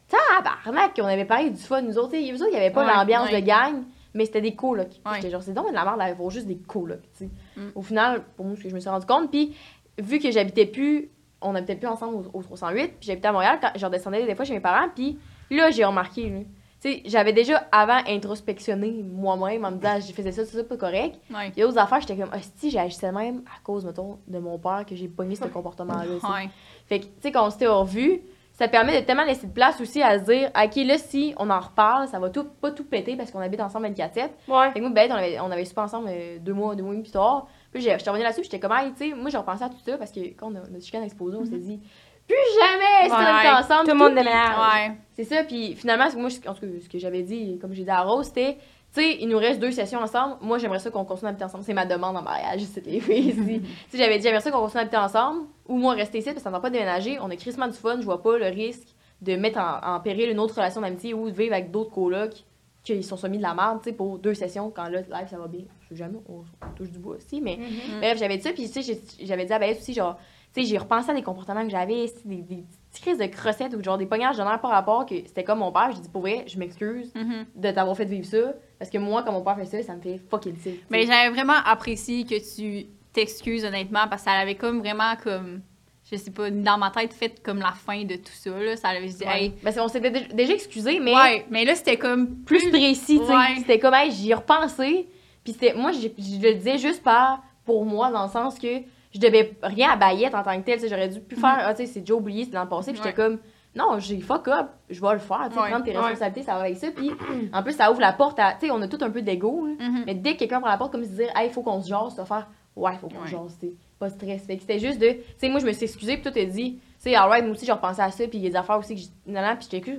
tabarnak, on avait parlé du fun, nous autres. Eux autres, il y avait pas Ouais, l'ambiance ouais. de gang, mais c'était des colocs. J'étais genre, c'est donc de la merde d'avoir juste des colocs, tu sais. Mm. Au final, pour moi, ce que je me suis rendu compte, puis vu que j'habitais plus, on habitait plus ensemble au, au 308, puis j'habitais à Montréal, quand je redescendais des fois chez mes parents, puis là, j'ai remarqué, là. Tu sais, j'avais déjà avant introspectionné moi-même en me disant, je faisais ça, c'est ça, pas correct. Ouais. Il y a d'autres affaires, j'étais comme, si j'agissais même à cause, mettons, de mon père que j'ai pogné ce comportement-là. Ouais. Fait que, tu sais, quand on s'était revu, ça permet de tellement laisser de place aussi à se dire, OK, là, si on en reparle, ça va tout, pas tout péter parce qu'on habite ensemble 24-7. Ouais. Fait que moi, Bête, on avait, on avait super ensemble euh, deux mois, deux mois et demi plus tard. Puis j'ai- j'étais revenue là-dessus, j'étais comme, hey, tu sais, moi, j'ai repensé à tout ça parce que quand on a, notre chicane exposé, on s'est dit, plus jamais, on Ouais. habite ensemble. Tout le monde déménage. Ouais. c'est ça, puis finalement, moi, je- en tout cas, ce que j'avais dit, comme j'ai dit à Rose, c'était, tu sais, il nous reste deux sessions ensemble. Moi, j'aimerais ça qu'on continue à habiter ensemble. C'est ma demande en mariage, c'était les filles ici. tu sais, j'avais dit, j'aimerais ça qu'on continue à habiter ensemble, ou moi, rester ici, parce que ça ne va pas déménager. On a crissement du fun, je vois pas le risque de mettre en, en péril une autre relation d'amitié ou de vivre avec d'autres colocs qui sont soumis de la merde, tu sais, pour deux sessions, quand là, live, ça va bien. Jamais, on, on touche du bois aussi, mais. Mm. Bref, j'avais dit ça, puis tu sais, j'avais dit à Beth aussi, genre, tu sais, j'ai repensé à des comportements que j'avais, des, des petites crises de crossettes ou genre des pognages de nerfs par rapport que c'était comme mon père. J'ai dit, pour vrai, je m'excuse Mhm. de t'avoir fait vivre ça, parce que moi, quand mon père fait ça, ça me fait fucking sick. Mais j'avais vraiment apprécié que tu t'excuses honnêtement parce que ça avait comme vraiment comme je sais pas dans ma tête fait comme la fin de tout ça là ça avait dit Ouais. hey Parce qu'on s'était dé- déjà excusé, mais ouais mais là c'était comme plus précis, tu sais. Ouais. C'était comme, hey, j'y ai repensé, puis Puis c'était, moi, je le disais juste par, pour moi, dans le sens que je devais rien à Bayette en tant que tel. J'aurais dû plus faire, ah, tu sais, c'est déjà oublié, c'était dans le passé. Puis j'étais comme, non, j'ai fuck up, je vais le faire. Tu sais, Ouais. prendre tes Ouais. responsabilités, ça va avec ça. Puis en plus, ça ouvre la porte à, tu sais, on a tout un peu d'ego. Mhm. Mais dès que quelqu'un prend la porte, comme se dire, hey, il faut qu'on se jase, tu vas faire, ouais, faut qu'on se jase, tu pas de stress. Fait que c'était juste de, tu sais, moi, je me suis excusée, puis toi, t'as dit, tu sais, alright, moi aussi, j'ai repensé à ça, puis il y a des affaires aussi que j'ai. Non, non, puis j'étais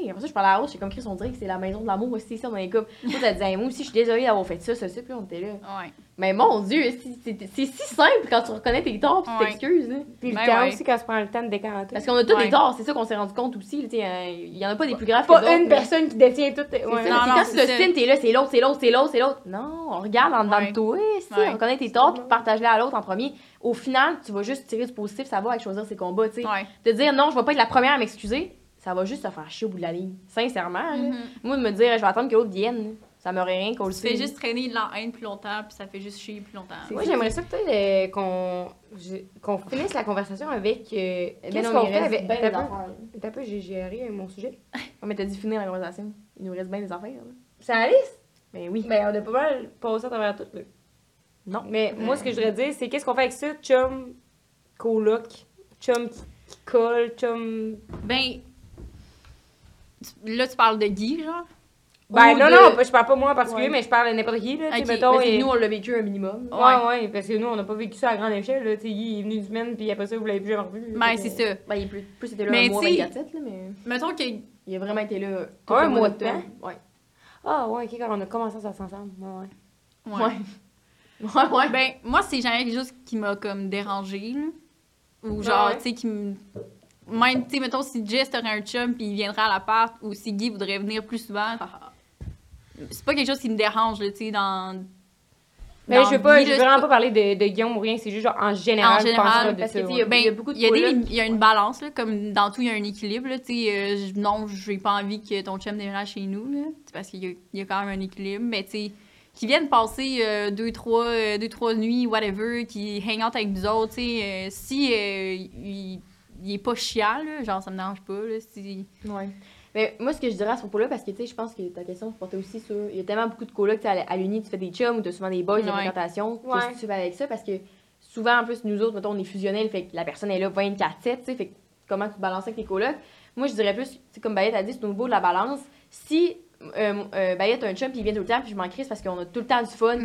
sais, après ça, je parlais à la route, j'étais comme Chris, on dirait que c'est la maison de l'amour aussi, ça, on est comme. Moi, t'as dit, Hey, moi aussi, je suis désolée d'avoir fait ça, ça, ça, puis on était là. Ouais. Mais mon Dieu, c'est si simple quand tu reconnais tes torts, puis tu t'excuses, là. Puis le Ben temps ouais. aussi, quand tu prends le temps de décanter. Parce qu'on a tous Ouais. des torts, c'est ça qu'on s'est rendu compte aussi, là, tu sais, euh, il y en a pas des plus graves que pas une personne qui détient tout. Ouais. Non, non, quand c'est tu le spin, t'es là, c'est l'autre, c'est l'autre, c'est l'autre, c'est l'autre. Non, on regarde en dedans de toi, si, on connaît tes torts, puis partage-les à l'autre en premier. Au final, tu vas juste tirer du positif, ça va avec choisir ses combats, tu sais. De dire non, je vais pas être la première à m'excuser, ça va juste te faire chier au bout de la ligne. Sincèrement. Mhm. Moi, de me dire, je vais attendre que l'autre vienne, ça m'aurait rien qu'on le Tu fais juste traîner de la haine plus longtemps, puis ça fait juste chier plus longtemps. Moi, j'aimerais ça peut-être euh, qu'on finisse la conversation avec. euh, Ben Qu'est-ce qu'on fait reste avec. des T'as peu, j'ai géré mon sujet. Ah, mais t'as dit finir la conversation. Il nous reste bien des affaires, là. C'est la liste? Ben oui. Ben, on a pas mal passé à travers tout, là. Non. Mais moi, ce que je voudrais dire, c'est qu'est-ce qu'on fait avec ça? Chum, coloc, chum qui, colle, chum. Ben, là, tu parles de Guy, genre? Ben, non, de- non, je parle pas moi en particulier, Ouais. mais je parle de n'importe qui, là. tu sais, Ok, mettons, Parce que et- nous, on l'a vécu un minimum. Ouais, Ouais. ouais, parce que nous, on n'a pas vécu ça à grande échelle, là. Tu sais, il est venu une semaine, puis après ça, vous l'avez plus jamais revu. Ben, c'est ça. Ben, il est plus, plus c'était là Mais un mois tu sais- 24 là, mais Mettons que. il a vraiment été là. Un le mois de d'octobre. Ouais. Ah, ouais, ok, quand on a commencé à sortir ensemble. Ouais, ouais. Ouais. Ouais, ouais. Ben, moi, c'est jamais quelque chose qui m'a comme dérangé, là. Ou genre, Ouais. tu sais, qui me. Même, tu sais, mettons, si Jess aurait un chum puis il viendrait à l'appart ou si Guy voudrait venir plus souvent, c'est pas quelque chose qui me dérange, tu sais, dans. Mais dans je veux pas, vie, je veux vraiment pas parler de, de Guillaume ou rien, c'est juste genre en général, En général, parce ça, que, tu sais, ouais. Ben, Il y a beaucoup de il y a, y une balance, là, comme dans tout, il y a un équilibre. Là, tu sais, euh, je- non, j'ai pas envie que ton chum déménage chez nous, là, parce qu'il y, y a quand même un équilibre. Mais tu sais, qu'ils viennent passer euh, deux, trois, euh, deux, trois nuits, whatever, qui hang out avec nous autres, tu sais, euh, si euh, il, est pas chiant, là, genre, ça me dérange pas, là, si... Ouais. Mais moi, ce que je dirais à ce propos-là, parce que tu sais, je pense que ta question se portait aussi sur. Il y a tellement beaucoup de colocs, tu à, l'Uni, tu fais des chums ou tu as souvent des boys Ouais. fréquentation. Ouais. Qu'est-ce que tu fais avec ça? Parce que souvent, en plus, nous autres, mettons, on est fusionnels, fait que la personne est là 24-7, tu sais, fait que comment tu balances avec tes colocs? Moi, je dirais plus, comme Bayette a dit, c'est au niveau de la balance. Si euh, euh, Bayette a un chum, puis il vient tout le temps, puis je m'en crisse parce qu'on a tout le temps du fun,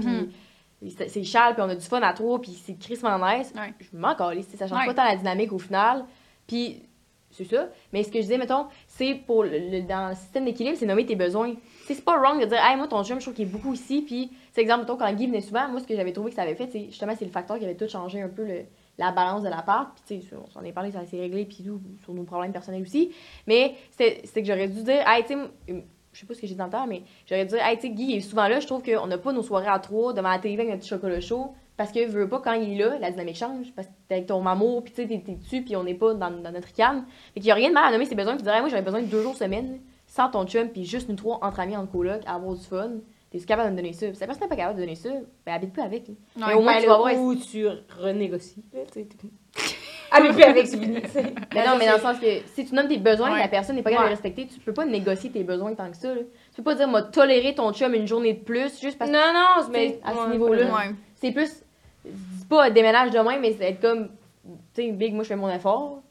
puis c'est- c'est Charles, puis on a du fun à trois, puis c'est crissement nice. Ouais. Je m'en calisse, ça change Ouais. pas tant la dynamique au final. Puis c'est ça. Mais ce que je disais, mettons, c'est pour le, dans le système d'équilibre, c'est nommer tes besoins. C'est pas wrong de dire, hey, moi, ton chum, je trouve qu'il est beaucoup ici. Puis, c'est exemple, mettons, quand Guy venait souvent, moi, ce que j'avais trouvé que ça avait fait, c'est justement, c'est le facteur qui avait tout changé un peu le- la balance de l'appart. Puis, tu sais, on s'en est parlé, ça s'est réglé, puis tout, sur nos problèmes personnels aussi. Mais c'est que j'aurais dû dire, hey, tu sais, je sais pas ce que j'ai dit dans le temps, mais j'aurais dire, hey, tu sais, Guy, il est souvent là, je trouve qu'on n'a pas nos soirées à trois devant la télé avec notre chocolat chaud. Parce que, veux pas, quand il est là, la dynamique change. Parce que t'es avec ton maman, puis tu sais, t'es dessus, puis on n'est pas dans, dans notre canne. Fait qu'il y a rien de mal à nommer ses besoins, puis dire, Hey, moi, j'avais besoin de deux jours semaine, sans ton chum, puis juste nous trois entre amis, en coloc, à avoir du fun. T'es capable de me donner ça? Si la personne n'est pas capable de donner ça, ben, habite plus avec. là. Mais au moins, tu vas voir. Ou tu renégocies, là, sais. t'es- Ah, mais c'est non, mais dans le sens que si tu nommes tes besoins, Ouais. la personne n'est pas capable de Ouais. les respecter, tu peux pas négocier tes besoins tant que ça. là. Tu peux pas dire, m'a toléré ton chum une journée de plus, juste parce que Non, non, mais. À ce niveau-là. c'est plus. Dis pas déménage demain, mais c'est être comme. Tu sais, Big, moi je fais mon effort.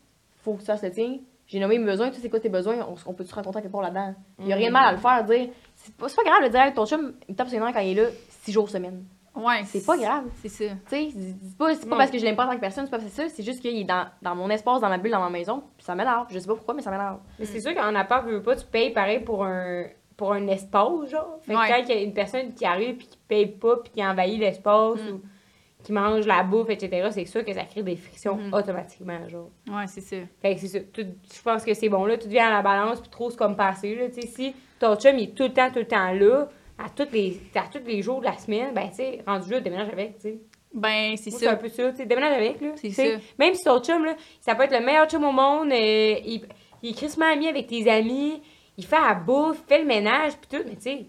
Faut que tu fasses le tien. J'ai nommé mes besoins. Tu sais, c'est quoi tes besoins? On, on peut se rencontrer quelque part là-dedans? Il y a rien de mal à le faire. Dire. C'est pas, c'est pas grave de dire, Hey, ton chum, il tape sur les nerfs quand il est là, six jours semaine. Ouais. C'est pas grave. C'est ça. Tu sais, c'est pas, c'est pas parce que je l'aime pas en tant que personne, c'est pas parce que c'est ça. C'est juste qu'il est dans, dans mon espace, dans ma bulle, dans ma maison. Puis ça m'énerve. Je sais pas pourquoi, mais ça m'énerve. Mais c'est sûr qu'en appart, veux veux pas, tu payes pareil pour un, pour un espace, genre. Fait que Ouais. quand il y a une personne qui arrive puis qui paye pas puis qui envahit l'espace Mm. ou qui mange la bouffe, etc., c'est sûr que ça crée des frictions Mhm. automatiquement, genre. Ouais, c'est ça. Fait que c'est. Tout- je pense que c'est bon, là. Tout vient à la balance puis trop c'est comme passé, là. Tu sais, si ton chum, il est tout le temps, tout le temps là, à tous les, à tous les jours de la semaine, ben, tu sais, rendu là, déménage avec, tu sais. Ben, c'est Moi, C'est un ça. peu ça, tu sais, déménage avec, là. C'est ça. Même si ton chum, là, ça peut être le meilleur chum au monde, euh, il, il est crissement ami avec tes amis, il fait la bouffe, il fait le ménage, puis tout, mais tu sais,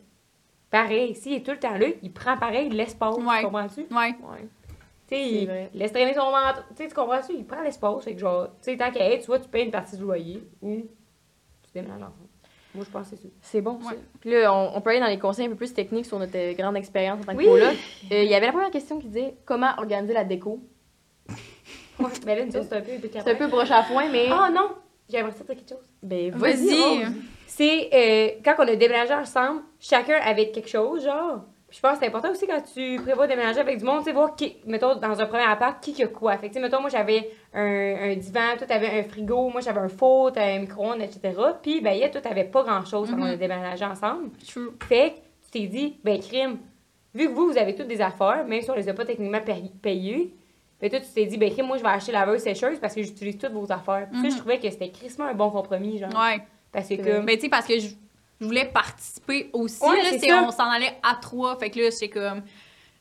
pareil, s'il est tout le temps là, il prend pareil l'espace, Ouais. tu comprends-tu? Ouais. Ouais. Tu sais, C'est il vrai. laisse traîner son ventre, tu sais, tu comprends-tu? Il prend l'espace, fait que genre, tu sais, tant qu'à être, tu vois, tu payes une partie du loyer, ou tu déménages ensemble. Moi, je pense que c'est ça. C'est bon. Ouais. Puis là, on, on peut aller dans les conseils un peu plus techniques sur notre euh, grande expérience en tant que Oui. coloc. Euh, Il y avait la première question qui disait comment organiser la déco? Ouais, mais là, c'est un peu C'est un peu broche à foin, mais. Ah non! J'aimerais ça dire quelque chose. Ben, vas-y. C'est euh, quand on a déménagé ensemble, chacun avait quelque chose, genre. Je pense que c'est important aussi quand tu prévois déménager avec du monde, tu sais, voir qui, mettons, dans un premier appart, qui a quoi. Fait que, tu sais, mettons, moi, j'avais un, un divan, toi, t'avais un frigo, moi, j'avais un four, t'avais un micro-ondes, etc. Puis, ben, yeah, toi, t'avais pas grand-chose quand on a déménagé ensemble. True. Fait que tu t'es dit, ben, crime, vu que vous, vous avez toutes des affaires, même si on les a pas techniquement pay- payées, ben, toi, tu t'es dit, ben, crime, moi, je vais acheter laveuse sécheuse parce que j'utilise toutes vos affaires. Puis, ça, Mhm. je trouvais que c'était crissement un bon compromis, genre. Ouais. Parce que, comme. Mais tu sais, parce que je, je voulais participer aussi. Ouais, là, c'est on s'en allait à trois. Fait que là, c'est comme,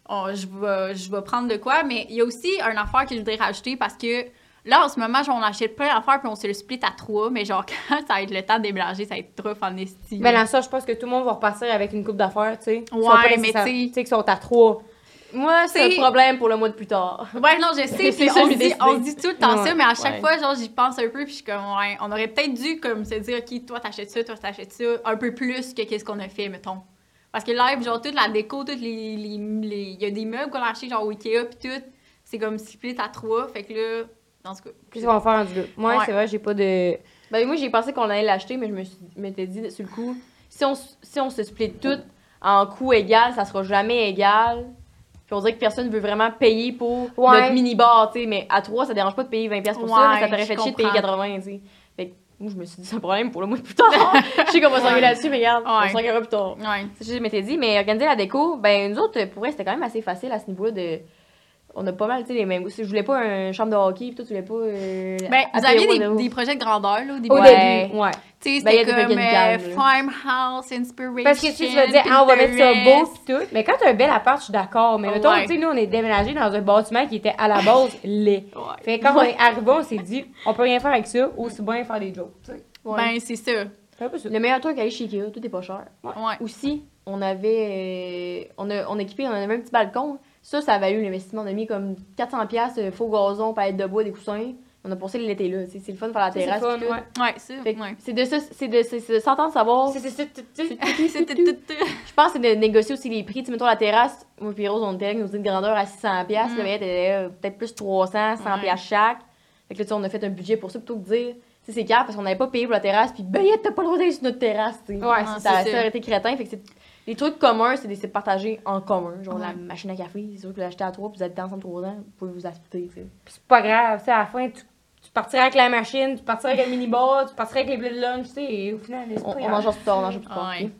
oh, je, vais, je vais prendre de quoi. Mais il y a aussi une affaire que je voudrais rajouter parce que là, en ce moment, genre, on achète plein d'affaires puis on se le split à trois. Mais genre, quand ça va être le temps de déménager, ça va être trop en estime. Ben, dans ça, je pense que tout le monde va repartir avec une coupe d'affaires, tu sais. Ouais, mais tu sais- Tu sais, qui sont à trois. Moi, c'est C'est- un problème pour le mois de plus tard. Ouais, non, je sais. C'est puis ça, on, dit, on dit tout le temps Ouais. ça, mais à chaque Ouais. fois, genre, j'y pense un peu, puis je suis comme, ouais, on aurait peut-être dû, comme, se dire, OK, toi, t'achètes ça, toi, t'achètes ça, un peu plus que qu'est-ce qu'on a fait, mettons. Parce que live, genre, toute la déco, toutes les. les- les- Il y a des meubles qu'on a achetés, genre, au Ikea, puis tout, c'est comme split à trois, fait que là, dans ce cas. Qu'est-ce qu'on va faire en du gars? Moi, Ouais. c'est vrai, j'ai pas de. Ben, moi, j'ai pensé qu'on allait l'acheter, mais je me suis- m'étais dit, sur le coup, si on, si on se split tout en coût égal, ça sera jamais égal. Puis on dirait que personne veut vraiment payer pour Ouais. notre mini-bar, tu sais. Mais à trois, ça dérange pas de payer 20$ piastres pour ça, mais ça Ouais, t'aurait fait chier de payer comprends. 80$, tu sais. Fait que moi, je me suis dit, c'est un problème pour le mois de plus tard. je sais qu'on va s'engueuler Ouais. là-dessus, mais regarde, on Ouais. s'engueulera plus tard. Ouais. C'est ce que je m'étais dit, mais organiser la déco, ben nous autres, pour vrai, c'était quand même assez facile à ce niveau-là de. On a pas mal, tu sais, les mêmes goûts. Je voulais pas un chambre de hockey, puis toi, tu voulais pas. euh, Ben, vous aviez des, de- des projets de grandeur, là, au début. Au Ouais. début, ouais. Tu sais, Ben, c'était des comme euh. Farmhouse, Inspiration. Parce que si tu vas dire, ah, on va mettre ça beau pis tout. Mais quand t'as un bel appart, je suis d'accord. Mais mettons, Ouais. tu sais, nous, on est déménagé dans un bâtiment qui était à la base laid. Ouais. Fait que quand on est arrivé, on s'est dit, on peut rien faire avec ça, aussi bien faire des jokes. tu sais. Ouais. Ben, c'est ça. C'est un peu ça. Le meilleur truc, aller chez Ikea, tout est pas cher. Ouais. Aussi, on avait. euh, on, a, on a équipé, on avait un petit balcon. Ça, ça a valu l'investissement. On a mis comme 400$ piastres, euh, faux gazon, palette de bois, des coussins. On a passé l'été là. C'est le fun de faire la Ça, c'est terrasse. tout. ouais. Ouais. C'est de ça, c'est de, c'est- c'est de s'entendre savoir. C'est c'est. Je pense que c'est de négocier aussi les prix. Tu mettons la terrasse, moi puis Rose, on était avec nos idées de grandeur à 600$. piastres. Mm. Euh, peut-être plus 300, 100$ Ouais. piastres chaque. Fait que là, tu sais, on a fait un budget pour ça plutôt que de dire. Tu sais, c'est clair parce qu'on n'avait pas payé pour la terrasse. Puis, ben, t'as pas le droit d'aller sur notre terrasse. tu sais. Ouais, ça, c'est ça, ça. aurait été crétin. Fait que c'est. Les trucs communs, c'est des c'est partagés en commun. Genre la machine à café, c'est sûr que l'acheter à trois, puis vous habitez ensemble trois ans, vous pouvez vous acheter, c'est pas grave, tu sais, à la fin, tu, tu partiras avec la machine, tu partiras avec le mini-bar, tu partiras avec les blés de lunch, tu sais, et au final, c'est On, pas on grave. mange plus tard, on mange plus tard. Ouais.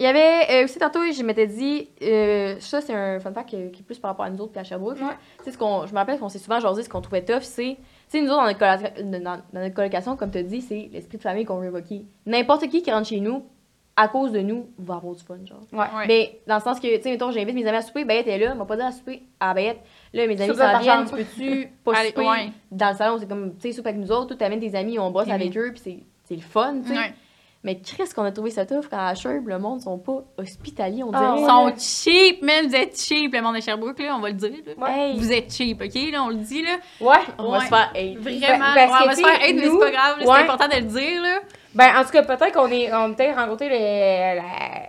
Il y avait euh, aussi tantôt, je m'étais dit, euh, ça c'est un fun fact qui, qui est plus par rapport à nous autres puis à Sherbrooke. Ouais. Tu sais, ce qu'on, je me rappelle qu'on s'est souvent jasé, ce qu'on trouvait tough, c'est, tu sais, nous autres dans notre, dans, dans notre colocation, comme tu as dit, c'est l'esprit de famille qu'on veut évoquer. N'importe qui qui rentre chez nous, à cause de nous, va avoir du fun, genre. Ouais. Mais dans le sens que, tu sais, mettons, j'invite mes amis à souper, Bayette est là, va pas dire à souper à Bayette. Là, mes amis s'en viennent, tu peux-tu pas Allez, souper? ouais. dans le salon, c'est comme, tu sais, soupe avec nous autres, tu amènes tes amis, on bosse Mhm. avec eux, puis c'est, c'est le fun, tu sais. Ouais. Mais Chris, qu'on a trouvé ça tough quand à Sherb, le monde sont pas hospitaliers, on Ah, dirait. Ils sont cheap, man. Vous êtes cheap, le monde de Sherbrooke, là, on va le dire. là. Ouais. Hey, Vous êtes cheap, OK? Là, on le dit, là. Ouais. on va se faire hate. Vraiment. Ben, on que, va se faire hate, mais nous- c'est pas grave. là, ouais. C'est important de le dire, là. Ben, en tout cas, peut-être qu'on est, on a peut-être rencontré la- pff,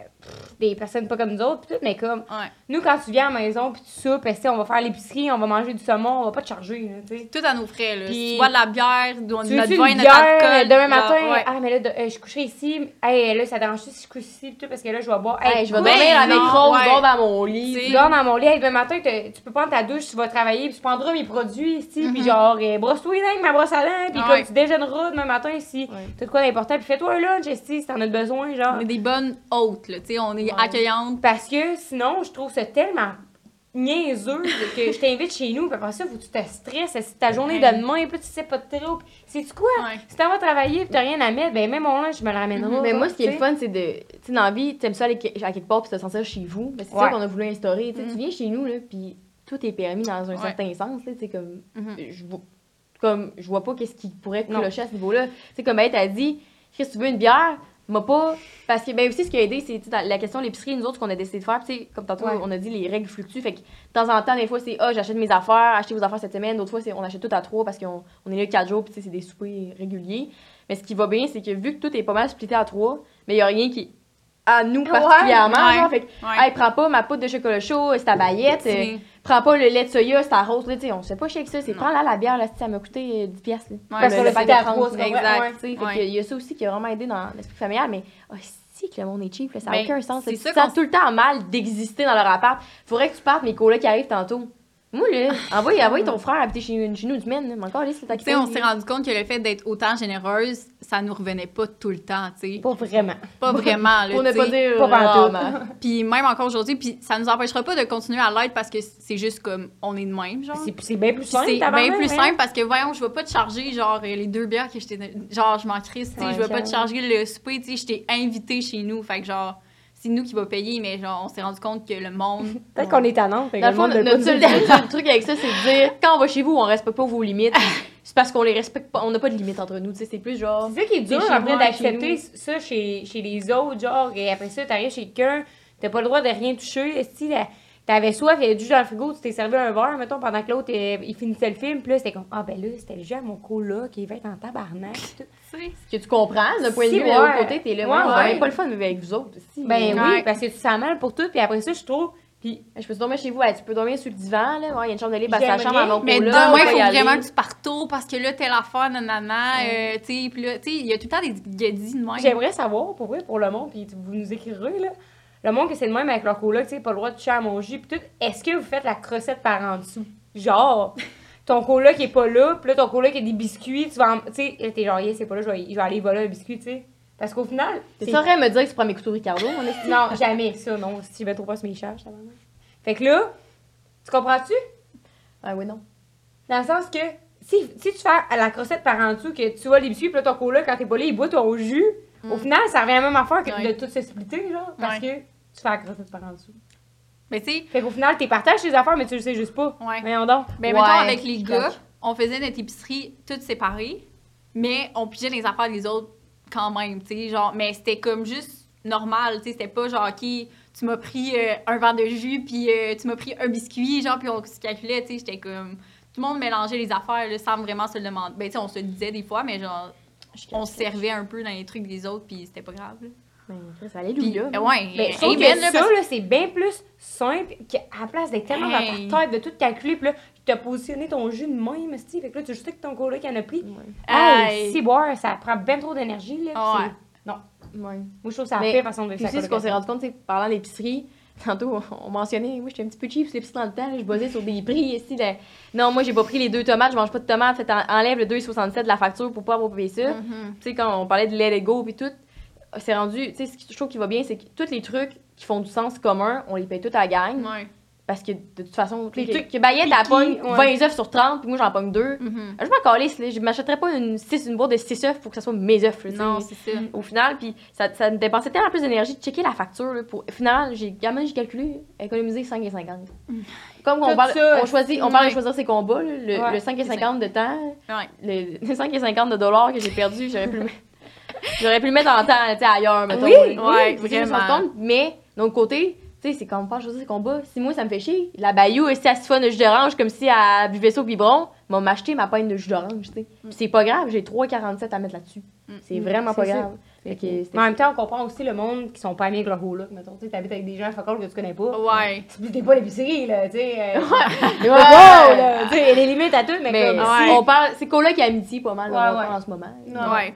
des personnes pas comme nous autres, pis tout, mais comme, Ouais. nous, quand tu viens à la maison, pis tu soupes, pis, tu sais, on va faire l'épicerie, on va manger du saumon, on va pas te charger, là, tu sais. Tout à nos frais, là. Puis- Si tu bois de la bière, Tu notre vin, notre bière alcool. demain matin? ouais. Ah, mais là, de- euh, je coucherai ici. Hey, là, ça dérange-tu si je couche ici, pis tout, parce que là, je vais boire. Hey, je vais ben dormir avec Rose, ouais. dors dans mon lit. Tu dors dans mon lit, hey, demain matin, tu peux prendre ta douche, tu vas travailler, puis tu prendras mes produits ici, puis Mhm. genre, euh, brosse-toi les dents ma brosse à dents, puis comme tu déjeuneras demain matin ici. T'as de quoi d'important, puis fais-toi un lunch ici, si t'en as besoin, genre. On est des bonnes hôtes, là. Tu sais, on est Ouais. accueillantes. Parce que sinon, je trouve ça tellement niaiseux que je t'invite chez nous, puis après ça, faut que tu te stresses, c'est ta journée Ouais. de demain, puis tu sais pas de trop. C'est-tu quoi? Ouais. Si t'en vas travailler, puis t'as rien à mettre, ben même mon lunch, je me le ramènerai. Mais moi, ce qui est le fun, c'est de. Tu sais, dans la vie, t'aimes ça aller à quelque part puis te sentir chez vous. Mais c'est ça qu'on a voulu instaurer. Tu Mhm. tu viens chez nous, là, puis tout est permis dans un Ouais. certain sens. Tu sais, comme. Mhm. Je vois. Comme, je vois pas qu'est-ce qui pourrait clocher à ce niveau-là. Tu sais, comme elle t'a dit, Chris, tu veux une bière, m'a pas. Parce que, ben aussi, ce qui a aidé, c'est la question de l'épicerie, nous autres, ce qu'on a décidé de faire, comme tantôt, Ouais. on a dit, les règles fluctuent. Fait que, de temps en temps, des fois, c'est, ah, j'achète mes affaires, achetez vos affaires cette semaine. D'autres fois, c'est, on achète tout à trois parce qu'on on est là quatre jours, puis c'est des soupers réguliers. Mais ce qui va bien, c'est que vu que tout est pas mal splitté à trois, mais il y a rien qui à nous particulièrement. Ouais. Genre, fait que, hey, prends pas ma poudre de chocolat chaud, c'est ta baguette. euh, prends pas le lait de soya, c'est ta rose. Là, on se fait pas chier avec ça. C'est prends là la bière, là, ça m'a coûté euh, 10 piastres. là. Parce qu'on le de à 30, trois, c'est là. vrai, Exact. ouais. Tu sais, fait Ouais. que Il y a ça aussi qui a vraiment aidé dans l'esprit familial, mais oh, si que le monde est cheap, là, ça n'a Ben, aucun sens. c'est ça tout le temps mal d'exister dans leur appart. Faudrait que tu partes, mes colocs qui arrivent tantôt. Moi, là, envoie, envoie ton frère habiter chez, chez nous une semaine. là. Mais encore, là, c'est ta Tu sais, on s'est rendu compte que le fait d'être autant généreuse, ça nous revenait pas tout le temps, tu sais. Pas vraiment. Pas vraiment, là, Pour ne pas dire. Pas rarement. Puis même encore aujourd'hui, puis ça nous empêchera pas de continuer à l'être parce que c'est juste comme on est de même, genre. C'est bien plus simple. c'est bien plus hein. simple parce que voyons, je vais pas te charger genre les deux bières que j'étais genre je m'en crisse, tu sais, je vais pas te charger le souper, tu sais, je t'ai invité chez nous, fait que genre c'est nous qui va payer mais genre on s'est rendu compte que le monde Peut-être qu'on est tannant. Dans le le fond, veut notre seul truc avec ça, c'est de dire quand on va chez vous, on respecte pas vos limites. C'est parce qu'on les respecte pas. On n'a pas de limites entre nous. Tu sais, c'est plus genre. C'est ça qui est dur après d'accepter ça chez, chez les autres, genre, et après ça, t'arrives chez quelqu'un, t'as pas le droit de rien toucher. Si t'avais soif, il y avait du jus dans le frigo, tu t'es servi un verre, mettons, pendant que l'autre, euh, il finissait le film, puis là, c'était comme, ah ben là, c'était le jus à mon coloc, qui va être en tabarnak. Que tu comprends, d'un point de vue, mais l'autre côté, t'es là. Ouais, pas le fun de vivre avec vous autres aussi. Ben Ouais. oui, parce que tu sens mal pour tout, puis après ça, je trouve, puis Je peux dormir chez vous. Ouais, tu peux dormir sur le divan, là. Ouais, il y a une chambre de libre à sa chambre à mon Mais demain, il faut aller. vraiment que tu partes tôt parce que là, telle affaire, nanana, euh, tu sais, puis là, tu sais, il y a tout le temps des guédis de même. j'aimerais savoir, pour vrai, pour le monde, puis vous nous écrirez, là, le monde que c'est le même avec leur coloc, tu sais, pas le droit de toucher à mon jus, puis tout, est-ce que vous faites la crossette par en dessous? Genre, ton coloc est pas là, puis là, ton coloc a des biscuits, tu vas en- tu sais, t'es genre, yeah, c'est pas là, je vais, je vais aller voler un biscuit, tu sais. Parce qu'au final, Tu saurais me dire que tu prends mes couteaux Ricardo, mon esti? non, jamais ça, non, si je vais trop pas sur mes charges, ça va. Fait que là, tu comprends-tu? Ah oui, non. Dans le sens que si, si tu fais à la crossette par en dessous, que tu vois les biscuits, puis là, ton coloc, quand t'es pas là, il boit ton jus, au final, ça revient à la même affaire que Ouais. de tout se splitter, genre, parce que tu fais la crossette par en dessous. Mais tu sais, Fait qu'au final, t'es partages tes affaires, mais tu le sais juste pas. ouais. Voyons donc. Ben, Ouais, mettons, avec les gars, on faisait notre épicerie toutes séparées, mais on pigeait les affaires des autres quand même, tu sais, genre, mais c'était comme juste normal, tu sais, c'était pas genre, OK, tu m'as pris euh, un verre de jus, puis euh, tu m'as pris un biscuit, genre, puis on se calculait, tu sais, j'étais comme... Tout le monde mélangeait les affaires, là, sans vraiment se le demander. Ben, tu sais, on se le disait des fois, mais genre, on se servait un peu dans les trucs des autres, puis c'était pas grave, là. Ben, Puis, ouais, je trouve amen, que là, ça, parce- là, c'est bien plus simple qu'à la place d'être tellement Hey. dans ta tête, de tout calculer, puis là, tu as positionné ton jus de même. Fait que là, tu sais que ton coloc en a pris. Ouais. Hey, Hey. si boire, ça prend bien trop d'énergie, là. Ah ouais. Non. Ouais. Moi, je trouve que la Mais pire façon de faire aussi, ce qu'on s'est rendu compte, c'est parlant d'épicerie, tantôt, on- on mentionnait, moi, j'étais un petit peu cheap sur l'épicerie dans le temps, là, je basais sur des prix ici. de- Non, moi, j'ai pas pris les deux tomates, je mange pas de tomates, fait, en- enlève le 2,67 de la facture pour pas avoir payé ça. Mhm. Tu sais, quand on parlait de let it go puis tout, c'est rendu, tu sais, ce que je trouve qui va bien, c'est que tous les trucs qui font du sens commun, on les paye tous à la gang. Ouais. Parce que de toute façon, Les trucs que Bayette, elle pogne ouais. 20 œufs sur 30, puis moi, j'en pogne 2. Mhm. Je m'en calisse. Je m'achèterais pas une, six- une boîte de 6 œufs pour que ça soit mes œufs. Non, c'est ça. Au final, puis ça, ça me dépensait tellement plus d'énergie de checker la facture. Là, pour, au final, j'ai, j'ai calculé, économiser 5,50. Comme on parle, on choisit, on parle de choisir ses combats, le, Ouais, le 5,50 de temps, le, le 5,50 de dollars que j'ai perdu, j'aurais pu le mettre. J'aurais pu le mettre en temps, ailleurs, mettons. Oui, suis vraiment. mais, d'un autre côté, tu sais, c'est parle de choisir ses combats. Si moi, ça me fait chier, la Bayou, si elle siphonne de jus d'orange comme si elle buvait ça au biberon, m'a m'acheter ma peine de jus d'orange, tu sais. Puis c'est pas grave, j'ai 3,47 à mettre là-dessus. Mm. C'est vraiment pas grave. Mais en même temps, on comprend aussi le monde qui sont pas amis avec leur coloc. Mettons, tu sais, t'habites avec des gens focales que tu connais pas. Ouais. T'es pas l'épicerie, là, tu sais. euh, Ouais. wow, là, tu sais, il y a des limites à tout, mais, Mais comme Ouais. si- on parle, c'est coloc et amitié pas mal Ouais, on en ce moment. Ouais.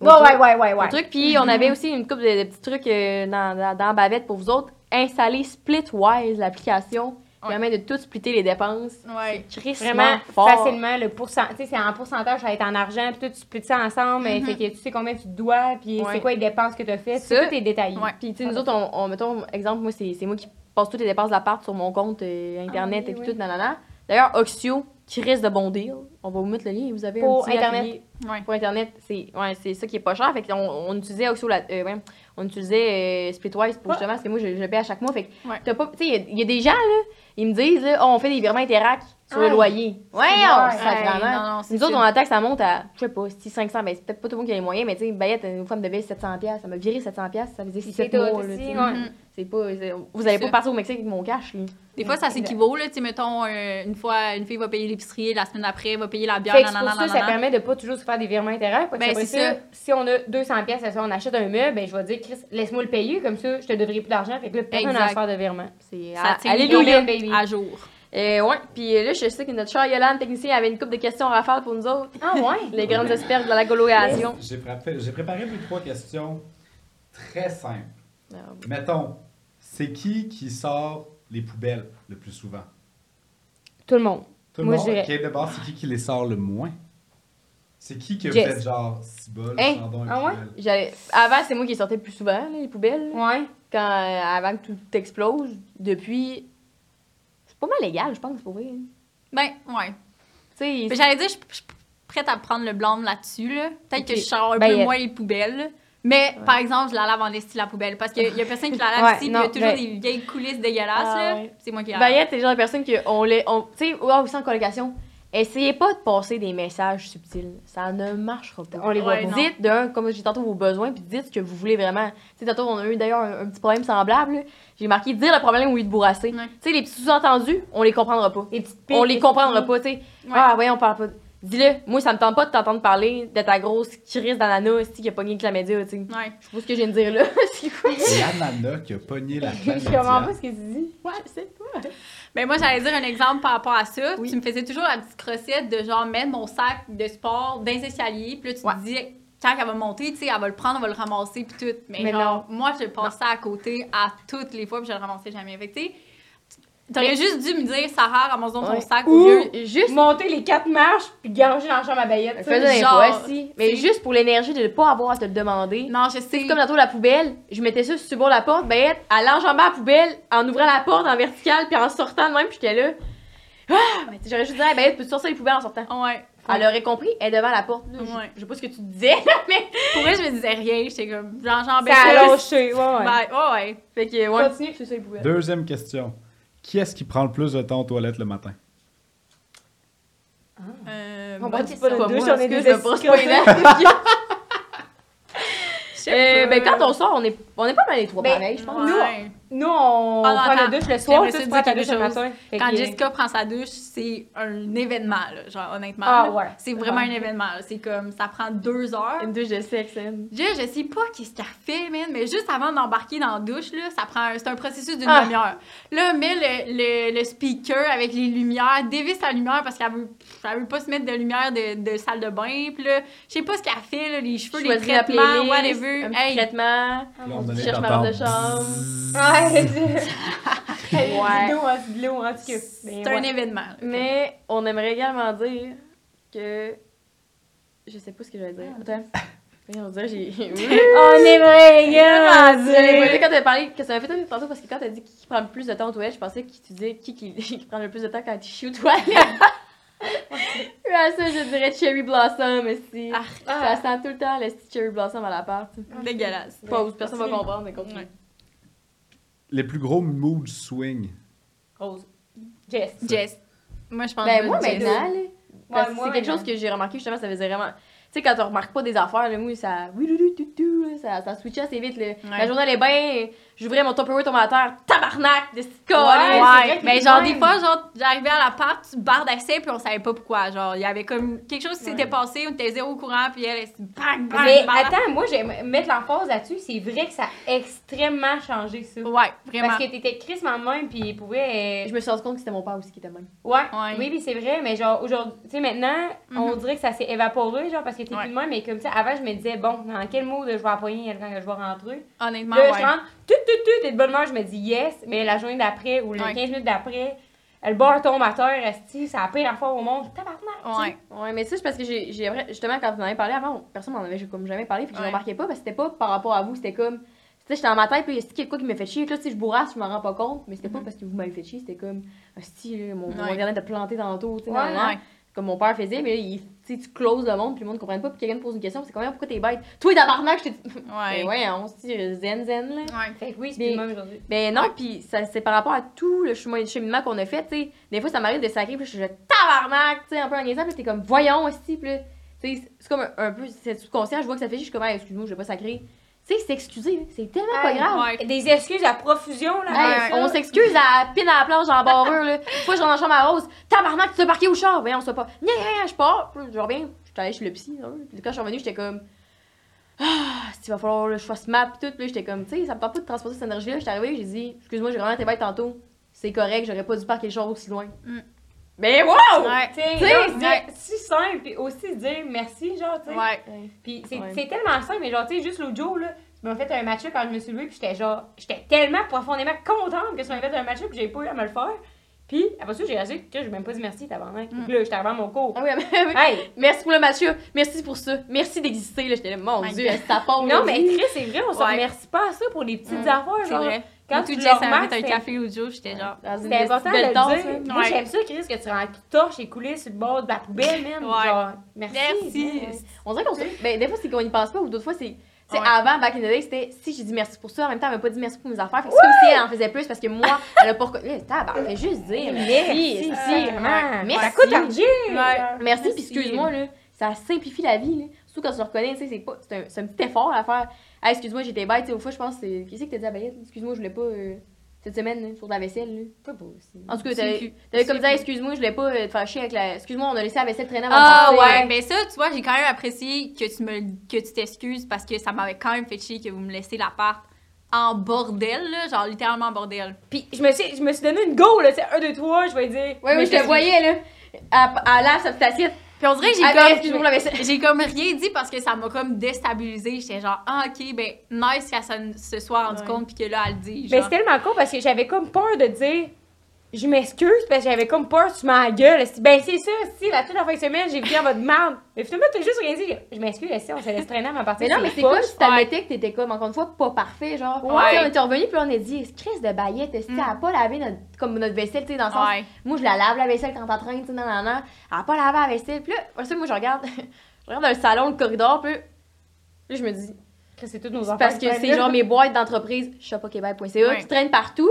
Ouais, ouais, ouais, ouais, ouais. Un truc, puis on avait aussi une couple de, de petits trucs euh, dans, dans, dans la bavette pour vous autres. Installer Splitwise, l'application, qui Ouais. permet de tout splitter les dépenses. Ouais. C'est Vraiment fort. facilement, le pourcent, tu sais, c'est en pourcentage, ça va être en argent, puis tout, tu splits ça ensemble, fait que tu sais combien tu dois, puis Ouais. c'est quoi les dépenses que tu as faites, Ça, tout est détaillé. Puis, tu sais, nous autres, on, on- mettons, exemple, moi, c'est c'est moi qui passe toutes les dépenses de l'appart sur mon compte euh, Internet Ah oui, et puis oui. tout, nanana. D'ailleurs, Oxio, qui reste de bon deal. On va vous mettre le lien, vous avez Pour un petit Internet. Ouais. Pour Internet, c'est ouais, c'est ça qui est pas cher. Fait qu'on on utilisait Oxio, la- euh, ouais, on utilisait euh, Splitwise pour justement, parce que moi, je, je le paye à chaque mois. Fait que Ouais. t'as pas. Tu sais, il y a- il y, a des gens, là, ils me disent, là, Oh, on fait des virements Interac sur le loyer. Ouais, on sacrément. Nous autres, ça. on attend que ça monte à, je sais pas, si 500, ben c'est peut-être pas tout le monde qui a les moyens, mais tu sais, Bayette, une femme de baisse 700$, piastres, ça m'a viré 700$, piastres, ça faisait Puis 7 c'est mois, pas, vous allez pas ça. partir au Mexique avec mon cash, là. Des fois, ça s'équivaut, là. Tu sais, mettons, euh, une fois, une fille va payer l'épicerie, la semaine d'après, va payer la bière, Fait nanana, pour ça, ça permet de pas toujours se faire des virements que Ben, après c'est ça, ça. si on a 200 pièces, on achète un meuble, ben je vais dire, Chris, laisse-moi le payer, comme ça, je te devrai plus d'argent. Fait que là, personne n'a à faire de virement. C'est Ça à- Alléluia. baby. à jour. Euh, ouais, puis euh, là, je sais que notre cher Yolande, technicien, avait une couple de questions à rafale pour nous autres. Ah ouais? Les grandes expertes de la colocation. J'ai préparé, deux, trois questions très simples. Ah, Mettons, c'est qui qui sort les poubelles le plus souvent? Tout le monde. Tout le Moi, monde? je dirais- Ok, d'abord, c'est qui qui les sort le moins? C'est qui que vous Jess. êtes genre 6 bol, Hein? une Ah ouais? J'allais- Avant, c'est moi qui sortais le plus souvent, là, les poubelles. Ouais. Quand, euh, avant que tout explose. Depuis. Pas mal légal, je pense, pour vrai. Tu Ben, ouais. sais, J'allais dire, je suis prête à prendre le blâme là-dessus, là. Peut-être que je sors un Ben, peu euh, moins les poubelles. Mais, par exemple, je la lave en esti la poubelle. Parce qu'il y a personne qui la lave Ouais, ici, il y a toujours ben- des vieilles coulisses dégueulasses, Ah, ouais. C'est moi qui la lave. Bayette, c'est le genre de personne que on les. On, tu sais, ouais, aussi en colocation, essayez pas de passer des messages subtils. Ça ne marchera pas. On les voit Ouais. Dites d'un, comme j'ai tantôt, vos besoins, puis dites ce que vous voulez vraiment. Tu sais, tantôt, on a eu d'ailleurs un, un petit problème semblable. J'ai marqué dire le problème au lieu de bourrasser. Ouais. Tu sais, les petits sous-entendus, on les comprendra pas. Les petites On les piques, comprendra pas, tu sais. Ouais. Ah, ouais, on parle pas. Dis-le, moi, ça me tente pas de t'entendre parler de ta grosse crise d'ananas aussi qui a pogné avec la média, tu sais. Ouais. Je sais pas ce que je viens de dire là. c'est quoi? L'ananas qui a pogné la Je comprends pas ce que tu dis. Ouais, c'est quoi? Ben moi, j'allais dire un exemple par rapport à ça. Oui. Tu me faisais toujours la petite crossette de genre mettre mon sac de sport dans les escaliers. Puis là, tu Ouais. te dis, quand elle va monter, tu sais, elle va le prendre, elle va le ramasser, puis tout. Mais, Mais genre, moi, je passais à côté à toutes les fois, puis je le ramassais jamais. Fait que, tu sais, t'aurais Mais- juste dû me dire, Sarah, ramasse donc ton Ouais. sac Ou- au lieu. Juste. Monter les quatre marches, puis garocher dans la chambre à baillette. Ça, des genre, aussi. Mais juste pour l'énergie de ne pas avoir à te le demander. Non, je sais. C'est comme tantôt la poubelle, je mettais ça sur le bord de la porte, ben elle enjambait la poubelle en ouvrant la porte en verticale puis en sortant de même, puis j'étais là. Ah! Ben, tu sais, J'aurais juste dit, ben peux-tu sortir les poubelles en sortant? Ouais. Elle aurait compris, elle est devant la porte. Là, je- Ouais. Je sais pas ce que tu disais, mais. Pour vrai, je me disais rien. J'étais comme, j'enjambais Ça a lâché, ouais, ouais. Ben, ouais, ouais. Fait que, ouais, Continue. c'est ça les poubelles. Deuxième question. Qui est-ce qui prend le plus de temps aux toilettes le matin? Euh, On pas est parce des que je Euh, pas. ben quand on sort, on est, on est pas mal les trois Ben, pareils, je pense. Ouais. Nous, on Ah non, prend attends. la douche le soir, tu prends ta douche le matin. Quand Jessica prend sa douche, c'est un événement, là, genre, honnêtement. Ah, ouais. C'est vraiment Ouais. un événement. là. C'est comme, ça prend deux heures. Une douche de sexe, hein. Je, je sais pas qu'est-ce qu'elle fait, man, mais juste avant d'embarquer dans la douche, là, ça prend, c'est un processus d'une Ah. demi-heure. Là, met le, le, le speaker avec les lumières, dévisse la lumière parce qu'elle veut, elle veut pas se mettre de lumière de, de salle de bain, puis là, je sais pas ce qu'elle fait, là, les cheveux, les traitements, playlist, whatever. Un petit Hey, traitement. Est cherches ma robe de chambre. Ouais, c'est Ouais. l'eau, hein, c'est en un ouais. événement. là. Mais on aimerait également dire que. Je sais pas ce que j'allais dire. Attends. Rien on dirait, j'ai. On aimerait également dire. quand t'as parlé, que ça m'a fait un tantôt parce que quand t'as dit qui prend le plus de temps aux toilettes, je pensais que tu disais qui, qui, qui prend le plus de temps quand tu chies aux toilettes. Ouais, ça, je dirais Cherry Blossom, aussi. Ah. Ça sent tout le temps le petit Cherry Blossom à l'appart. Dégueulasse. Pause, personne va comprendre, mais continue. Ouais. Les plus gros mood swing. Rose. Jess. Jess. Moi, je pense Ben, que moi, Jess. maintenant, là, parce que moi, c'est quelque maintenant. chose que j'ai remarqué, justement, ça faisait vraiment. Tu sais, quand on remarque pas des affaires, là, moi, ça. oui, oui, oui, oui, oui, oui, Ça, ça switchait assez vite, là. La journée, elle est bien. J'ouvrais mon Tupperware tombe à terre. Tabarnak! De ce Ouais, cas, c'est vrai Ouais, que mais genre des fois, genre, j'arrivais à l'appart, tu bardassais, puis on savait pas pourquoi. Genre, il y avait comme quelque chose qui s'était passé, on était zéro au courant, puis elle, elle s'est bang, bang, Mais bang. attends, moi, j'aime mettre l'emphase là-dessus. C'est vrai que ça a extrêmement changé ça. Ouais, vraiment. Parce que t'étais Chris de même, puis il pouvait. euh, Je me suis rendu compte que c'était mon père aussi qui était même. Ouais, Ouais. oui, puis c'est vrai, mais genre, aujourd'hui, tu sais, maintenant, on Mhm. dirait que ça s'est évaporé, genre, parce que t'es Ouais. plus de même, mais comme ça, avant, je me disais, bon, dans quel mood je vais appoigner quand je vais rentrer? Honnêtement, Là, ouais. je rentre, tout, tout, tout, t'es de bonne humeur, je me dis yes, mais la journée d'après ou les Ouais. 15 minutes d'après, le bar tombe à terre, esti, c'est la pire affaire au monde. Tabarnak! tu sais. Ouais. Ouais, mais ça, c'est parce que j'ai, j'ai vrai- justement, quand vous en avez parlé avant, personne m'en avait comme jamais parlé, fait que je Ouais. remarquais pas, parce que c'était pas par rapport à vous, c'était comme. Tu sais, j'étais dans ma tête, puis il y a quelque quoi qui me fait chier, là, tu sais, je bourrasse, je m'en rends pas compte, mais c'était pas Mhm. parce que vous m'avez fait chier, c'était comme. Là, mon, mon Ouais. internet a planté tantôt, tu sais, comme mon père faisait, mais là, il, tu closes le monde, puis le monde ne comprenne pas, puis quelqu'un te pose une question, c'est combien, pourquoi t'es bête? Toi, tabarnak, je t'ai dit. Ouais. Ouais, on se dit zen zen, là. Ouais. Fait que oui, c'est même aujourd'hui. Ben non, puis ça c'est par rapport à tout le chemin- cheminement qu'on a fait, tu sais. Des fois, ça m'arrive de sacrer, puis je suis tabarnak, tu sais, un peu en niaisant, puis t'es comme, voyons aussi, puis là, tu sais, c'est comme un, un peu, c'est subconscient, je vois que ça fait, je suis comme, Ah, excuse-moi, je vais pas sacrer. Tu sais, là, c'est tellement pas grave. Ouais. Des excuses à profusion, là. Hey, on s'excuse à pine à la planche en barreur, là. Une fois, je rentre dans la chambre à Rose, tabarnak, tu t'es parqué au char. Voyons, on sait pas. Nya, je pars. Je reviens, je suis allée chez le psy, là. Puis quand je suis revenue, j'étais comme, ah, il va falloir que je fasse map, pis tout. Puis j'étais comme, tu sais, ça me tente pas de transporter cette énergie-là. J'étais arrivée, j'ai dit, excuse-moi, j'ai vraiment été bête tantôt. C'est correct, j'aurais pas dû parquer le char aussi loin. Mm. Mais wow! Ouais. Tu sais, c'est- dire- si simple, puis aussi dire merci, genre, tu sais. Ouais. Puis c'est Ouais. tellement simple, mais genre, tu sais, juste l'autre jour, là, tu m'as fait un match-up quand je me suis levée, puis j'étais genre, j'étais tellement profondément contente que tu m'avais fait un match-up, puis j'ai pas eu à me le faire. Puis après ça, j'ai réalisé que j'ai même pas dit merci, tabarnak. Mm. Puis là, j'étais avant mon cours. Ah oui, mais, oui. Hey! Merci pour le match, merci pour ça. Merci d'exister, là. J'étais là, mon My dieu, ça part. Non, mais Chris, c'est vrai, on se Ouais. remercie pas à ça pour les petites Mm. affaires, C'est genre. vrai. Quand tu remarques, un café l'autre jour, j'étais genre. C'était important de le dire. Moi, j'aime ça, Chris, que tu rends torche et sur le bord de la poubelle. Genre, merci. Merci. On dirait qu'on se... Ben, des fois, c'est qu'on y pense pas, ou d'autres fois, c'est. Ouais. avant, back in the day, c'était si j'ai dit merci pour ça, en même temps, elle m'a pas dit merci pour mes affaires. Fait que c'est comme si elle en faisait plus parce que moi, elle a pas reconnu. Tabarnak, fait juste dire merci. Merci, si. vraiment. Merci. Ça coûte argent. Ouais. Merci, puis excuse-moi, là. Ça simplifie la vie, là. Surtout quand tu le reconnais, tu sais, c'est un, c'est un petit effort à faire. Ah, excuse-moi, j'étais bête, tu sais, au fois, je pense, c'est. Qu'est-ce que t'as dit à Bayette? Excuse-moi, je voulais pas. euh, Cette semaine, là, sur de la vaisselle, là. Pas beau aussi. En tout cas, t'avais comme plus- excuse-moi, je voulais pas euh, te faire chier avec la. Excuse-moi, on a laissé la vaisselle traîner avant Ah de ouais, mais ça, tu vois, j'ai quand même apprécié que tu me que tu t'excuses parce que ça m'avait quand même fait chier que vous me laissiez l'appart en bordel, là, genre littéralement en bordel. Puis je me suis, je me suis donné une go, là, c'est un, deux, trois, je vais dire. Ouais, oui, Mais je te voyais, là. À, à lave sa petite assiette. Puis on dirait que j'ai Ah, ben, comme j'ai comme rien dit parce que ça m'a comme déstabilisé. J'étais genre ah OK, ben nice qu'elle se- soit rendu Ouais. compte puis que là elle le dit Mais genre. c'est tellement con parce que j'avais comme peur de dire. Je m'excuse parce que j'avais comme peur m'en gueules. Esti. Ben c'est ça, si la toute la fin de semaine, j'ai vu en votre merde. Mais finalement, t'as juste rien dit. Je m'excuse, si on se laisse traîner à ma partie. Mais non, mais c'est comme si t'admettais que t'étais comme, encore une fois, pas parfait, genre? Ouais. On était revenu puis on a dit, crise de baillette, est-ce Mm. a pas lavé notre, comme notre vaisselle, tu sais, dans le sens. Ouais. Moi, je la lave la vaisselle quand t'es en train, tu sais, non, non, non. Elle a pas lavé la vaisselle. Puis là, ça, moi, je regarde, je regarde dans le salon, le corridor, puis là, je me dis, C'est toutes nos affaires. parce que c'est genre mes boîtes d'entreprise, shopokebab.ca, Ouais. qui traînent partout.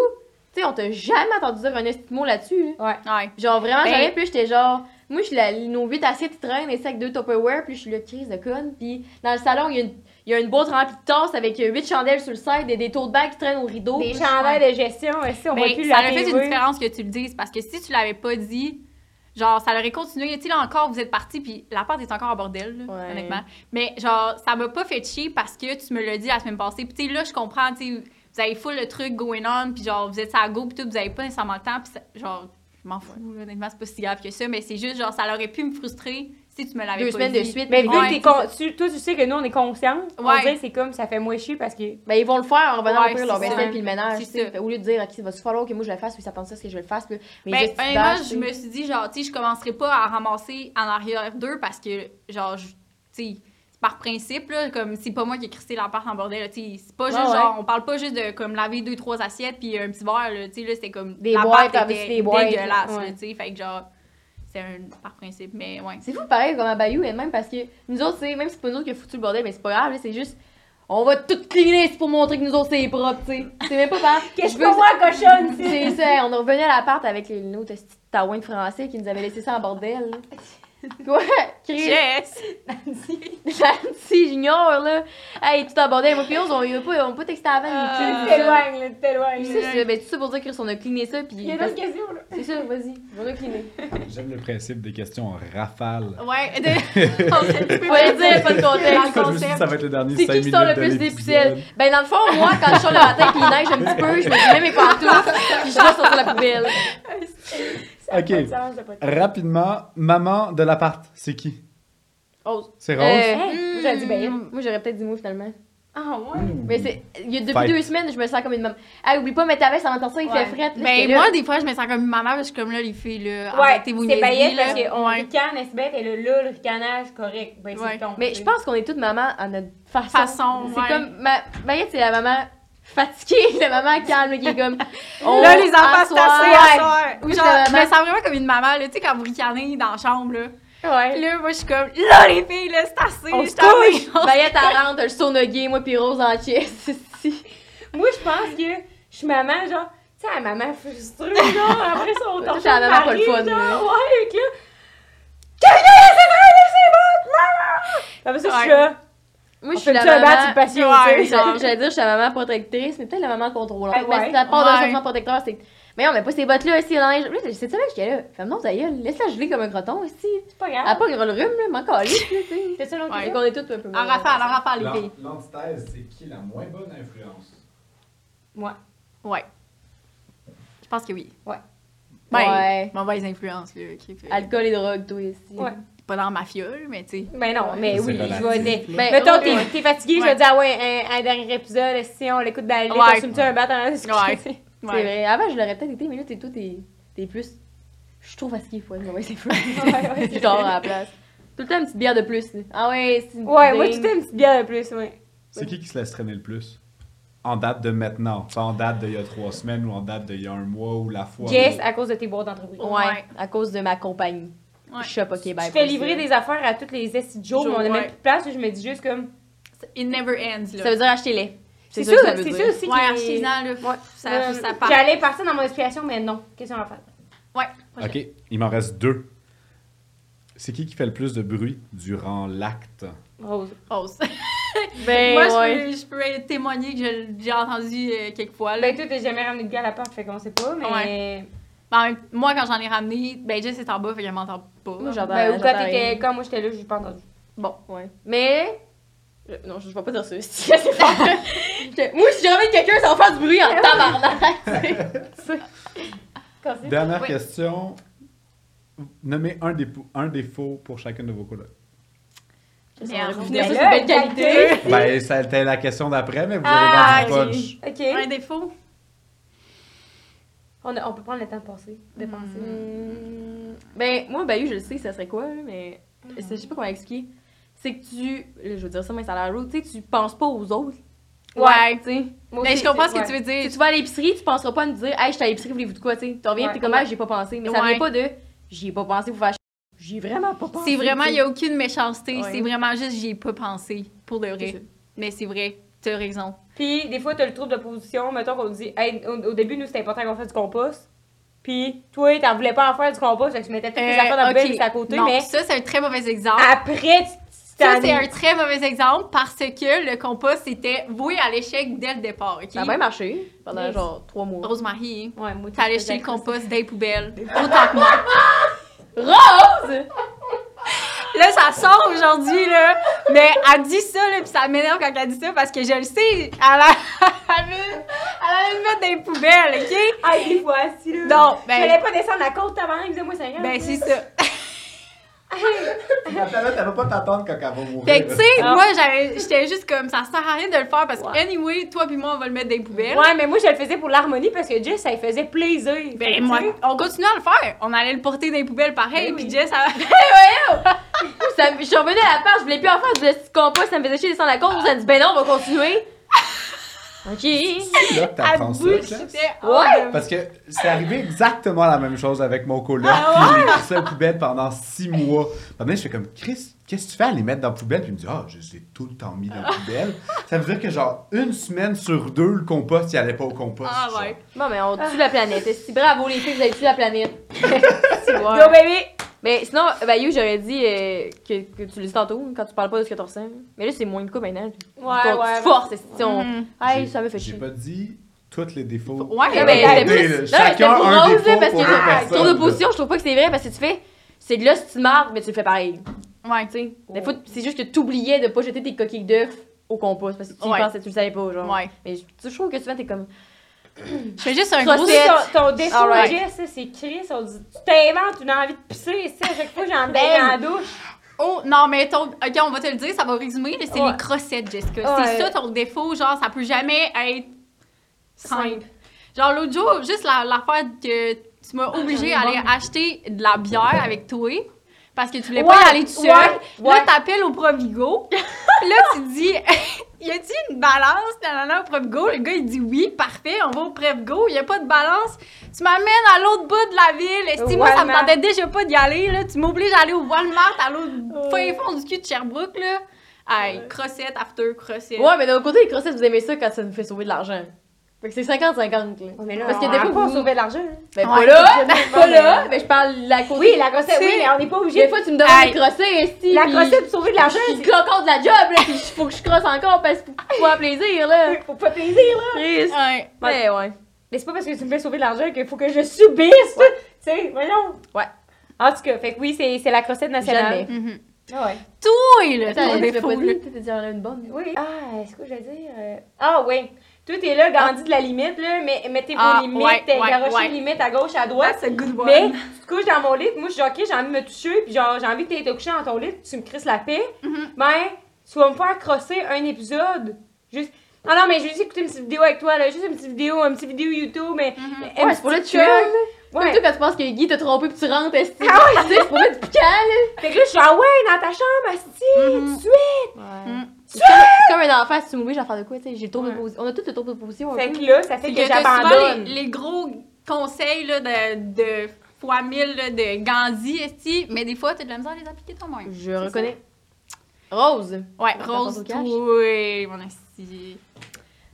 Tu sais, on t'a jamais entendu dire un petit mot là-dessus. là. Ouais. Ouais. Genre vraiment Ben- jamais. Puis j'étais genre, moi, je suis la, nos 8 assiettes qui traînent, et sacs de Tupperware, puis je suis là, crise de conne. Puis dans le salon, il y a une. Il y a une boîte remplie de tasses avec 8 chandelles sur le side et des tote bags qui traînent au rideau. Des chandails de gestion, si on voit Mais plus ça aurait fait une différence que tu le dises parce que si tu l'avais pas dit, genre ça aurait continué. Tu sais, là encore, vous êtes partis puis l'appart est encore en bordel, là, Ouais. honnêtement. Mais genre, ça m'a pas fait chier parce que tu me l'as dit la semaine passée. Puis tu sais, là, je comprends, tu sais, vous avez full le truc going on, puis genre, vous êtes à go, puis tout, vous avez pas nécessairement le temps, puis ça- genre, je m'en fous, là, honnêtement, c'est pas si grave que ça, mais c'est juste, genre, ça aurait pu me frustrer si tu me l'avais Deux pas semaines dit. de suite. Mais vu Ouais, que t'es con- tu- toi, tu sais que nous, on est conscients. On Ouais. dirait que c'est comme, ça fait moins chier parce que. Ben, ils vont le faire en revenant Ouais, au pire leur c'est ça. vaisselle puis le ménage. C'est tu sais. ça. Fait, Au lieu de dire, OK, il va se falloir que moi je le fasse, puis ça pense ça, c'est que je le fasse. Puis, mais Ben, juste, dash, je tu sais. me suis dit, genre, tu sais, je commencerai pas à ramasser en arrière d'eux parce que, genre, je- tu sais, par principe, là, comme c'est pas moi qui ai crissé l'appart en bordel, c'est pas juste, Ouais, ouais. genre, on parle pas juste de, comme, laver deux, trois assiettes puis un petit verre, là, tu sais, là, c'était comme, Des boîtes, était des boîtes, dégueulasse, ouais. tu sais, fait que, genre, c'est un, par principe, mais ouais. C'est fou pareil comme à Bayou elle-même parce que nous autres, c'est même si c'est pas nous autres qui a foutu le bordel, mais c'est pas grave, là, c'est juste. On va tout cleaner c'est pour montrer que nous autres c'est propre, tu sais. C'est même pas grave. Qu'est-ce Je que veux- je moi, cochonne, C'est ça, on est revenu à l'appart avec les taouins de français qui nous avaient laissé ça en bordel. Quoi? Chris? Yes! Nancy Junior, là. Hey, tout en bordel. Moi, puis on, on, y a pas, on a pas texté avant. Euh, Tu t'éloignes, là, tu t'éloignes. C'est ça, ben tout ça pour dire Chris, on a cleané ça, puis. Il y a d'autres questions, là. C'est ça, vas-y, on a cleané. J'aime le principe des questions en rafale. Ouais, de... on le dire, pas de contexte. le Je me suis dit, ça va être le dernier C'est 5 qui qui sort le plus des? Ben, dans le fond, moi, quand je sors le matin pis il neige un petit peu, je me mets mes pantoufles pis je vais sortir la poubelle. Ça Ok. pas de sens, ça a pas de sens. Rapidement, maman de l'appart, c'est qui? Rose. C'est Rose? Euh, Hey, moi, j'aurais dit Bayette. Moi, j'aurais peut-être dit moi, finalement. Ah, ouais. Ouh. Mais c'est. il y a- Depuis Fight. deux semaines, je me sens comme une maman. Hey, oublie pas, mettre ta veste avant de sortir, il Ouais. fait fret. Ben, moi, des fois, je me sens comme une maman parce que je suis comme là, les filles, là, Ouais, c'est Bayette là. parce qu'on Ouais. ricane, Esbeth, elle a là, le ricanage correct. Ben, c'est Ouais. le ton. Mais je pense qu'on est toutes mamans à notre façon. Façon, C'est ouais. comme. Ma... Bayette, c'est la maman fatiguée, la maman calme, qui est comme. on Là, les enfants, c'est assez. Ou genre, c'est je me sens vraiment comme une maman, là, tu sais, quand vous ricanez dans la chambre, là. Puis Ouais. là, moi, je suis comme, là, les filles, là, c'est assez. On se t'en couche. Bayette, elle rentre, le sonogué, moi, pis Rose en chest. ici. Moi, je pense que je suis maman, genre, tu sais, la maman frustrée, genre, après son temps. Toi, t'es la maman pas le fun, genre, ouais, et que là, quelqu'un de régler ses bottes, maman! Après ça, je suis là, Moi, on je suis la maman. tu patient, Ouais. J'allais dire, je suis la maman protectrice, mais peut-être la maman contrôlante. Mais ouais. si ta part d'un Ouais. changement protecteur, c'est. Mais non, mais pas ces bottes-là, ici, dans les. Là, C'est ça, mec, j'étais là. Fais non, ta gueule, laisse-la geler comme un croton, ici. C'est pas Elle a grave. pas le rhume, là, m'en calisse, là, tu sais. C'est ça l'autre Ouais. Qu'on est toutes un peu. En rafale, en rafale, les filles. L'an- L'antithèse, c'est qui la moins bonne influence? Moi. Ouais. Je pense que oui. Ouais. Ben, Ouais. mauvaise influence, là. qui fait- Alcool et drogue, toi, ici. Ouais. Pas dans ma fiole, mais tu sais. Ben non, mais C'est oui, je vais dire. Ben, Mettons, ouais, t'es ouais. fatigué, je vais dire, ah ouais, un, un dernier épisode, si on l'écoute d'aller, Ouais. consume-tu un bat coucher? C'est Ouais. vrai. Avant, je l'aurais peut-être été, mais là, t'es toi, t'es t'es plus. Je suis trop fatiguée, faut. Ouais, ouais, Je dors à la place. Tout le temps, une petite bière de plus. là. Ah ouais, c'est une Ouais, moi, petite tu t'aimes une petite bière de plus, ouais. C'est qui qui se laisse traîner le plus? En date de maintenant, pas en date d'il y a trois semaines ou en date d'il y a un mois ou la fois. Yes, où- à cause de tes boîtes d'entreprise. Ouais, Ouais. à cause de ma compagnie. Ouais. Shop, ok, bye. Je fais livrer des affaires à toutes les estis jours, mais on a Ouais. même plus de place, je me dis juste comme. It never ends, là. Ça veut dire acheter-les. C'est ça ça, que ça veut c'est ça aussi Ouais, artisan, là. Ouais. Ça, Euh, ça part. J'allais partir dans mon explication, mais non. Question à faire? Ouais. Ok, il m'en reste deux. C'est qui qui fait le plus de bruit durant l'acte? Rose. Rose. Ben, Moi, je, ouais. peux, je peux témoigner que je- j'ai entendu euh, quelques fois. Là. Ben, toi, t'as jamais ramené de gars à la porte, fait qu'on sait pas, mais. Mais en même- moi, quand j'en ai ramené, ben Jess est en bas, fait qu'elle m'entend pas. Moi, j'entends. Ben, ou quand t'étais. Quand moi j'étais là, j'ai pas entendu. Bon, ouais. Mais. je- Non, je, je vais pas dire ça. c'est c'est Moi, si je ramène quelqu'un, ça va faire du bruit en tabarnak. Dernière Oui. question. Nommez un, dépo- un défaut pour chacune de vos colocs. Finir ça Ben sur là, une belle qualité. ben, c'était la question d'après, mais vous Ah, avez vendu ok. punch. Ok. Un défaut? On, a- on peut prendre le temps de passer. De penser. Hmm, Ben, moi, Bayou, je le sais, ça serait quoi, là, mais. c'est- Je sais pas comment expliquer. C'est que tu. là, Je veux dire ça, mais ça a l'air. Tu sais, tu penses pas aux autres. Ouais. Tu sais. Mais aussi, je comprends ce que tu veux Si dire. tu vas à l'épicerie, tu penseras pas à me dire, hey, je suis à l'épicerie, voulez-vous de quoi, tu sais. Tu reviens, Ouais. t'es comme, ah, j'ai pas pensé. Mais ça vient pas de, j'y ai pas pensé pour faire ch- J'y ai vraiment pas pensé. C'est vraiment, il n'y a aucune méchanceté. Ouais. C'est vraiment juste, j'y ai pas pensé. Pour de C'est vrai. Mais c'est vrai. T'as raison. Puis, des fois, t'as le trouble de position. Mettons qu'on dit, hey, au, au début, nous, c'était important qu'on fasse du compost. Puis, toi, t'en voulais pas en faire du compost, fait que tu mettais toutes tes Euh, affaires dans le ok. bel, c'était à côté, Non, mais ça, c'est un très mauvais exemple. après, tu Ça, c'est es- un très mauvais exemple parce que le compost était voué à l'échec dès le départ. Ça a bien marché pendant genre trois mois. Rosemary, Ouais, moi, t'as jeter le compost les poubelles. Autant que moi. Rose! Là, ça sort aujourd'hui, là. Mais elle dit ça, là, pis ça m'énerve quand elle dit ça parce que je le sais. Elle, a... elle, elle allait le mettre dans les poubelles, OK? Ah, des fois, si, là. Non, Je ben- voulais pas descendre la côte avant, disais-moi, ça Ben, c'est ça. Elle va pas t'attendre quand elle va mourir. Fait que, tu sais, Ah. moi, j'étais juste comme, ça sert à rien de le faire parce que, Ouais. anyway, toi puis moi, on va le mettre dans les poubelles. Ouais, mais moi, je le faisais pour l'harmonie parce que Jess, ça lui faisait plaisir. Ben, moi, on continue à le faire. On allait le porter dans les poubelles pareil, Ben puis oui. Jess, elle... Ça me- je suis revenue à la page, je voulais plus en faire du petit compost, ça me faisait chier de descendre la côte. Ça me dit, ben non, on va continuer. Ok. C'est là que t'apprends ça, bullshitait. Ouais. Parce que c'est arrivé exactement la même chose avec mon coloc. Ah Puis j'ai mis ça aux poubelles pendant six mois. Maintenant, je fais comme, Chris, qu'est-ce que tu fais à les mettre dans la poubelle? Puis il me dit, ah, je les ai tout le temps mis dans la poubelle. Ça veut dire que, genre, une semaine sur deux, le compost, il allait pas au compost. Ah, genre. ouais. Bon, mais on tue la planète. Si bravo les filles, vous avez tué la planète. C'est Go, ouais. baby! Mais sinon, Bayou, j'aurais dit euh, que, que tu le dis tantôt quand tu parles pas de ce que tu ressens. Mais là, c'est moins le cas maintenant. Ouais, tu, ouais. Tu forces, si on. Mhm. Hey, J'ai- ça me fait J'ai chier. pas dit tous les défauts. Ouais, Ouais, mais c'était plus- non, chacun pour un Rose, défaut parce pour que deux tour personnes. de position, je trouve pas que c'est vrai parce que tu fais. C'est de là, si tu te marres, mais tu le fais pareil. Ouais. Tu sais. Des fois, c'est juste que tu oubliais de pas jeter tes coquilles d'œufs au compost parce que tu Ouais. pensais, tu le savais pas, genre. Ouais. Mais je trouve que souvent, t'es comme. Je fais juste un gros... Ton, ton défaut, ça, c'est Chris. On dit, tu t'inventes une envie de pisser, ça, à chaque fois, j'en ai dans la douche. Oh, non, mais ton... OK, on va te le dire, ça va résumer, mais c'est Ouais. les crossettes, Jessica. Ouais. C'est ça ton défaut, genre, ça peut jamais être simple. Simple. Genre, l'autre jour, juste la- l'affaire que tu m'as obligée à aller acheter de la bière avec toi parce que tu voulais Ouais, pas y aller tout seul. Là, t'appelles au Provigo. là, tu dis, y a-t-il une balance? Nanana, au prep go. Le gars, il dit oui, parfait, on va au prep go. Y a pas de balance. Tu m'amènes à l'autre bout de la ville. Esti, moi, ça me tentait déjà pas d'y aller. Là. Tu m'obliges à aller au Walmart, à l'autre fin fond du cul de Sherbrooke. Là. Hey, crossette, after crossette. Ouais, mais d'un côté, les crossettes, vous aimez ça quand ça nous fait sauver de l'argent. Fait que c'est 50-50, là. Mais là, Parce que des fois, pas vous- sauvé de l'argent. hein. Ben, Ouais, pas là, pas là, mais je parle de la côté. Oui, la crossette, C'est- oui, mais on n'est pas obligé. Des fois, tu me demandes de crosser, esti. La puis crossette pour sauver de l'argent, Je suis encore de la job, là, pis faut que je crosse encore parce que faut avoir plaisir, là. faut pas plaisir, là. Chris. Ouais. Ouais, ouais. Mais c'est pas parce que tu me fais sauver de l'argent qu'il faut que je subisse. Tu sais, voyons. Ouais. En tout cas, fait que oui, c'est c'est la crossette nationale. Jamais. Mhm. Ah ouais. Toi, là, Attends, tu l'as pas dit, t'as dit, on a une bonne. Oui. Ah, est-ce que je vais dire? euh, Ah oui. Tout est là, Gandhi de la limite, là. Mais mettez vos Ah, limites, ouais, ouais, garochez ouais. les limites à gauche, à droite. That's a good one. Mais tu te couches dans mon lit, puis moi je suis ok, j'ai envie de me toucher, puis genre j'ai envie que tu te couché dans ton lit, puis tu me crisses la paix. Mais tu vas me faire crosser un épisode. Juste. Non, non, mais je vais juste écouter une petite vidéo avec toi, là. Juste une petite vidéo, une petite vidéo YouTube, mais. Mhm. un Ouais, c'est pour le tuer. Ouais. toi, quand tu penses que Guy t'a trompé pis tu rentres, esti. Ah ouais, c'est pour être piquant, là? Fait que là, je suis ah ouais, dans ta chambre, Asti, Mhm. tout de suite. Ouais. Mm. C'est comme, un enfant, si tu m'obliges à faire de quoi, tu sais? J'ai le tour de position. On a tous le tour de position. Fait que là, ça fait C'est que, que j'abandonne. les, les gros conseils là, de, de fois mille là, de Gandhi, esti, mais des fois, t'as de la misère à les appliquer toi-même. Je reconnais. Rose. Ouais, On Rose, oui, mon esti.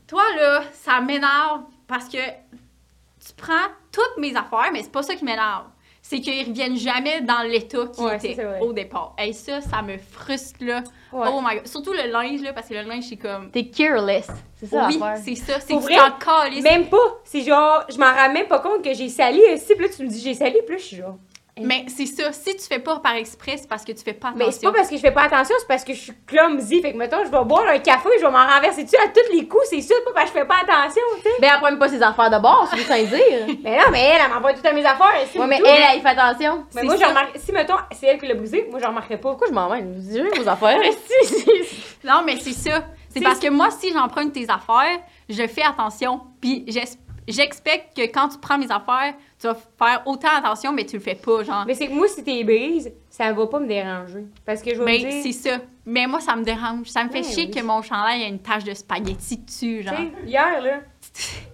Toi, là, ça m'énerve parce que tu prends toutes mes affaires, mais c'est pas ça qui m'énerve. C'est qu'ils reviennent jamais dans l'état qui Ouais, ça, était c'est vrai. au départ. Et ça, ça me frustre, là. Ouais. Oh my god. Surtout le linge, là, parce que le linge, c'est comme... T'es careless. C'est ça oui, c'est ça. C'est que tu vrai? t'en calisses. Même pas. C'est genre, je m'en rends même pas compte que j'ai sali ici, puis là, tu me dis j'ai sali, puis là, je suis genre. Mais c'est ça. Si tu fais pas par exprès, c'est parce que tu fais pas Mais c'est attention. pas parce que je fais pas attention, c'est parce que je suis clumsy. Fait que, mettons, je vais boire un café, je vais m'en renverser dessus à tous les coups, c'est ça, pas parce que je fais pas attention, tu sais. Ben, elle prend même pas ses affaires de bord, c'est à dire. Mais non, mais elle, elle m'envoie toutes mes affaires. ici, Ouais, mais tout. elle, elle, fait attention. Mais moi, je ça. remarque. Si, mettons, c'est elle qui l'a brisé, moi, je remarquerais pas. Pourquoi je m'en mêle? Vous vos affaires. Si, si. Non, mais c'est ça. C'est parce que moi, si j'emprunte tes affaires, je fais attention. Puis j'es- j'expecte que quand tu prends mes affaires, tu vas faire autant attention, mais tu le fais pas, genre. Mais c'est que moi, si t'es brise, ça va pas me déranger. Parce que je vais Mais me dire. c'est ça. Mais moi, ça me dérange. Ça me fait Ouais, chier oui. que mon chandail ait une tache de spaghetti dessus, genre. sais, hier, là,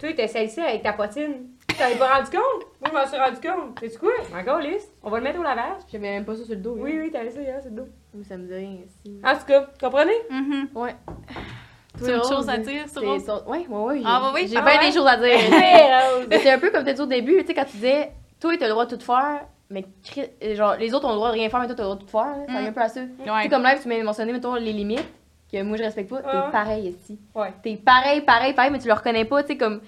toi, t'as sali ça avec ta potine. Tu t'avais pas rendu compte? Moi, je m'en suis rendu compte. Sais-tu quoi? Encore lisse. On va le mettre au lavage. J'avais même pas ça sur le dos. Oui, oui, t'avais ça hier, c'est le dos. Oui, ça me dit rien. Si. En tout cas, comprenez? Mhm. Ouais. Tu as autre chose à dire sur ouais, ouais. j'ai- Ah, ouais, oui? J'ai Ah, bien ouais? des choses à dire. Mais c'est un peu comme t'as dit au début, tu sais, quand tu disais, toi, t'as le droit de tout faire, mais euh, genre, les autres ont le droit de rien faire, mais toi, t'as le droit de tout faire. là. Ça Mm. un peu à ça. Tu Ouais. sais, comme là, tu m'as mentionné, mettons, les limites, que moi, je respecte pas. T'es pareil ici. Ouais. T'es pareil, pareil, pareil, mais tu le reconnais pas, tu sais, comme.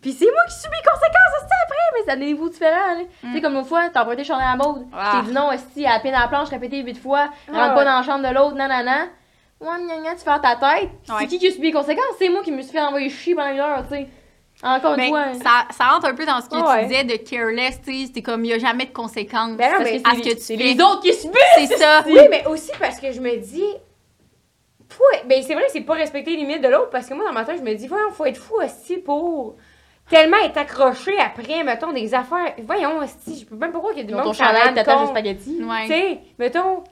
Puis c'est moi qui subis les conséquences, aussi après, mais c'est à des niveaux différents. Tu sais, comme l'autre fois, t'as emprunté le chandail à la mode. Ah. Dit non, aussi, à la peine à la planche, répété huit fois, Ah, rentre pas dans la chambre de l'autre, nan, nan, nan. Ouais, gna, gna, tu fais ta tête. Ouais. C'est qui qui a subi les conséquences? C'est moi qui me suis fait envoyer chier pendant une heure, tu sais. Encore une fois. ça, ça rentre un peu dans ce que Ouais. tu disais de careless, tu sais. C'était comme, il n'y a jamais de conséquences. Ben non, Parce mais que- à c'est ce que tu C'est fais. les autres qui subissent! C'est ça. Oui, mais aussi parce que je me dis. Ben, c'est vrai, c'est pas respecter les limites de l'autre parce que moi, dans ma tête, je me dis, voyons, faut être fou aussi pour tellement être accroché après, mettons, des affaires. Voyons, aussi, je peux même pas croire qu'il y a du monde ton chandail, ta tâche de spaghetti. Ouais. Tu sais, mettons,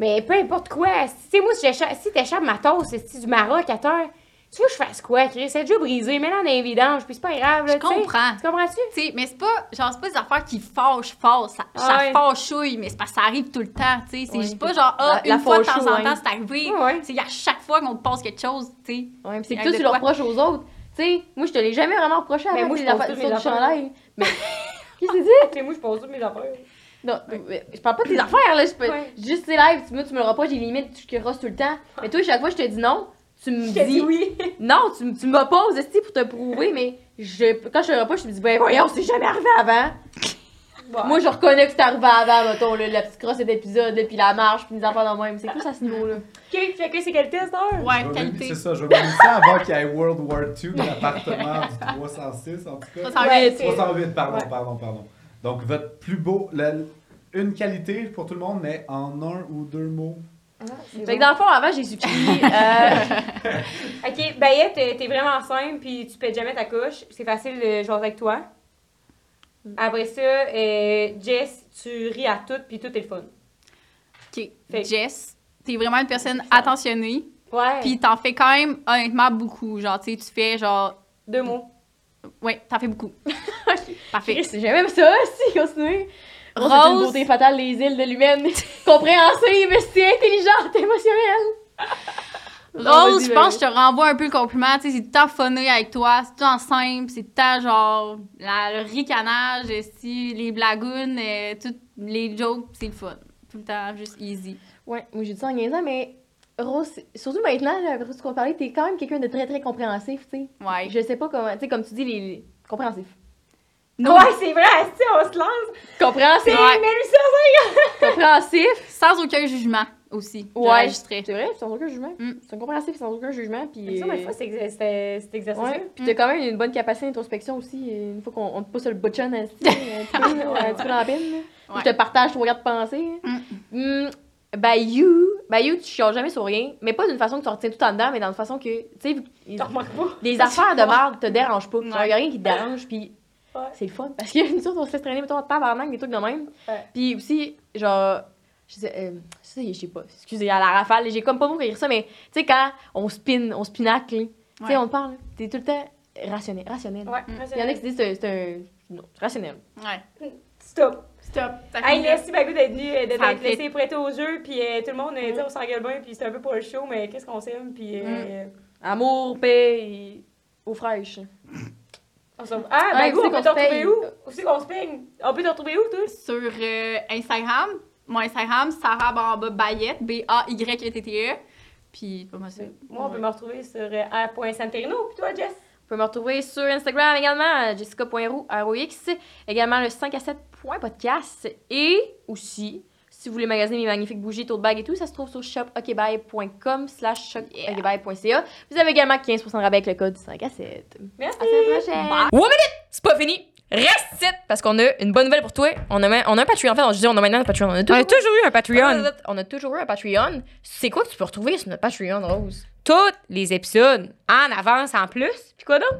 mais peu importe quoi. Tu sais, moi, si si t'échappes ma tasse, c'est du Maroc à terre, tu veux que je fasse quoi, Chris? C'est déjà brisé, mets-la dans les vidanges, puis c'est pas grave, là, Je comprends. Tu comprends-tu? Tu sais, mais c'est pas, genre, c'est pas des affaires qui fâchent fort, ça, Ah ça ouais. fâchouille, mais c'est parce que ça arrive tout le temps, tu sais. C'est Ouais. pas genre, ah, La- la une fois de temps en ouais. temps, c'est arrivé. Ouais, ouais. Tu sais, à chaque fois qu'on te passe quelque chose, tu sais. Ouais, mais c'est que toi, tu le reproches aux autres. Tu sais, moi, je te l'ai jamais vraiment reproché Mais avant moi, je pose toutes sur mes le affaires. chandail. Mais. Qu'est-ce que tu dis? Moi, je pose toutes mes affaires. Non, mais je parle pas de tes affaires, là. Je peux... Ouais. Juste tes lives, tu- moi, tu me le reproches, j'ai limite, je crosse tout le temps. Mais toi, chaque fois, je te dis non. Tu me dis dis. oui. Non, tu, tu m'opposes, esti, pour te prouver, mais je, quand je te le reproche, je me dis, ben voyons, c'est jamais arrivé avant. Moi, je reconnais que c'est arrivé avant, mettons, là, la petite crosse d'épisode, puis la marche, puis les affaires de même. C'est plus à ce niveau-là? Ok, fait que c'est quel test, heure? Ouais, qualité. C'est ça, je vais m'amuser avant qu'il y ait World War II dans l'appartement du 306, en tout cas. 308. Ouais, c'est- 308, pardon, Ouais. pardon, pardon. Donc, votre plus beau, la- une qualité pour tout le monde, mais en un ou deux mots. Fait que dans le fond, avant, j'ai suffi. Euh, Ok, Bayette, t'es t'es vraiment simple, puis tu pètes jamais ta couche. C'est facile de jouer avec toi. Après ça, euh, Jess, tu ris à tout, puis tout est le fun. Ok, Fait- Jess, t'es vraiment une personne attentionnée. Ouais. Puis t'en fais quand même honnêtement beaucoup. Genre, tu sais, tu fais genre. deux mots. Ouais, t'en fais beaucoup. Parfait. Chris, J'aime ça, si, continuez. Rose, Rose. c'est une beauté fatale, les îles de l'humaine. Compréhensive, c'est intelligente, émotionnelle. Rose, je pense que je te renvoie un peu le compliment. Tu sais, c'est temps funné avec toi, c'est temps simple, c'est temps genre la- le ricanage, si, les blagounes, euh, toutes les jokes, c'est le fun. Tout le temps, juste easy. Ouais, moi j'ai dit ça en niaisant, mais Rose, surtout maintenant, après ce qu'on parlait, t'es quand même quelqu'un de très très compréhensif, tu sais. Ouais. Je sais pas comment, tu sais, comme tu dis, les. les- compréhensif. Non, Ouais, c'est vrai, asti, on se lance. Compréhensif! Ouais. Compréhensif! sans aucun jugement aussi. Ouais. C'est vrai, sans aucun jugement. Mm. C'est un compréhensif sans aucun jugement, puis. Ça, des fois, c'est exer- c'est exercice. Ouais, puis t'as quand même une bonne capacité d'introspection aussi, euh, une fois qu'on on te pousse le button un petit peu, un petit peu, là, un petit peu dans la pine. Ouais. Je te partage ton regard de pensée. Mm. Ben, you, ben, you, tu chiales jamais sur rien, mais pas d'une façon que tu retiens tout en dedans, mais dans une façon que, tu sais, les, affaires de merde te dérangent pas. Ouais. y a rien qui te dérange, puis Ouais. c'est le fun. Parce que nous autres, on se fait traîner, mettons, tabarnak, des trucs de même. Puis aussi, genre, je sais, euh, je sais, pas, excusez, à la rafale, j'ai comme pas beaucoup écrire ça, mais tu sais, quand on spin, on spinacle, tu sais, on te parle, t'es tout le temps rationnel. rationnel. Ouais, Mm. Il y en a qui se disent c'est un. Non, rationnel. Ouais. Stop. Stop. Hey, merci Bagou d'être venu, euh, d'être laissé prêter au jeu, puis euh, tout le monde, euh, tu sais, on s'engueule bien, puis c'est un peu pour le show, mais qu'est-ce qu'on s'aime, puis... euh, Amour, paix et eau fraîche. Ah, Ouais, Bagou, où c'est on peut qu'on te retrouver où? Où c'est qu'on se peigne? On peut te retrouver où, toi? Sur euh, Instagram, mon Instagram, Sarah Barba Bayette, B-A-Y-E-T-T-E. Puis, pas moi, c'est. Moi, on peut me retrouver sur euh, R.Santerino, puis toi, Jess? Vous pouvez me retrouver sur Instagram également, jessica.roux, R-O-X, également le 5 à 7 podcast et aussi, si vous voulez magasiner mes magnifiques bougies, tote bag et tout, ça se trouve sur shopokebye.com slash shopokebye.ca. Vous avez également 15% de rabais avec le code 5 à 7. Merci! À la prochaine! Bye. One minute! C'est pas fini! Reste ici, parce qu'on a une bonne nouvelle pour toi. On a, on a un Patreon. En fait, je dis on a maintenant un Patreon. On a On toujours, a toujours eu un Patreon. on a toujours eu un Patreon. C'est quoi que tu peux retrouver sur notre Patreon, Rose? Tous les épisodes en avance en plus. Puis quoi donc?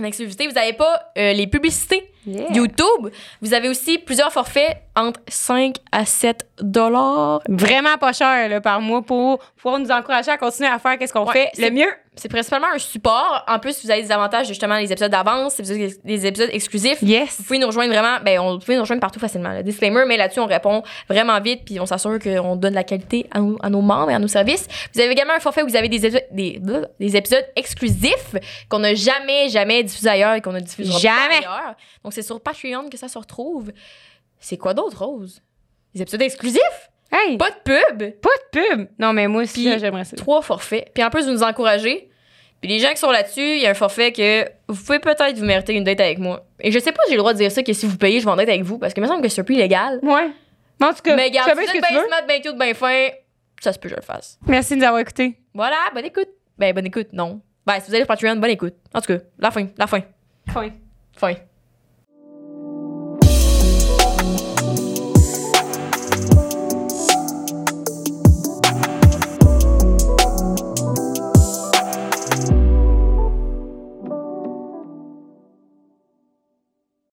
En exclusivité, vous n'avez pas euh, les publicités Yeah. YouTube. Vous avez aussi plusieurs forfaits entre 5 à 7 dollars. Vraiment pas cher là, par mois pour pouvoir nous encourager à continuer à faire qu'est-ce qu'on Ouais, fait le mieux. C'est principalement un support. En plus, vous avez des avantages, justement, les épisodes d'avance, des épisodes- des épisodes exclusifs. Yes. Vous pouvez nous rejoindre vraiment, ben, on, vous pouvez nous rejoindre partout facilement. Le disclaimer, mais là-dessus, on répond vraiment vite, puis on s'assure qu'on donne la qualité à, nos- à nos membres et à nos services. Vous avez également un forfait où vous avez des, épisodes- des, des épisodes exclusifs qu'on n'a jamais, jamais diffusés ailleurs et qu'on ne diffusera Jamais. pas ailleurs. Donc, c'est sur Patreon que ça se retrouve. C'est quoi d'autre, Rose? Des épisodes exclusifs? Hey, pas, de pub? pas de pub. Non, mais moi aussi, Puis- j'aimerais ça. trois forfaits. Puis en plus, vous nous encouragez. Puis les gens qui sont là-dessus, il y a un forfait que vous pouvez peut-être vous mériter une date avec moi. Et je sais pas si j'ai le droit de dire ça, que si vous payez, je vais en date avec vous, parce que il me semble que c'est un peu illégal. Ouais. Mais en tout cas, Mais tu ce que tu veux. bien cute, bien fin, ça se peut que je le fasse. Merci de nous avoir écoutés. Voilà, bonne écoute. Ben, bonne écoute, non. Ben, si vous allez sur Patreon, bonne écoute. En tout cas, la fin, la fin, Fin. fin.